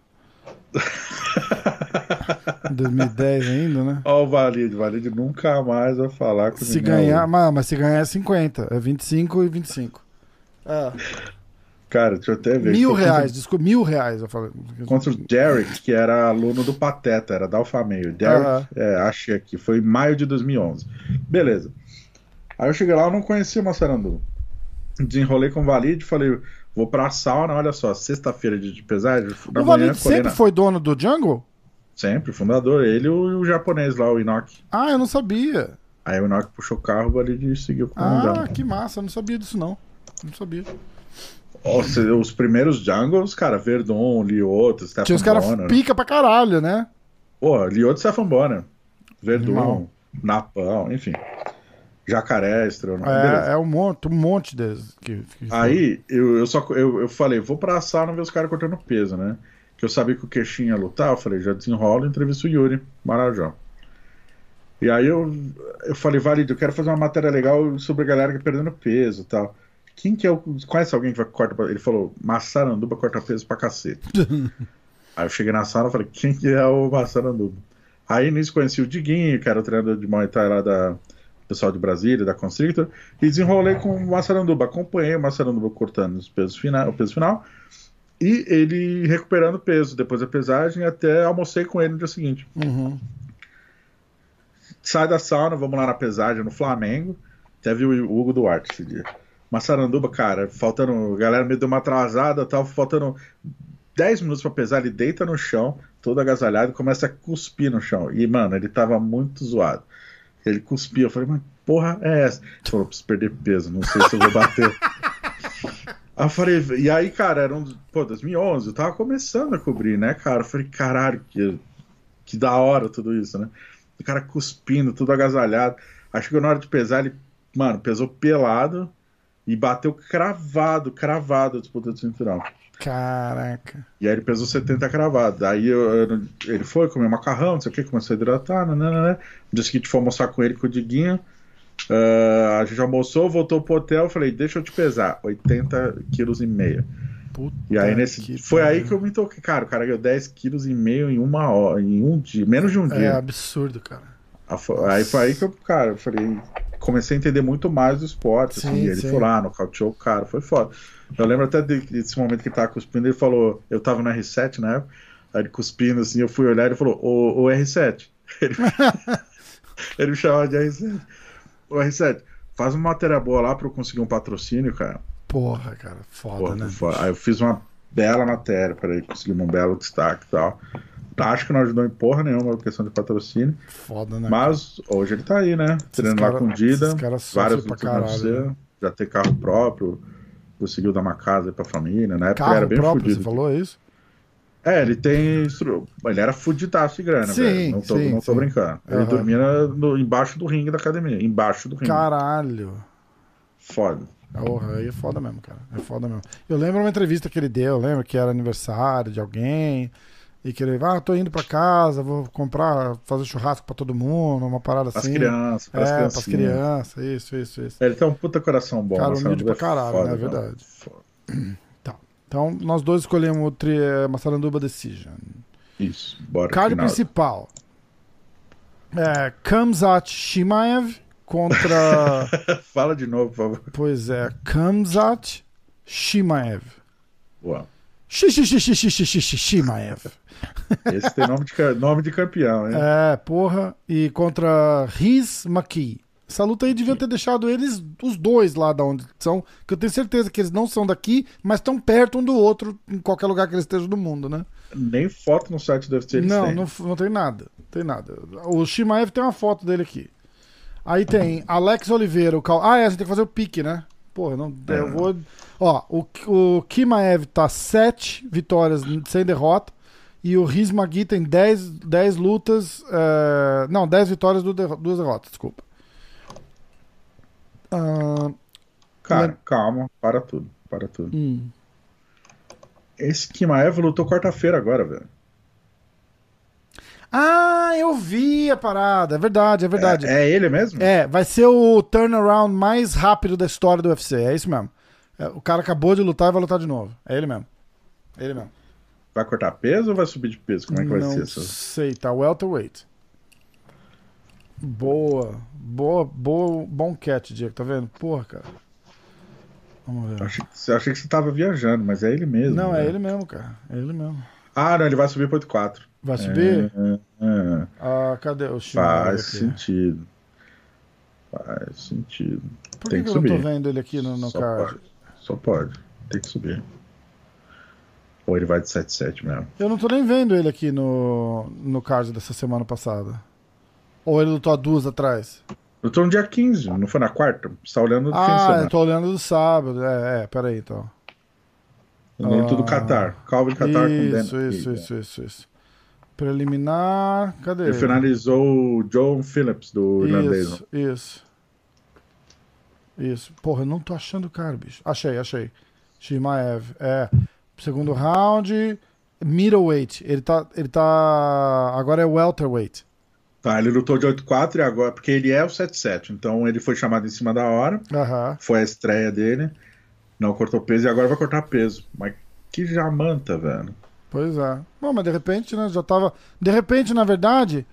*laughs* 2010 ainda, né? Ó, o Valide. O Valide nunca mais vai falar com Se ninguém. ganhar, mas, mas se ganhar é 50. É 25 e 25. É. Cara, deixa eu até ver. Mil reais, desculpa, mil reais. Eu falei. Contra o Derek, que era aluno do Pateta, era da Alfa Meio. Derek, é, achei aqui, foi em maio de 2011. Beleza. Aí eu cheguei lá, eu não conhecia o Massaranduba. Desenrolei com o Valide, falei, vou pra sauna, olha só, sexta-feira de, de pesagem. O manhã, Valide sempre na- foi dono do Jungle? Sempre, fundador, ele e o, o japonês lá, o Inoki. Ah, eu não sabia. Aí o Inoki puxou o carro, o Valide seguiu com Ah, que massa, eu não sabia disso não. Não sabia. Os, os primeiros jungles, cara, Verdun, Lioto, Stefan Tinha os caras pica pra caralho, né? Pô, Lioto Stefan Bonner, Verdun, Animal. Napão, enfim. Jacaré, Estrela. É, é um monte, um monte deles. Que, que Aí eu, eu só eu, eu falei, vou pra sauna ver os caras cortando peso, né? Que eu sabia que o Queixinho ia lutar, eu falei, já desenrola, entrevista o Yuri Marajó. E aí eu, eu falei, Valido, eu quero fazer uma matéria legal sobre a galera que tá perdendo peso e tal. Quem que é o. Conhece alguém que vai cortar. Ele falou, Massaranduba corta peso pra cacete. *laughs* aí eu cheguei na sala e falei, quem que é o Massaranduba? Aí nisso conheci o Diguinho, que era o treinador de Muay Thai lá da pessoal de Brasília, da Constrictor, e desenrolei com o Massaranduba. Acompanhei o Massaranduba cortando os pesos final, o peso final e ele recuperando peso depois da pesagem. Até almocei com ele no dia seguinte. Uhum. Sai da sauna, vamos lá na pesagem no Flamengo. Até vi o Hugo Duarte esse dia. Massaranduba, cara, faltando. A galera me deu uma atrasada, tava faltando 10 minutos pra pesar. Ele deita no chão, todo agasalhado, e começa a cuspir no chão. E, mano, ele tava muito zoado. Ele cuspia. Eu falei, mas porra é essa? Ele falou, preciso perder peso, não sei se eu vou bater. *laughs* Aí eu falei, e aí, cara, era um, pô, 2011, eu tava começando a cobrir, né, cara? Eu falei, caralho, que, que da hora tudo isso, né? O cara cuspindo, tudo agasalhado. Acho que na hora de pesar, ele, mano, pesou pelado e bateu cravado, cravado a disputa do cinturão. Caraca. E aí ele pesou 70 cravado. Aí eu- eu- ele foi comer macarrão, não sei o que, começou a hidratar, né. No dia seguinte foi almoçar com ele com o Diguinho. Ah, a gente almoçou, voltou pro hotel, falei, deixa eu te pesar, 80 quilos e meio. Puta E aí nesse. que Foi aí pariu. que eu me toquei. Cara, o cara ganhou 10 quilos e meio em uma hora, em um dia, menos de um É dia. absurdo, cara. A Aí foi aí que eu, cara, eu falei, comecei a entender muito mais do esporte. Sim, assim, ele foi lá, nocauteou o cara, foi foda. Eu lembro até de- desse momento que ele tava cuspindo, ele falou, eu tava no R7 na época, aí ele cuspindo assim, eu fui olhar e ele falou, ô, ô R7. *laughs* Ele, *laughs* ele me chamava de R7. Ô R7, faz uma matéria boa lá pra eu conseguir um patrocínio, cara. Porra, cara. Foda, Porra, né? foi- Aí eu fiz uma bela matéria para ele conseguir um belo destaque e tal. Acho que não ajudou em porra nenhuma a questão de patrocínio. Foda, né? Mas hoje ele tá aí, né? Treinando lá cara- com o Dida. Várias pra caralho, né? Já ter carro próprio. Conseguiu dar uma casa aí pra família. Na época ele Carro era bem próprio, fudido. você falou isso? É, ele tem. Ele era fudidaço de grana, Sim, velho. Não tô, sim, não tô sim. brincando. Ele Aham. dormia no- embaixo do ringue da academia. Embaixo do ringue. Caralho. Foda. Porra, aí é foda mesmo, cara. É foda mesmo. Eu lembro uma entrevista que ele deu, lembro que era aniversário de alguém. E que ele, ah, tô indo pra casa, vou comprar, fazer churrasco pra todo mundo, uma parada As assim. crianças, É, pras pras criancinhas. crianças, isso, isso, isso. Ele tem um puta coração bom. Cara, humilde pra caralho, foda, né? É verdade. Foda. *clears throat* Então, nós dois escolhemos o tri, eh, Massaranduba Decision. Isso, bora. Card principal. É, Kamzat Shimaev contra. *laughs* Fala de novo, por favor. pois é, Kamzat Shimaev. Shi- Shimaev. Esse tem nome de, nome de campeão, hein? É, porra. E contra Riz Maki. Essa luta aí devia ter deixado eles, os dois lá da onde são, que eu tenho certeza que eles não são daqui, mas estão perto um do outro em qualquer lugar que eles estejam do mundo, né? Nem foto no site do UFC Não, têm. não, não tem nada. Não tem nada. O Shimaev tem uma foto dele aqui. Aí tem *laughs* Alex Oliveira, o Cal... Ah, é, a gente tem que fazer o pique, né? Porra, não, É. eu vou. Ó, o, o Kimaev tá 7 vitórias sem derrota. E o Riz Magui tem 10, 10 lutas. é, Não, 10 vitórias, du- duas derrotas, desculpa. Ah, Cara, calma, para tudo, para tudo. hum. Esse Kimaev lutou quarta-feira agora, velho. Ah, eu vi a parada. É verdade, é verdade. É, é ele mesmo? É, vai ser o turnaround mais rápido da história do UFC. É isso mesmo. É, o cara acabou de lutar e vai lutar de novo. É ele mesmo. É ele mesmo. Vai cortar peso ou vai subir de peso? Como é que vai Não ser isso? sei, tá welterweight. Boa, boa, boa, bom catch, Diego, tá vendo? Porra, cara. Vamos ver. Achei, que- achei que você tava viajando, mas é ele mesmo. Não, é né? ele mesmo, cara. É ele mesmo. Ah, não, ele vai subir pro 8-4. Vai subir? É, é, Ah, cadê o Shimaev faz aqui? sentido. Faz sentido. Por tem que, que que eu não tô vendo ele aqui no, no Só card? pode. Só pode. Tem que subir. Ou ele vai de 7-7 mesmo. Eu não tô nem vendo ele aqui no, no card dessa semana passada. Ou ele lutou há duas atrás? Eu tô no dia 15, não foi na quarta? Você tá olhando do fim de Ah, semana. eu tô olhando do sábado. É, é, peraí então. Lembro Ah. tudo Qatar. Calvin Qatar com Dan. Isso, isso, isso, isso, isso. Preliminar. Cadê? Ele finalizou o John Phillips do irlandês. Isso, isso. Isso. Porra, eu não tô achando o cara, bicho. Achei, achei. Shimaev. É. Segundo round. Middleweight. Ele tá. Ele tá. Agora é welterweight. Tá, ele lutou de 8-4 e agora. Porque ele é o 7-7. Então ele foi chamado em cima da hora. Aham. Foi a estreia dele. Não cortou peso e agora vai cortar peso. Mas que jamanta, velho. Pois é. Bom, mas de repente, né? Já tava. De repente, na verdade,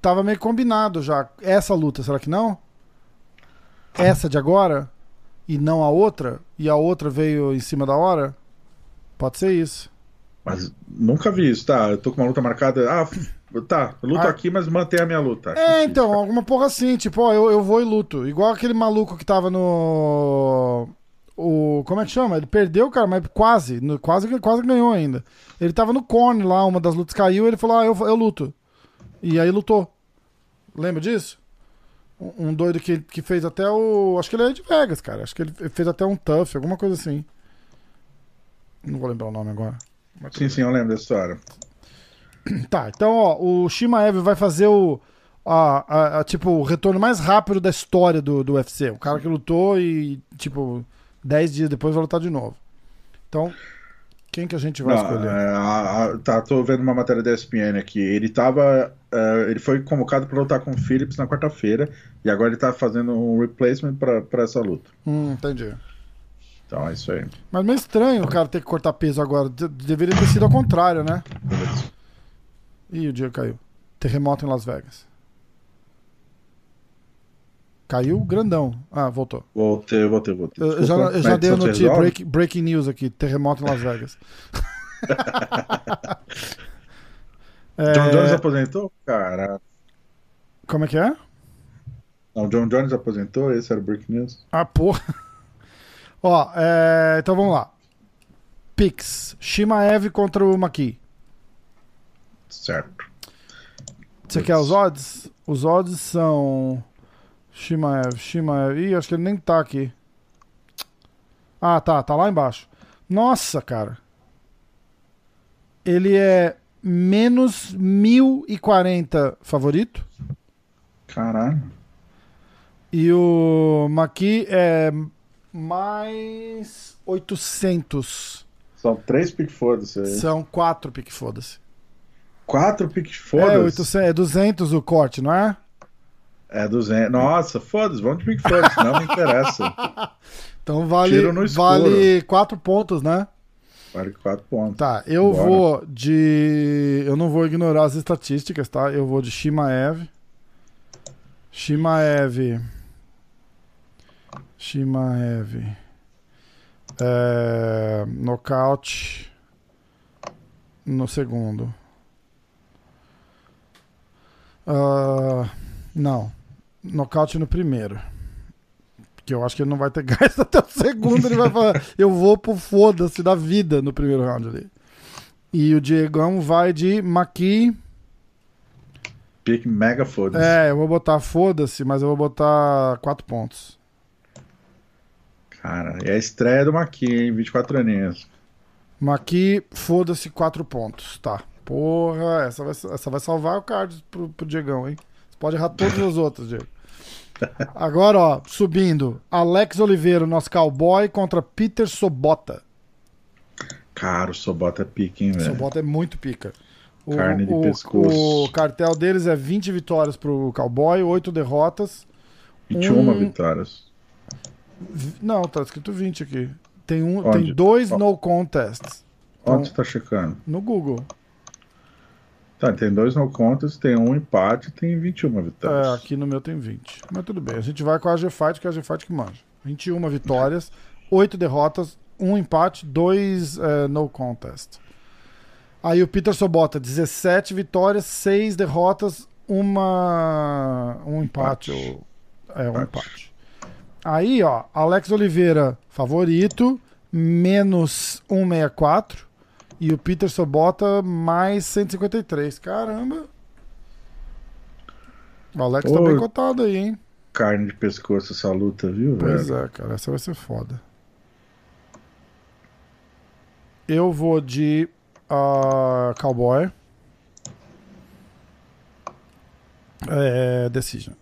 tava meio combinado já. Essa luta, será que não? Essa de agora? E não a outra? E a outra veio em cima da hora? Pode ser isso. Mas nunca vi isso, tá? Eu tô com uma luta marcada. Ah, tá, eu luto Ah. aqui, mas mantém a minha luta. É, então, alguma porra assim, tipo, ó, eu, eu vou e luto. Igual aquele maluco que tava no. O. Como é que chama? Ele perdeu, cara, mas quase. no- quase, quase ganhou ainda. Ele tava no corne lá, uma das lutas caiu, ele falou, ah, eu, eu luto. E aí lutou. Lembra disso? Um um doido que, que fez até o. Acho que ele é de Vegas, cara. Acho que ele fez até um tough, alguma coisa assim. Não vou lembrar o nome agora. Sim, sim, eu lembro dessa história. *clears throat* Tá, então, ó, o Shimaev vai fazer o. A, a- a, tipo, o retorno mais rápido da história do, do UFC. O cara que lutou e, tipo, 10 dias depois vai lutar de novo. Então, quem que a gente vai Não, escolher? é, a- tá, tô vendo uma matéria da ESPN aqui. Ele tava. é, ele foi convocado para lutar com o Phillips na quarta-feira e agora ele tá fazendo um replacement para essa luta. Hum, entendi. Então é isso aí. Mas meio estranho o cara ter que cortar peso agora. De- deveria ter sido ao contrário, né? Ih, o dia caiu. Terremoto em Las Vegas. Caiu grandão. Ah, voltou. Voltei, voltei, voltei. Eu, eu já, Desculpa, eu já dei a notícia, break, breaking news aqui, terremoto em Las Vegas. *laughs* É, John Jones aposentou? Cara. Como é que é? Não, John Jones aposentou? Esse era o Break News? Ah, porra. Ó, é, então vamos lá. Pix. Shimaev contra o Maki. Certo. Você quer os odds? Os odds são. Shimaev, Shimaev. Ih, acho que ele nem tá aqui. Ah, tá, tá lá embaixo. Nossa, cara. Ele é menos 1040 favorito. Caralho. E o Maqui é mais 800. São três pick foda-se aí. São quatro pique foda-se. Quatro pick É, foda-se? 800, é 200 o corte, não é? É 200. Nossa, foda-se, vamos de pick foda-se, não me interessa. *laughs* Então vale, vale quatro pontos, né? Vale quatro pontos. Tá, eu Bora. vou de. Eu não vou ignorar as estatísticas, tá? Eu vou de Shimaev. Shimaev. Shimaev. É... Nocaute. No segundo. Ah, não. Nocaute no primeiro. Que eu acho que ele não vai ter *laughs* gás até o segundo. Ele vai falar: Eu vou pro foda-se da vida no primeiro round ali. E o Diegão vai de Maqui. Pick mega foda-se. É, eu vou botar foda-se, mas eu vou botar 4 pontos. Cara, é a estreia do Maqui, hein? 24 aninhos. Maqui, foda-se, 4 pontos. Tá. Porra, essa vai, essa vai salvar o card pro, pro Diegão, hein? Você pode errar todos os outros, Diego. *laughs* Agora, ó, subindo. Alex Oliveira, nosso cowboy, contra Peter Sobota. Cara, o Sobota é pique, hein, velho? Sobota é muito pica. O, Carne de o- pescoço. O cartel deles é 20 vitórias pro cowboy, 8 derrotas. 21 um- vitórias. Não, tá escrito 20 aqui. Tem, um, Onde? tem dois no contests. Onde você tá checando? No Google. Tá, tem dois no contas, tem um empate tem 21 É, vitórias. aqui no meu tem 20. Mas tudo bem. A gente vai com a G-Fight, que é a G-Fight que manja. 21 vitórias, 8 derrotas, 1 empate, 2 é, no contest. Aí o Peter Sobota, 17 vitórias, 6 derrotas, uma um empate. Empate. É, um Empate. Aí, ó, Alex Oliveira, favorito, menos 164. E o Peter Sobota, mais 153. Caramba. O Alex tá Ô, bem cotado aí, hein? Carne de pescoço essa luta, viu, Pois velho? é, cara, essa vai ser foda. Eu vou de ah, Cowboy. É, decision.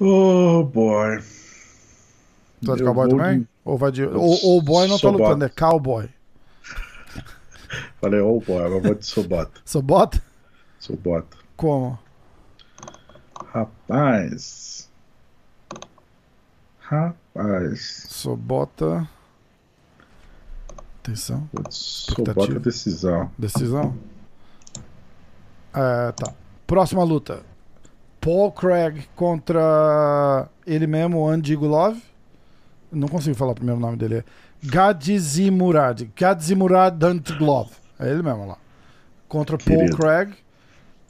Oh, boy. Tu vai de Eu cowboy também? de- Ou vai de. Ou, ou boy não tá Sobota. lutando, é cowboy. *laughs* Falei, oh, boy, mas vou de Sobota. Sobota? Sobota. Como? Rapaz. Rapaz. Sobota. Atenção. Sobota decisão. Decisão. É, tá. Próxima luta. Paul Craig contra ele mesmo, Andy Gulov. Não consigo falar o primeiro nome dele. Gadzimurad. Gadzimurad Antiglov. É ele mesmo lá. Contra Paul Querido. Craig.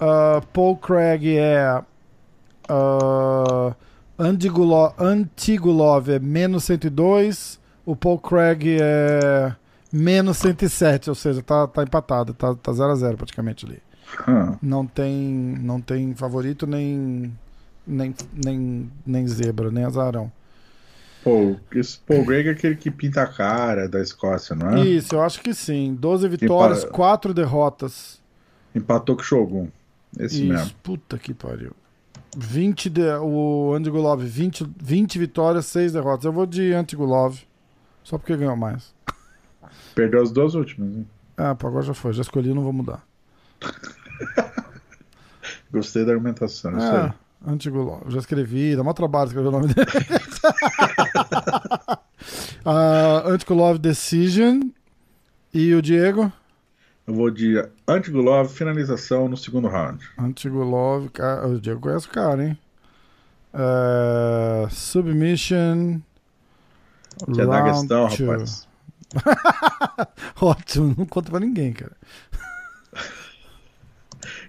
Ah, Paul Craig é. Uh, Antigulov, Antigulov é menos 102. O Paul Craig é menos 107. Ou seja, tá, tá empatado. Tá 0x0 tá 0 a 0 praticamente ali. Hum. Não tem, não tem favorito nem, nem, nem, nem zebra, nem azarão. Pô, esse Paul Greg é aquele que pinta a cara da Escócia, não é? Isso, eu acho que sim. 12 vitórias, para- 4 derrotas. Empatou com o Shogun. Esse Isso, mesmo. puta que pariu. 20 de, o Antigulov, 20, 20 vitórias, 6 derrotas. Eu vou de Antigulov. Só porque ganhou mais. Perdeu as duas últimas. Hein? Ah, pô, agora já foi. Já escolhi, não vou mudar. *laughs* *laughs* Gostei da argumentação. Isso É, aí. Antigulov. Já escrevi, dá mó trabalho escrever o nome dele. *laughs* Ah, Antigulov Decision. E o Diego? Eu vou de Antigulov, finalização no segundo round. Antigulov. ca- O Diego conhece o cara, hein? É, submission. Que é da questão, rapaz. *laughs* Ótimo, não conta pra ninguém, cara.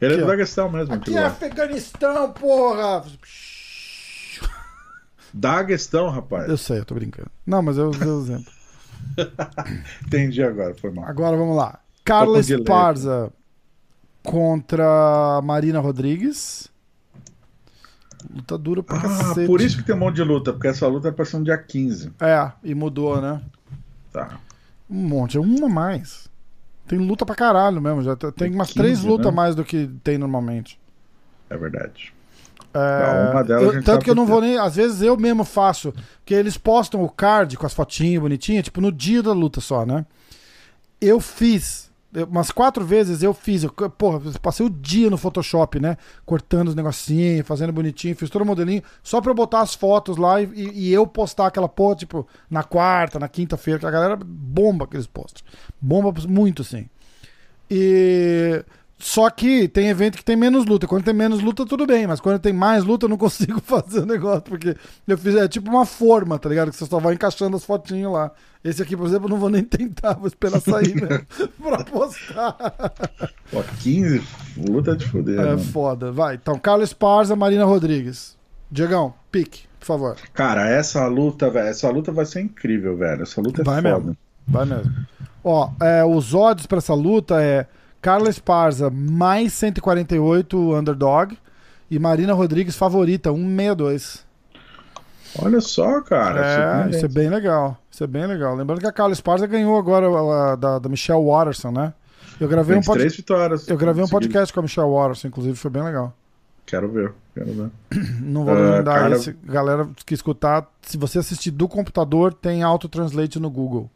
Ele é ó. da questão mesmo, Aqui é. Afeganistão, porra! Da questão, rapaz. Eu sei, eu tô brincando. Não, mas eu usei o exemplo. *laughs* Entendi agora, foi mal. Agora vamos lá. Carla com delay. Esparza contra Marina Rodrigues. Luta dura pra Ah, cacete. por isso que tem um monte de luta, porque essa luta pra ser no dia 15. É, e mudou, né? Tá. Um monte, é uma a mais. Tem luta pra caralho mesmo. Já tem Tem umas 15, três lutas a né? mais do que tem normalmente. É verdade. É, Não, eu- tanto que eu não quê. vou nem. Às vezes eu mesmo faço. Porque eles postam o card com as fotinhas bonitinhas, tipo no dia da luta só, né? Eu fiz. Umas quatro vezes eu fiz. Eu, porra, passei o dia no Photoshop, né? Cortando os negocinhos, fazendo bonitinho, fiz todo o modelinho, só pra eu botar as fotos lá e, e eu postar aquela porra, tipo, na quarta, na quinta-feira, que a galera bomba aqueles posts. Bomba muito, sim. E. Só que tem evento que tem menos luta. Quando tem menos luta, tudo bem. Mas quando tem mais luta, eu não *laughs* consigo fazer o negócio. Porque eu fiz. É tipo uma forma, tá ligado? Que você só vai encaixando as fotinhas lá. Esse aqui, por exemplo, eu não vou nem *laughs* tentar. Vou esperar sair mesmo *laughs* pra postar. Pô, 15, luta de foder. É mano. foda. Vai. Então, Carlos Esparza, Marina Rodrigues. Diegão, pique, por favor. Cara, essa luta, velho, essa luta vai ser incrível, velho. Essa luta é Vai foda. mesmo. Vai mesmo. Ó, é, os odds pra essa luta é Carla Esparza mais 148 underdog e Marina Rodrigues favorita 162. Olha só, cara. é, surpreendente. isso é bem legal. Isso é bem legal. Lembrando que a Carla Esparza ganhou agora da, da Michelle Watterson, né? Eu gravei, um, pod... 23 vitórias. eu gravei um podcast com a Michelle Watterson, inclusive, foi bem legal. Quero ver, quero ver. *clears throat* Não vou Ah, lembrar cara- esse. Galera que escutar, se você assistir do computador, tem auto-translate no Google.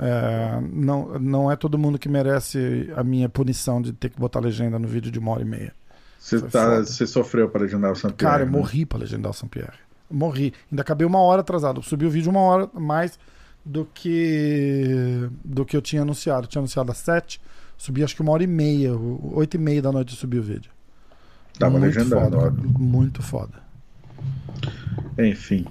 É, não, não é todo mundo que merece a minha punição de ter que botar legenda no vídeo de uma hora e meia. Você, tá, sofreu para legendar o Saint Pierre, Cara, eu né? morri pra legendar o Saint-Pierre. Morri. Ainda acabei uma hora atrasado. Subi o vídeo uma hora mais do que do que eu tinha anunciado. Eu tinha anunciado às sete. Subi acho que uma hora e meia. Oito e meia da noite eu subi o vídeo. Tava muito legendando, foda. Muito foda. Enfim.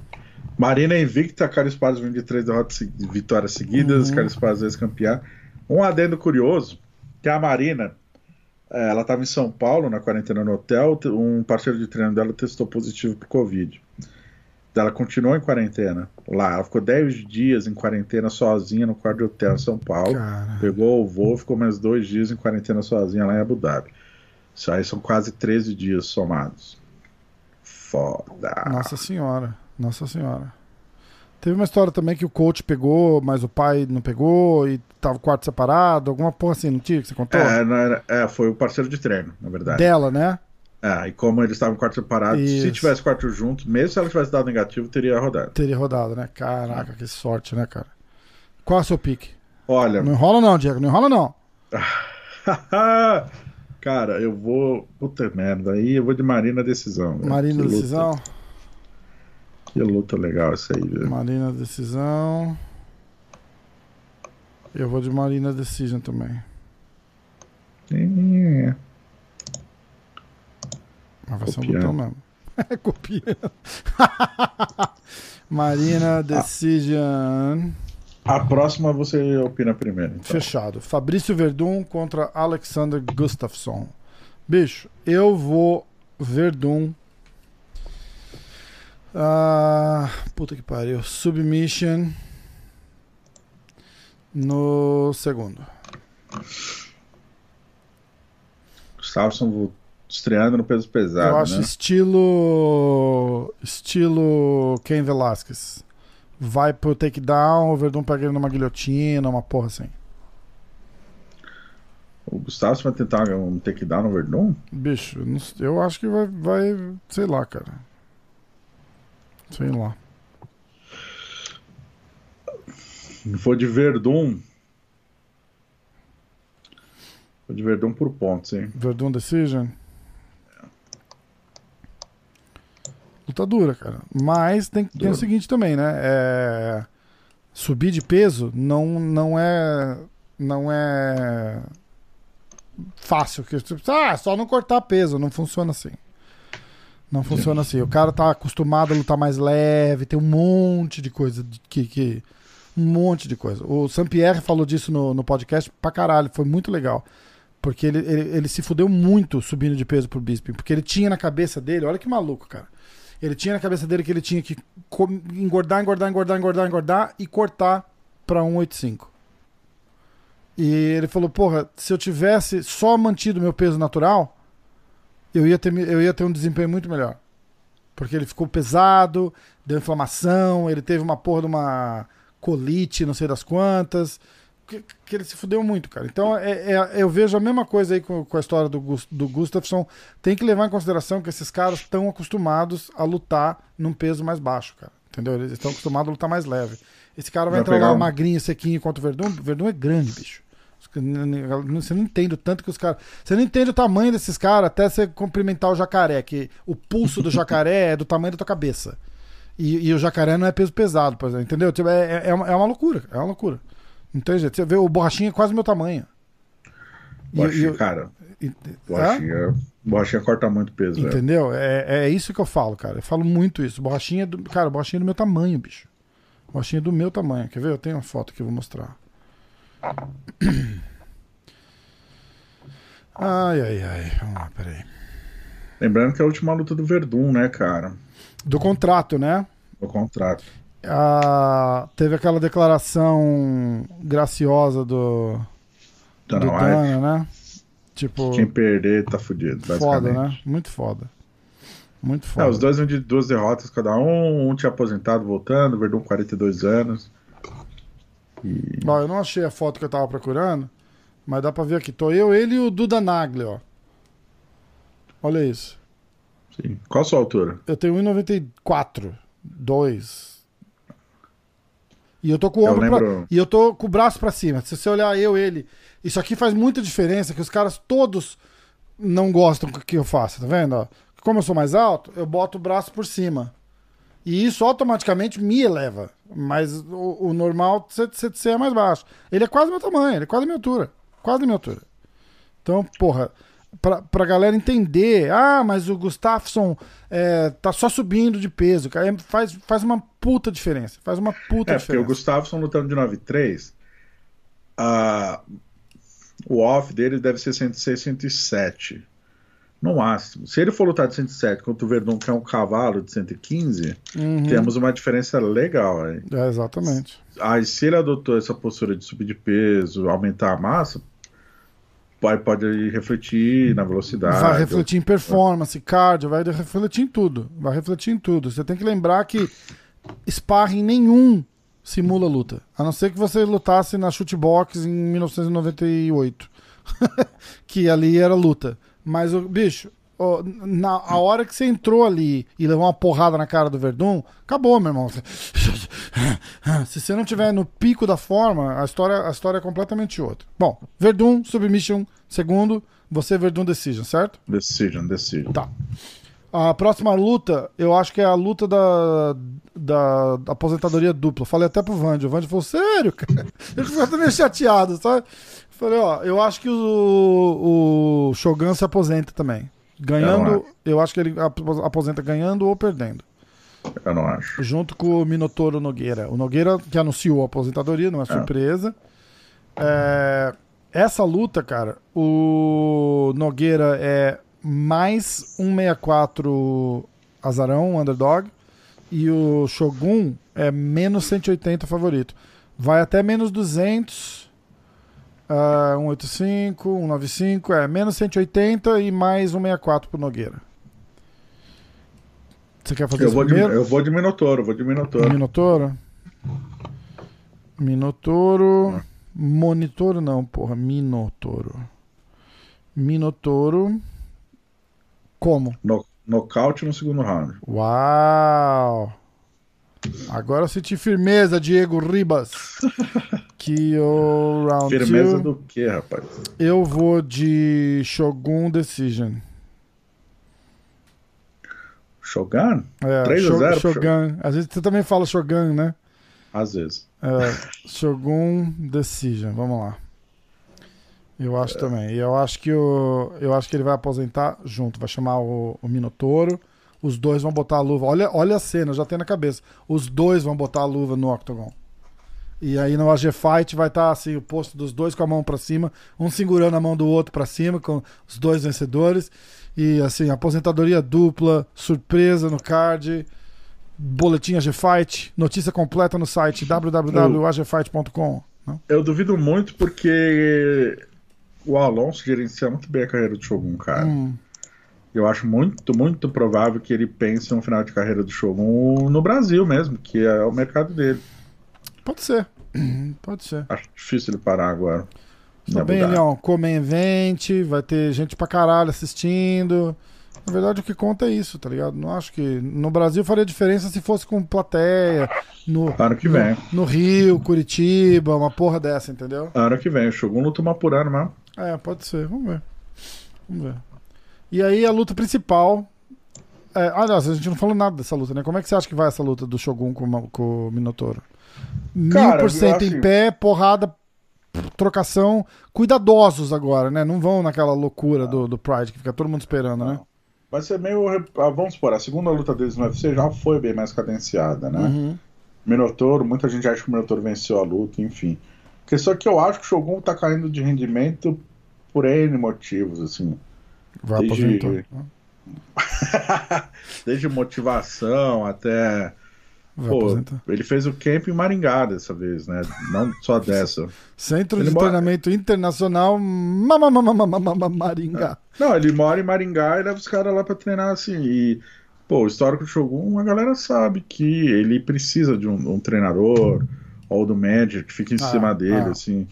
Marina invicta, Carlos Paz vem de três derrotas, vitórias seguidas, Uhum. Carlos Paz ex-campeã. Um adendo curioso, que a Marina, eh, ela estava em São Paulo, na quarentena no hotel, te- um parceiro de treino dela testou positivo para Covid. Ela continuou em quarentena lá, ela ficou 10 dias em quarentena sozinha no quarto de hotel em São Paulo. Cara. Pegou o voo, ficou mais dois dias em quarentena sozinha lá em Abu Dhabi. Isso aí são quase 13 dias somados. Foda. Nossa senhora. Nossa senhora. Teve uma história também que o coach pegou, mas o pai não pegou e tava o quarto separado, alguma porra assim, não tinha que você contou? É, não era- é, foi o parceiro de treino, na verdade. Dela, né? É, e como eles estavam quarto separado, se Isso. tivesse quarto juntos, mesmo se ela tivesse dado negativo, teria rodado. Teria rodado, né? Caraca, que sorte, né, cara? Qual é o seu pique? Olha, Não enrola não, Diego, não enrola não. *laughs* cara, eu vou. Puta merda, aí eu vou de Marina Decisão. Marina Que luta- decisão. Que luta legal essa aí, velho. Marina decisão. Eu vou de Marina Decision também. É. Mas vai ser um Copiando. botão mesmo. *laughs* É, copiando. *laughs* Marina Decision. A próxima você opina primeiro. então. Fechado. Fabrício Verdun contra Alexander Gustafsson. Bicho, eu vou Verdun. Ah, puta que pariu. Submission. No segundo. Gustafsson estreando no peso pesado, eu acho né? estilo. Estilo Ken Velasquez. Vai pro takedown, o Verdun pega ele numa guilhotina, uma porra assim. O Gustafsson vai tentar um takedown no Verdun? Bicho, eu acho que vai, vai. Sei lá, cara. Sei lá. Vou de Verdun. Vou de Verdun por pontos, hein? Verdun Decision. Luta dura, cara. Mas tem, tem o seguinte também, né? É, subir de peso não, não é. Não é. Fácil. Tipo, ah, só não cortar peso. Não funciona assim. Não funciona assim. O cara tá acostumado a lutar mais leve, tem um monte de coisa que. que um monte de coisa. O Sampierre falou disso no, no podcast pra caralho. Foi muito legal. Porque ele, ele, ele se fudeu muito subindo de peso pro Bisping. Porque ele tinha na cabeça dele, olha que maluco, cara. Ele tinha na cabeça dele que ele tinha que engordar, engordar, engordar, engordar, engordar e cortar pra 185. E ele falou, porra, se eu tivesse só mantido meu peso natural, eu ia ter, eu ia ter um desempenho muito melhor. Porque ele ficou pesado, deu inflamação, ele teve uma porra de uma colite, não sei das quantas. Que, que ele se fudeu muito, cara. Então é, é- eu vejo a mesma coisa aí com, com a história do, do Gustafsson. Tem que levar em consideração que esses caras estão acostumados a lutar num peso mais baixo, cara. Entendeu? Eles estão acostumados a lutar mais leve. Esse cara vai, Vai entrar pegar lá magrinho, sequinho contra o Verdun. O Verdun é grande, bicho. Você não entende o tanto que os caras. Você não entende o tamanho desses caras até você cumprimentar o jacaré, que o pulso do jacaré é do tamanho da tua cabeça. E, e o jacaré não é peso pesado, por exemplo, entendeu? Tipo, é, é, uma, é uma loucura, é uma loucura. Não tem jeito. Você vê, o borrachinha é quase meu tamanho. Borrachinha, cara, e- borrachinha, borrachinha corta muito peso, velho. Entendeu? É, é isso que eu falo, cara. Eu falo muito isso. Borrachinha, do, cara, borrachinha é do meu tamanho, bicho. Borrachinha é do meu tamanho. Quer ver? Eu tenho uma foto que eu vou mostrar. *coughs* Ai, ai, ai. Vamos lá, peraí. Lembrando que é a última luta do Verdun, né, cara? Do contrato, né? O contrato. Ah, teve aquela declaração graciosa do, Dana do. Dana, né? Tipo, Quem perder tá fudido, foda, né? Muito foda. Muito É, foda. os dois vão de duas derrotas cada um. Um tinha aposentado voltando, Verdun 42 anos. E Ó, eu não achei a foto que eu tava procurando, mas dá pra ver aqui. Tô eu, ele e o Duda Nagli, ó. Olha isso. sim. Qual a sua altura? Eu tenho 1,94. 2. E eu tô com o Eu ombro pra- lembro- E eu tô com o braço pra cima. Se você olhar eu, ele. Isso aqui faz muita diferença, que os caras todos não gostam que eu faça, tá vendo? ó? Como eu sou mais alto, eu boto o braço por cima. E isso automaticamente me eleva. Mas o, o normal você é mais baixo. Ele é quase meu tamanho, ele é quase minha altura. Quase minha altura. Então, porra, pra, pra galera entender, ah, mas o Gustafsson é, tá só subindo de peso, cara, é, faz, faz uma puta diferença. Faz uma puta É, porque o diferença. Gustafsson lutando de 9,3, a... o off dele deve ser 106, 107. No máximo. Se ele for lutar de 107 contra o Verdun, que é um cavalo de 115, Uhum. temos uma diferença legal aí. É, exatamente. Aí, se ele adotou essa postura de subir de peso, aumentar a massa, vai, pode refletir na velocidade. Vai refletir em performance, cardio, vai refletir em tudo. Vai refletir em tudo. Você tem que lembrar que sparring nenhum simula luta. A não ser que você lutasse na shootbox em 1998. *laughs* que ali era luta. Mas o bicho, ó, na a hora que você entrou ali e levou uma porrada na cara do Verdun, acabou, meu irmão. *laughs* Se você não tiver no pico da forma, a história, a história é completamente outra. Bom, Verdun, Submission, segundo, você Verdun Decision, certo? Decision, decision. Tá. A próxima luta, eu acho que é a luta da, da, da aposentadoria dupla. Falei até pro Vandy. O Vandy falou, sério, cara? Ele ficou meio chateado, sabe? Falei, ó, eu acho que o, o Shogun se aposenta também. Ganhando, Eu eu acho que ele ap- aposenta ganhando ou perdendo. Eu não acho. Junto com o Minotouro Nogueira. O Nogueira que anunciou a aposentadoria, não é surpresa. É, essa luta, cara, o Nogueira é mais 164 azarão, underdog, e o Shogun é menos 180 favorito. Vai até menos 200, ah, 185, 195, é menos 180 e mais 164 pro Nogueira. Você quer fazer Eu isso vou, de, primeiro? eu vou de Minotouro, vou de Minotouro. Minotouro? Minotouro. Monitoro não, porra. Minotouro. Minotouro. Como? No, nocaute no segundo round. Uau! Agora eu senti firmeza, Diego Ribas. *laughs* que o round Firmeza two, do quê, rapaz? Eu vou de Shogun Decision. Shogun? É, 3 a Sho- 0 pro Shogun. Às vezes você também fala Shogun, né? Às vezes. É, Shogun Decision, vamos lá. Eu acho também. E eu acho que o, eu acho que ele vai aposentar junto, vai chamar o, o Minotouro. Os dois vão botar a luva. Olha, olha a cena, já tem na cabeça. Os dois vão botar a luva no octagon. E aí no AG Fight vai estar assim o posto dos dois com a mão pra cima, um segurando a mão do outro pra cima com os dois vencedores. E assim, aposentadoria dupla, surpresa no card, boletim AG Fight, notícia completa no site www.agfight.com. Não? Eu duvido muito porque o Alonso gerencia muito bem a carreira do Shogun, cara. Hum, Eu acho muito, muito provável que ele pense no final de carreira do Shogun no Brasil mesmo, que é o mercado dele. pode ser. *clears throat* Pode ser. Acho difícil ele parar agora. Tá Abu bem. Leão. Come event, vai ter gente pra caralho assistindo. Na verdade, o que conta é isso, tá ligado? Não acho que. No Brasil faria diferença se fosse com plateia, no, Ano que vem. no Rio, Curitiba, uma porra dessa, entendeu? Ano que vem. O Shogun luta uma por ano mesmo. É, pode ser. Vamos ver. Vamos ver. E aí a luta principal. É, ah, nossa, a gente não falou nada dessa luta, né? Como é que você acha que vai essa luta do Shogun com, com o Minotouro? Mil por cento em pé, porrada, trocação. Cuidadosos agora, né? Não vão naquela loucura do, do Pride que fica todo mundo esperando, né? Vai ser meio. ah, Vamos supor, a segunda luta deles no UFC já foi bem mais cadenciada, né? Uhum. Minotouro, muita gente acha que o Minotouro venceu a luta, enfim. Porque só que eu acho que o Shogun tá caindo de rendimento por N motivos, assim. Vai Desde- aposentar. *laughs* Desde motivação até. Vai Pô, aposentar. ele fez o camp em Maringá dessa vez, né? Não só *laughs* dessa. Centro ele de mora- Treinamento Internacional Maringá. Não, ele mora em Maringá e leva os caras lá pra treinar assim. E, pô, o histórico do Shogun, a galera sabe que ele precisa de um, um treinador ou do manager que fique em Ah, cima dele, ah. assim,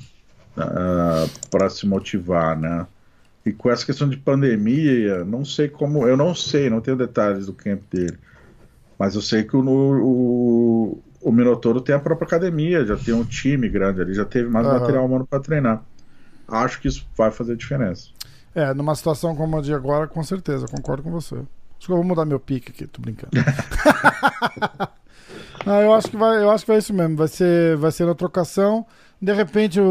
ah, pra se motivar, né? E com essa questão de pandemia, não sei como. Eu não sei, não tenho detalhes do camp dele. Mas eu sei que o, o, o Minotouro tem a própria academia, já tem um time grande ali, já teve mais Aham. material humano pra treinar. Acho que isso vai fazer diferença. É, numa situação como a de agora, com certeza, concordo com você. Acho que eu vou mudar meu pique aqui, tô brincando. *laughs* Não, eu acho que vai, eu acho que vai isso mesmo. Vai ser, vai ser na trocação. De repente o,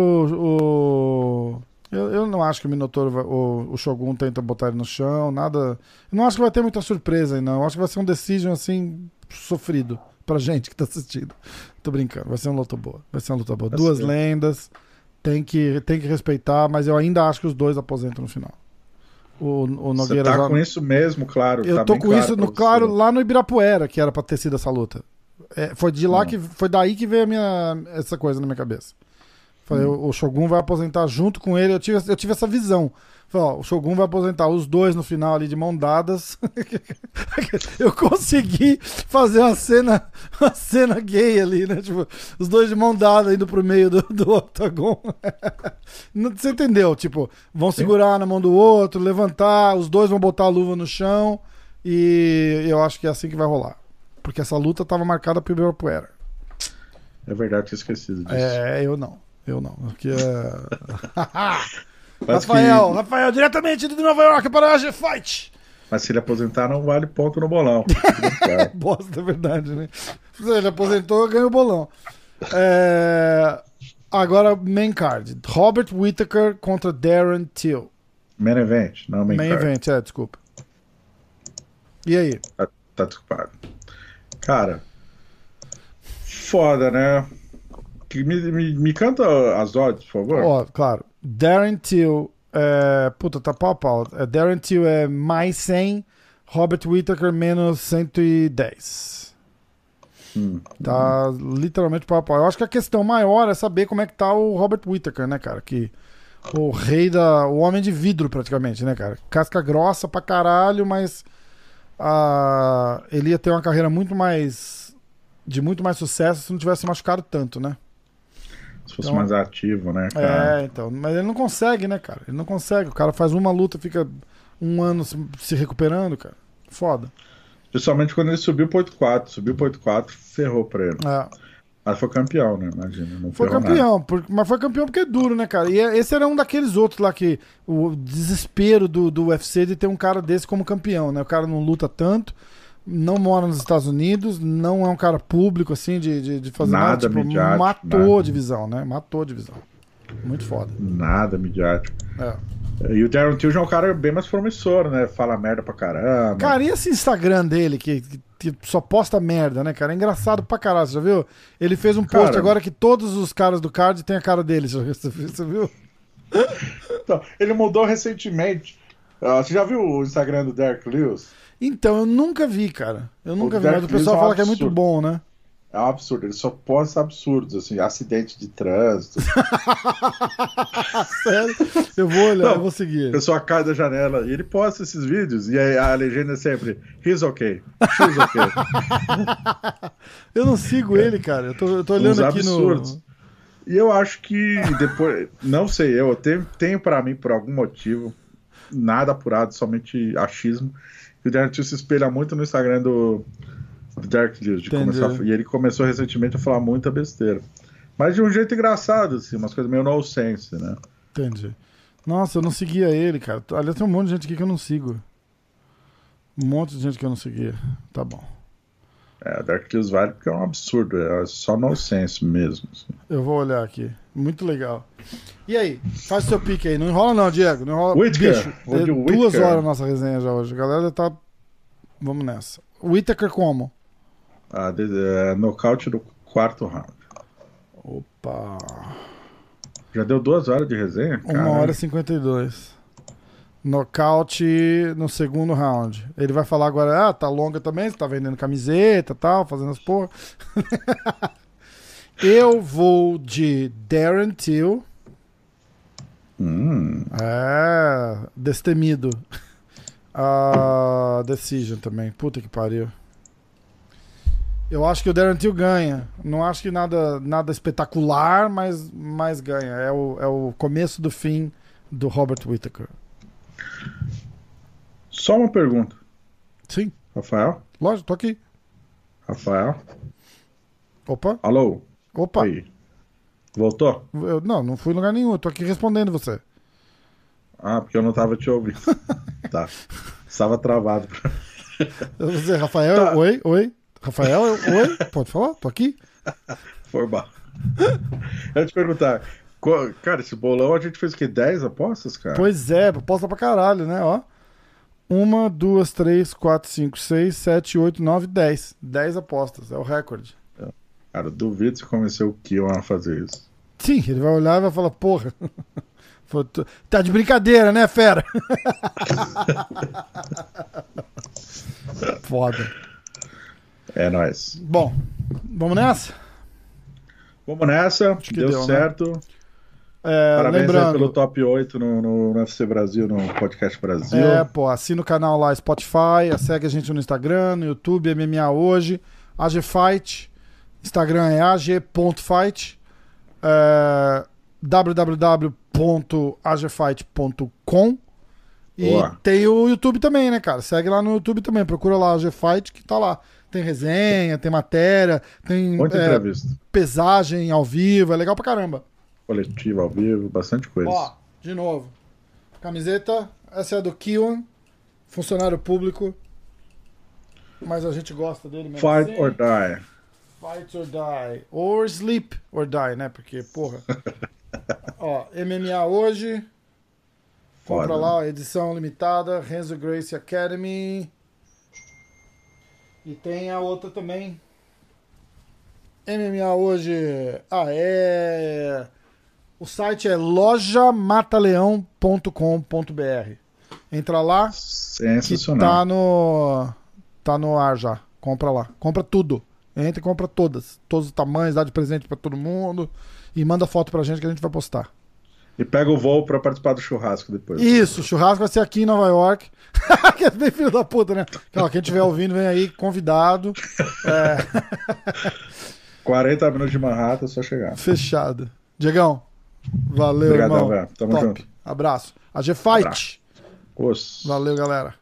o- eu, eu não acho que o Minotouro, vai- o, o Shogun tenta botar ele no chão, nada. Eu não acho que vai ter muita surpresa aí, não. Eu acho que vai ser um decision assim sofrido pra gente que tá assistindo. Tô brincando. Vai ser uma luta boa. Vai ser uma luta boa. Vai Duas ser. lendas. Tem que, tem que respeitar, mas eu ainda acho que os dois aposentam no final. O, o Você Nogueira tá já- com isso mesmo, claro. eu tá tô com isso no claro você. lá no Ibirapuera, que era pra ter sido essa luta. É, foi de lá Hum. que foi daí que veio minha essa coisa na minha cabeça. Falei, o, o Shogun vai aposentar junto com ele. Eu tive, eu tive essa visão. Falei, ó, o Shogun vai aposentar os dois no final ali de mão dadas. *laughs* eu consegui fazer uma cena, uma cena gay ali, né? Tipo, os dois de mão dada indo pro meio do, do octagon. *laughs* Você entendeu? Tipo, vão segurar na mão do outro, levantar, os dois vão botar a luva no chão. E eu acho que é assim que vai rolar. Porque essa luta tava marcada pro Ibirapuera. É verdade, tinha esquecido disso. É, eu não. Eu não. Porque é... *laughs* Rafael, que- Rafael, diretamente de Nova York para a G-Fight. mas se ele aposentar, não vale ponto no bolão. *laughs* Bosta, é verdade, né? Se ele aposentou, ganhou o bolão. É, Agora, main card. Robert Whittaker contra Darren Till. Main event, não main, Main card. event, é, desculpa. E aí? Tá, tá desculpado. Cara, foda, né? Me, me, me canta as odds, por favor. Ó, claro. Darren Till. É... Puta, tá pau a pau. É, Darren Till é mais 100. Robert Whittaker menos 110. Hum. Tá literalmente pau a pau. Eu acho que a questão maior é saber como é que tá o Robert Whittaker, né, cara? Que o rei da. O homem de vidro, praticamente, né, cara? Casca grossa pra caralho, mas. ah, ele ia ter uma carreira muito mais. de muito mais sucesso se não tivesse machucado tanto, né? Se fosse Então- mais ativo, né, cara? É, então. Mas ele não consegue, né, cara? Ele não consegue. O cara faz uma luta, fica um ano se, recuperando, cara. Foda. Principalmente quando ele subiu pro 8-4. Subiu pro 8-4, ferrou pra ele. É. Mas foi campeão, né? Imagina. Não Foi campeão, por- mas foi campeão porque é duro, né, cara? E é- esse era um daqueles outros lá que o desespero do, do UFC de ter um cara desse como campeão, né? O cara não luta tanto, não mora nos Estados Unidos, não é um cara público, assim, de, de, de fazer nada. Nada Tipo, midiático, matou nada. a divisão, né? Matou a divisão. Muito foda. Nada, midiático. É. E o Darren Till já é um cara bem mais promissor, né? Fala merda pra caramba. Cara, e esse Instagram dele que, que- que só posta merda, né, cara? É engraçado pra caralho, você já viu? Ele fez um post Cara. agora que todos os caras do card têm a cara dele, *laughs* você viu? Então, ele mudou recentemente. Ah, você já viu o Instagram do Derek Lewis? Então, eu nunca vi, cara. Eu nunca vi, Derek mas o pessoal é fala que é muito bom, né? É um absurdo. Ele só posta absurdos, assim, acidente de trânsito. *laughs* Sério? Eu vou olhar, Não, eu vou seguir A ele. pessoa cai da janela e ele posta esses vídeos. E aí a legenda é sempre: He's okay. She's okay. *laughs* Eu não sigo ele, cara. Eu tô, eu tô olhando Uns aqui absurdos. no. E eu acho que depois. Não sei eu, tenho, tenho pra mim, por algum motivo, nada apurado, somente achismo. O Derek Till se espelha muito no Instagram do, do Derek Lewis. de começar a- e ele começou recentemente a falar muita besteira. Mas de um jeito engraçado, assim, umas coisas meio nonsense, né? Entendi. Nossa, eu não seguia ele, cara. Aliás, tem um monte de gente aqui que eu não sigo. Um monte de gente que eu não seguia. Tá bom. É, Derek Lewis vale porque é um absurdo, é só nonsense mesmo. assim. Eu vou olhar aqui. Muito legal. E aí? Faz o seu pique aí. Não enrola não, Diego. Não enrola. Whittaker. Bicho, de é duas horas a nossa resenha já hoje. A galera tá... Vamos nessa. O Whittaker como? Ah, de, é, nocaute do quarto round. Opa. Já deu duas horas de resenha? Uma Caralho. hora e 52. Nocaute no segundo round. Ele vai falar agora, ah, tá longa também, você tá vendendo camiseta e tal, fazendo as porra. *laughs* Eu vou de Darren Till. Hum, É, destemido. A *laughs* Decision também. Puta que pariu. Eu acho que o Darren Till ganha. Não acho que nada, nada espetacular, mas, mas ganha. É o, é o começo do fim do Robert Whittaker. Só uma pergunta. Sim, Rafael? lógico, tô aqui. Rafael? Opa, Alô? opa. Oi. Voltou? Eu, não, não fui em lugar nenhum. Eu tô aqui respondendo você. Ah, porque eu não tava te ouvindo. *laughs* tá. Estava travado. Eu vou dizer, Rafael, Tá. oi, oi. Rafael, oi. Pode falar? Tô aqui. Formal. Eu te perguntar. Cara, esse bolão a gente fez o quê? 10 apostas, cara? Pois é, posta pra caralho, né? Ó. Uma, duas, três, quatro, cinco, seis, sete, oito, nove, dez. Dez apostas, é o recorde. Cara, eu duvido se convenceu o Kion a fazer isso. Sim, ele vai olhar e vai falar, porra. *laughs* Tá de brincadeira, né, fera? *laughs* Foda. É nóis. Bom, vamos nessa? Vamos nessa. que deu, deu, né? É, Parabéns lembrando, pelo top 8 no, no, no UFC Brasil, no Podcast Brasil. É, pô, assina o canal lá Spotify, segue a gente no Instagram, no YouTube, MMA Hoje, AG Fight, Instagram é ag.fight, é, www.agfight.com e Boa. tem o YouTube também, né, cara? Segue lá no YouTube também, procura lá AG Fight que tá lá. Tem resenha, tem matéria, tem é, pesagem ao vivo, é legal pra caramba. Coletiva ao vivo, bastante coisa. Ó, de novo. Camiseta, essa é do Kiwan, funcionário público. Mas a gente gosta dele mesmo. Fight assim. or die. Fight or die. Or sleep or die, né? Porque, porra. *laughs* ó, MMA hoje. Compra Foda. lá, edição limitada, Renzo Gracie Academy. E tem a outra também. MMA hoje. Ah, é. O site é lojamataleão.com.br. Entra lá que Sensacional. tá no tá no ar já. Compra lá. Compra tudo. Entra e compra todas. Todos os tamanhos, dá de presente pra todo mundo e manda foto pra gente que a gente vai postar. E pega o voo pra participar do churrasco depois. Isso, o churrasco vai ser aqui em Nova York. *laughs* que é bem filho da puta, né? Ó, quem estiver ouvindo, vem aí, convidado. É, *laughs* 40 minutos de Manhattan, é só chegar. fechado. Diegão, valeu, Obrigadão, irmão. velho. Tamo Top. junto. Abraço. A G Fight. Abraço. Os. Valeu, galera.